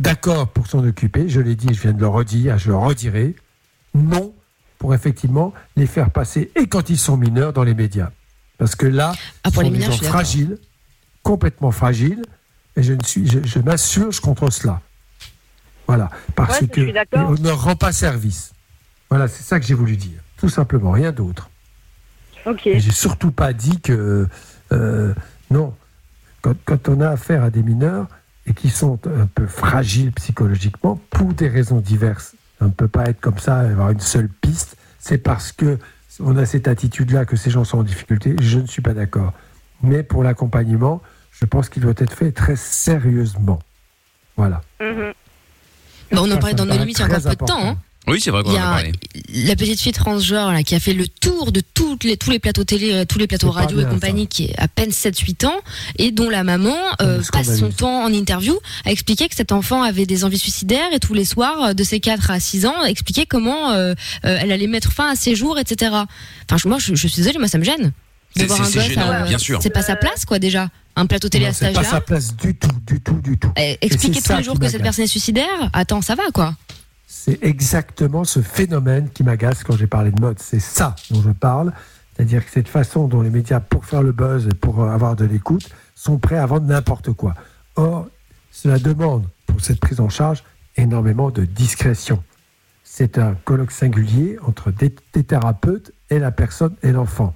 S3: D'accord pour s'en occuper, je l'ai dit, je viens de le redire, je le redirai. Non pour effectivement les faire passer, et quand ils sont mineurs, dans les médias. Parce que là,
S4: Ah, pour
S3: ce
S4: les
S3: sont des gens
S4: je suis d'accord.
S3: fragiles, complètement fragiles, et je, ne suis, je, je m'assurge contre cela. Voilà, parce
S15: Ouais, je
S3: que
S15: suis d'accord.
S3: on ne rend pas service. Voilà, c'est ça que j'ai voulu dire. Tout simplement, rien d'autre.
S15: Ok.
S3: Et j'ai surtout pas dit que euh, non. Quand, quand on a affaire à des mineurs et qui sont un peu fragiles psychologiquement pour des raisons diverses, on ne peut pas être comme ça, avoir une seule piste. C'est parce que on a cette attitude-là que ces gens sont en difficulté. Je ne suis pas d'accord. Mais pour l'accompagnement, je pense qu'il doit être fait très sérieusement. Voilà.
S15: Mhm.
S4: Bah, on en parlait dans nos limites il y a encore peu de temps. Hein.
S2: Oui, c'est vrai qu'on
S4: Il y
S2: en a parlé.
S4: la petite fille transgenre là, qui a fait le tour de toutes les, tous les plateaux télé, euh, tous les plateaux radio et
S3: bien,
S4: compagnie, qui est à peine 7-8 ans, et dont la maman euh, passe son temps en interview à expliquer que cet enfant avait des envies suicidaires et tous les soirs, euh, de ses 4 à 6 ans, expliquer comment euh, euh, elle allait mettre fin à ses jours, etc. Enfin, moi, je, je suis désolée, moi, ça me gêne. De
S2: C'est- gênant,
S4: euh,
S2: bien sûr.
S4: C'est pas sa place, quoi, déjà. Un plateau télé
S3: Non,
S4: à cet
S3: c'est pas sa
S4: âge-là.
S3: place du tout, du tout, du tout.
S4: Eh,
S3: Et
S4: Expliquer tous les jours que cette personne est suicidaire, attends, ça va, quoi.
S3: C'est exactement ce phénomène qui m'agace quand j'ai parlé de mode. C'est ça dont je parle. C'est-à-dire que cette façon dont les médias, pour faire le buzz et pour euh, avoir de l'écoute, sont prêts à vendre n'importe quoi. Or, cela demande, pour cette prise en charge, énormément de discrétion. C'est un colloque singulier entre des, des thérapeutes et la personne et l'enfant.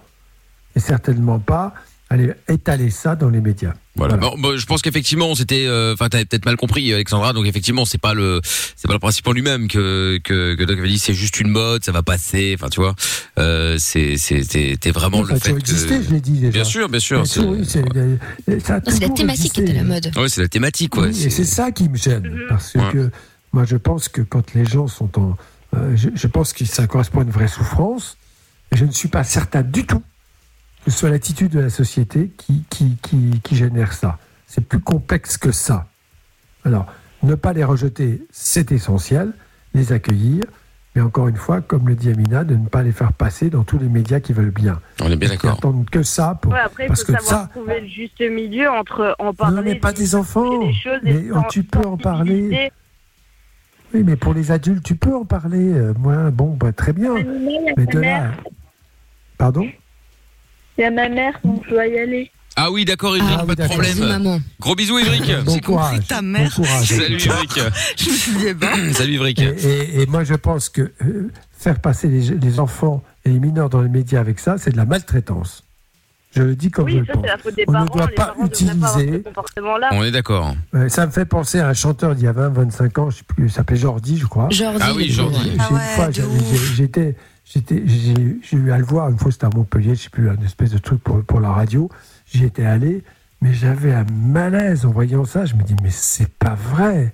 S3: Et certainement pas aller étaler ça dans les médias.
S2: Voilà. Bon, bon, je pense qu'effectivement, c'était, euh, enfin, t'avais peut-être mal compris, Alexandra. Donc effectivement, c'est pas le, c'est pas le principe en lui-même que que, que Doc avait dit. C'est juste une mode, ça va passer. Enfin, tu vois, euh, c'est, c'est, c'était vraiment
S3: Ça a
S2: le fait
S3: existé,
S2: que.
S3: je l'ai dit déjà.
S2: Bien sûr, bien sûr.
S3: Ça a toujours- c'est-
S4: la thématique qui
S3: existé.
S4: était la mode.
S2: Ouais, c'est la thématique, ouais.
S3: Oui, et c'est ça qui me gêne. Parce
S2: Ouais.
S3: que moi, je pense que quand les gens sont en. euh, je, je pense que ça correspond à une vraie souffrance. Et je ne suis pas certain du tout que ce soit l'attitude de la société qui, qui, qui, qui génère ça. C'est plus complexe que ça. Alors, ne pas les rejeter, c'est essentiel. Les accueillir. Mais encore une fois, comme le dit Amina, de ne pas les faire passer dans tous les médias qui veulent bien.
S2: On est bien d'accord.
S3: attendent que ça pour.
S16: Ouais, après, il
S3: parce
S16: faut
S3: que
S16: savoir
S3: ça,
S16: trouver le juste milieu entre en parler.
S3: non, mais pas des enfants.
S16: des choses et
S3: Mais
S16: sans-
S3: tu peux en parler. Oui, mais pour les adultes, tu peux en parler. Euh, moi, bon, bah, très bien. Mais
S15: ma
S3: de là. Pardon?
S15: Il y a ma mère, donc je dois y aller.
S2: Ah oui, d'accord, Ivric,
S3: Ah oui,
S2: pas de
S3: d'accord.
S2: problème. Gros bisous, Ivric.
S3: Bon courage.
S5: ta mère.
S3: Bon courage.
S2: Salut, Ivric. [LAUGHS]
S5: Je me souviens pas. [CLEARS THROAT]
S2: Salut, Ivric.
S3: Et, et- et moi, je pense que euh, faire passer les, les enfants et les mineurs dans les médias avec ça, c'est de la maltraitance. Je le dis comme je
S16: Oui,
S3: le
S16: ça,
S3: pense.
S16: la faute des
S3: On
S16: parents.
S3: ne doit
S16: les
S3: pas
S16: ce
S3: utiliser.
S2: On est d'accord.
S3: Ça me fait penser à un chanteur d'il y a 20, 25 ans, je sais plus, il s'appelait Jordi, je crois.
S4: Jordi.
S2: Ah oui, Jordi.
S3: J'ai-
S5: Ah
S3: j'ai-
S5: ouais,
S3: j'étais, j'étais, j'ai eu à le voir une fois, c'était à Montpellier, je sais plus, un espèce de truc pour, pour la radio. J'y étais allé, mais j'avais un malaise en voyant ça. Je me dis, mais c'est pas vrai.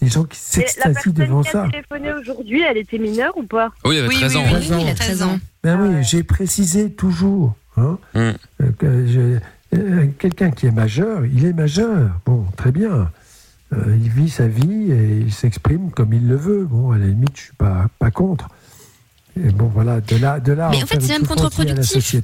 S3: Des gens qui s'extasient
S16: personne
S3: devant
S16: qui a
S3: ça.
S16: téléphoné aujourd'hui, elle était mineure ou pas?
S2: Oui, il avait
S5: Oui,
S2: 13
S5: oui,
S2: ans.
S5: oui, oui, il a 13 ans.
S3: Ben oui, j'ai précisé toujours. Hein,
S2: Mm.
S3: euh, euh, Quelqu'un qui est majeur, il est majeur. Bon, très bien. Euh, il vit sa vie et il s'exprime comme il le veut. Bon, à la limite, je suis pas, pas contre. Et bon, voilà, de là, de là.
S4: Mais
S3: à
S4: en fait, c'est même contre-productif.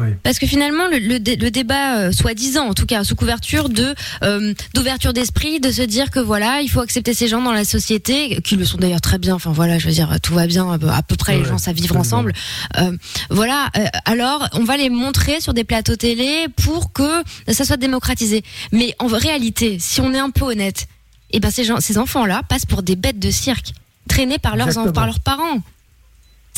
S3: Oui.
S4: Parce que finalement, le, le dé- le débat, euh, soi-disant, en tout cas, sous couverture de euh, d'ouverture d'esprit, de se dire que voilà, il faut accepter ces gens dans la société, qui le sont d'ailleurs très bien. Enfin voilà, je veux dire, tout va bien, à peu- à peu près les gens savent vivre ensemble. Euh, voilà. euh, alors, on va les montrer sur des plateaux télé pour que ça soit démocratisé. Mais en réalité, si on est un peu honnête, eh ben ces gens, ces enfants-là passent pour des bêtes de cirque, traînés par leurs
S3: Exactement.
S4: par leurs parents.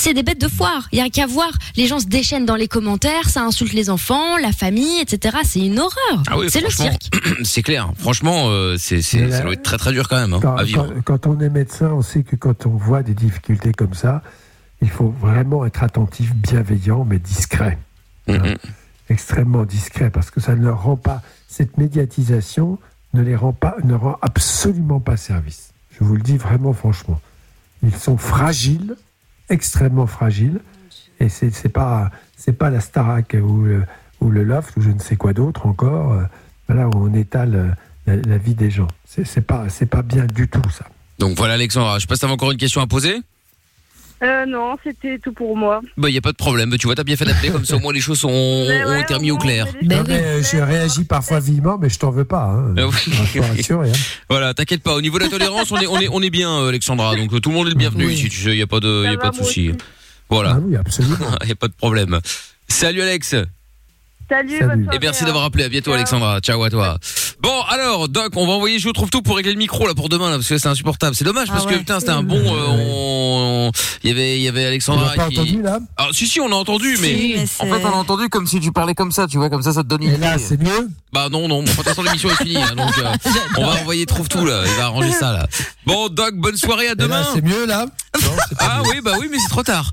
S4: C'est des bêtes de foire. Il y a qu'à voir. Les gens se déchaînent dans les commentaires, ça insulte les enfants, la famille, etc. C'est une horreur.
S2: Ah oui,
S4: c'est le cirque. [CLEARS THROAT]
S2: c'est clair. Franchement, euh, c'est, ça
S3: là-
S2: doit être très très dur quand même hein,
S3: Quand,
S2: à vivre.
S3: quand- quand on est médecin, on sait que quand on voit des difficultés comme ça, il faut vraiment être attentif, bienveillant, mais discret.
S2: Mm,
S3: Hein. Extrêmement discret, parce que ça ne leur rend pas, cette médiatisation ne les rend pas, ne rend absolument pas service. Je vous le dis vraiment franchement. Ils sont fragiles, extrêmement fragiles, et c'est c'est pas, pas la Starac ou le, ou le Loft ou je ne sais quoi d'autre encore, voilà, où on étale euh, la, la vie des gens. C'est pas, pas bien du tout ça.
S2: Donc voilà, Alexandra. Je sais pas si t'avais encore une question à poser.
S16: Euh, non, c'était tout pour moi.
S2: Bah, y a pas de problème. Tu vois, t'as bien fait d'appeler comme ça. Au moins, les choses sont, ont
S16: ouais,
S2: été remis au clair.
S3: Non, mais, euh, je réagis parfois vivement, mais je t'en veux pas. Hein.
S2: Ah oui.
S3: Je rassure, hein.
S2: Voilà, t'inquiète pas. Au niveau de la tolérance, on est, on est, on est bien, euh, Alexandra. Donc tout le monde est le bienvenu ici. Tu sais, y a pas de, y a pas de souci. Voilà.
S3: Ah oui, absolument. [LAUGHS]
S2: y a pas de problème. Salut Alex.
S16: Salut,
S3: Salut.
S16: bonne
S2: Et merci
S16: soirée,
S2: d'avoir appelé. À bientôt, Alexandra. Ciao à toi. Bon, alors, Doc, on va envoyer Je trouve tout pour régler le micro là pour demain là, parce que c'est insupportable. C'est dommage
S5: Ah
S2: parce que
S5: ouais.
S2: putain, c'était un bon. euh, on- Il y avait, il y avait Alexandra
S3: pas
S2: qui.
S3: entendu là?
S2: Ah, si si, on a entendu, mais.
S5: Si, mais
S2: En
S5: c'est-
S2: fait, on a entendu comme si tu parlais comme ça, tu vois, comme ça, ça te donne une
S3: Et là, c'est mieux?
S2: Bah non, non, bon, de toute façon l'émission est finie, hein, donc euh, on va envoyer trouve tout là, il va arranger ça là. Bon, Doc, bonne soirée, à demain.
S3: c'est mieux là? [LAUGHS]
S2: Non, Ah oui, bah oui, mais c'est trop tard.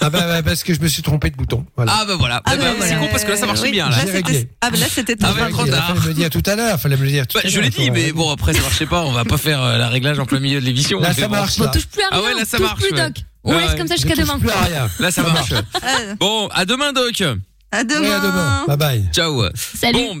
S3: Ah bah, bah, parce que je me suis trompé de bouton. Voilà.
S2: Ah bah voilà. Eh ben, c'est con parce que là ça marchait
S5: oui,
S2: bien là.
S3: réglé.
S5: Ah, bah là, c'était
S2: Ah bah, trop tard.
S3: fallait me le dire tout à l'heure. Fallait me le dire tout
S2: Bah, je l'ai dit, mais bon après ça marchait pas. On va pas faire euh, la réglage en plein milieu de l'émission.
S3: Là, ça marche,
S4: Bon,
S3: là.
S4: touche plus à
S2: Ah
S4: rien.
S2: ouais, là, ça
S4: touche
S2: marche,
S4: plus. Doc. On
S2: Ouais,
S4: reste comme ça jusqu'à demain.
S3: plus à rien.
S2: Là ça marche.
S5: Ah,
S2: Bon, à demain Doc.
S5: À demain.
S3: Bye bye.
S2: Ciao.
S4: Salut.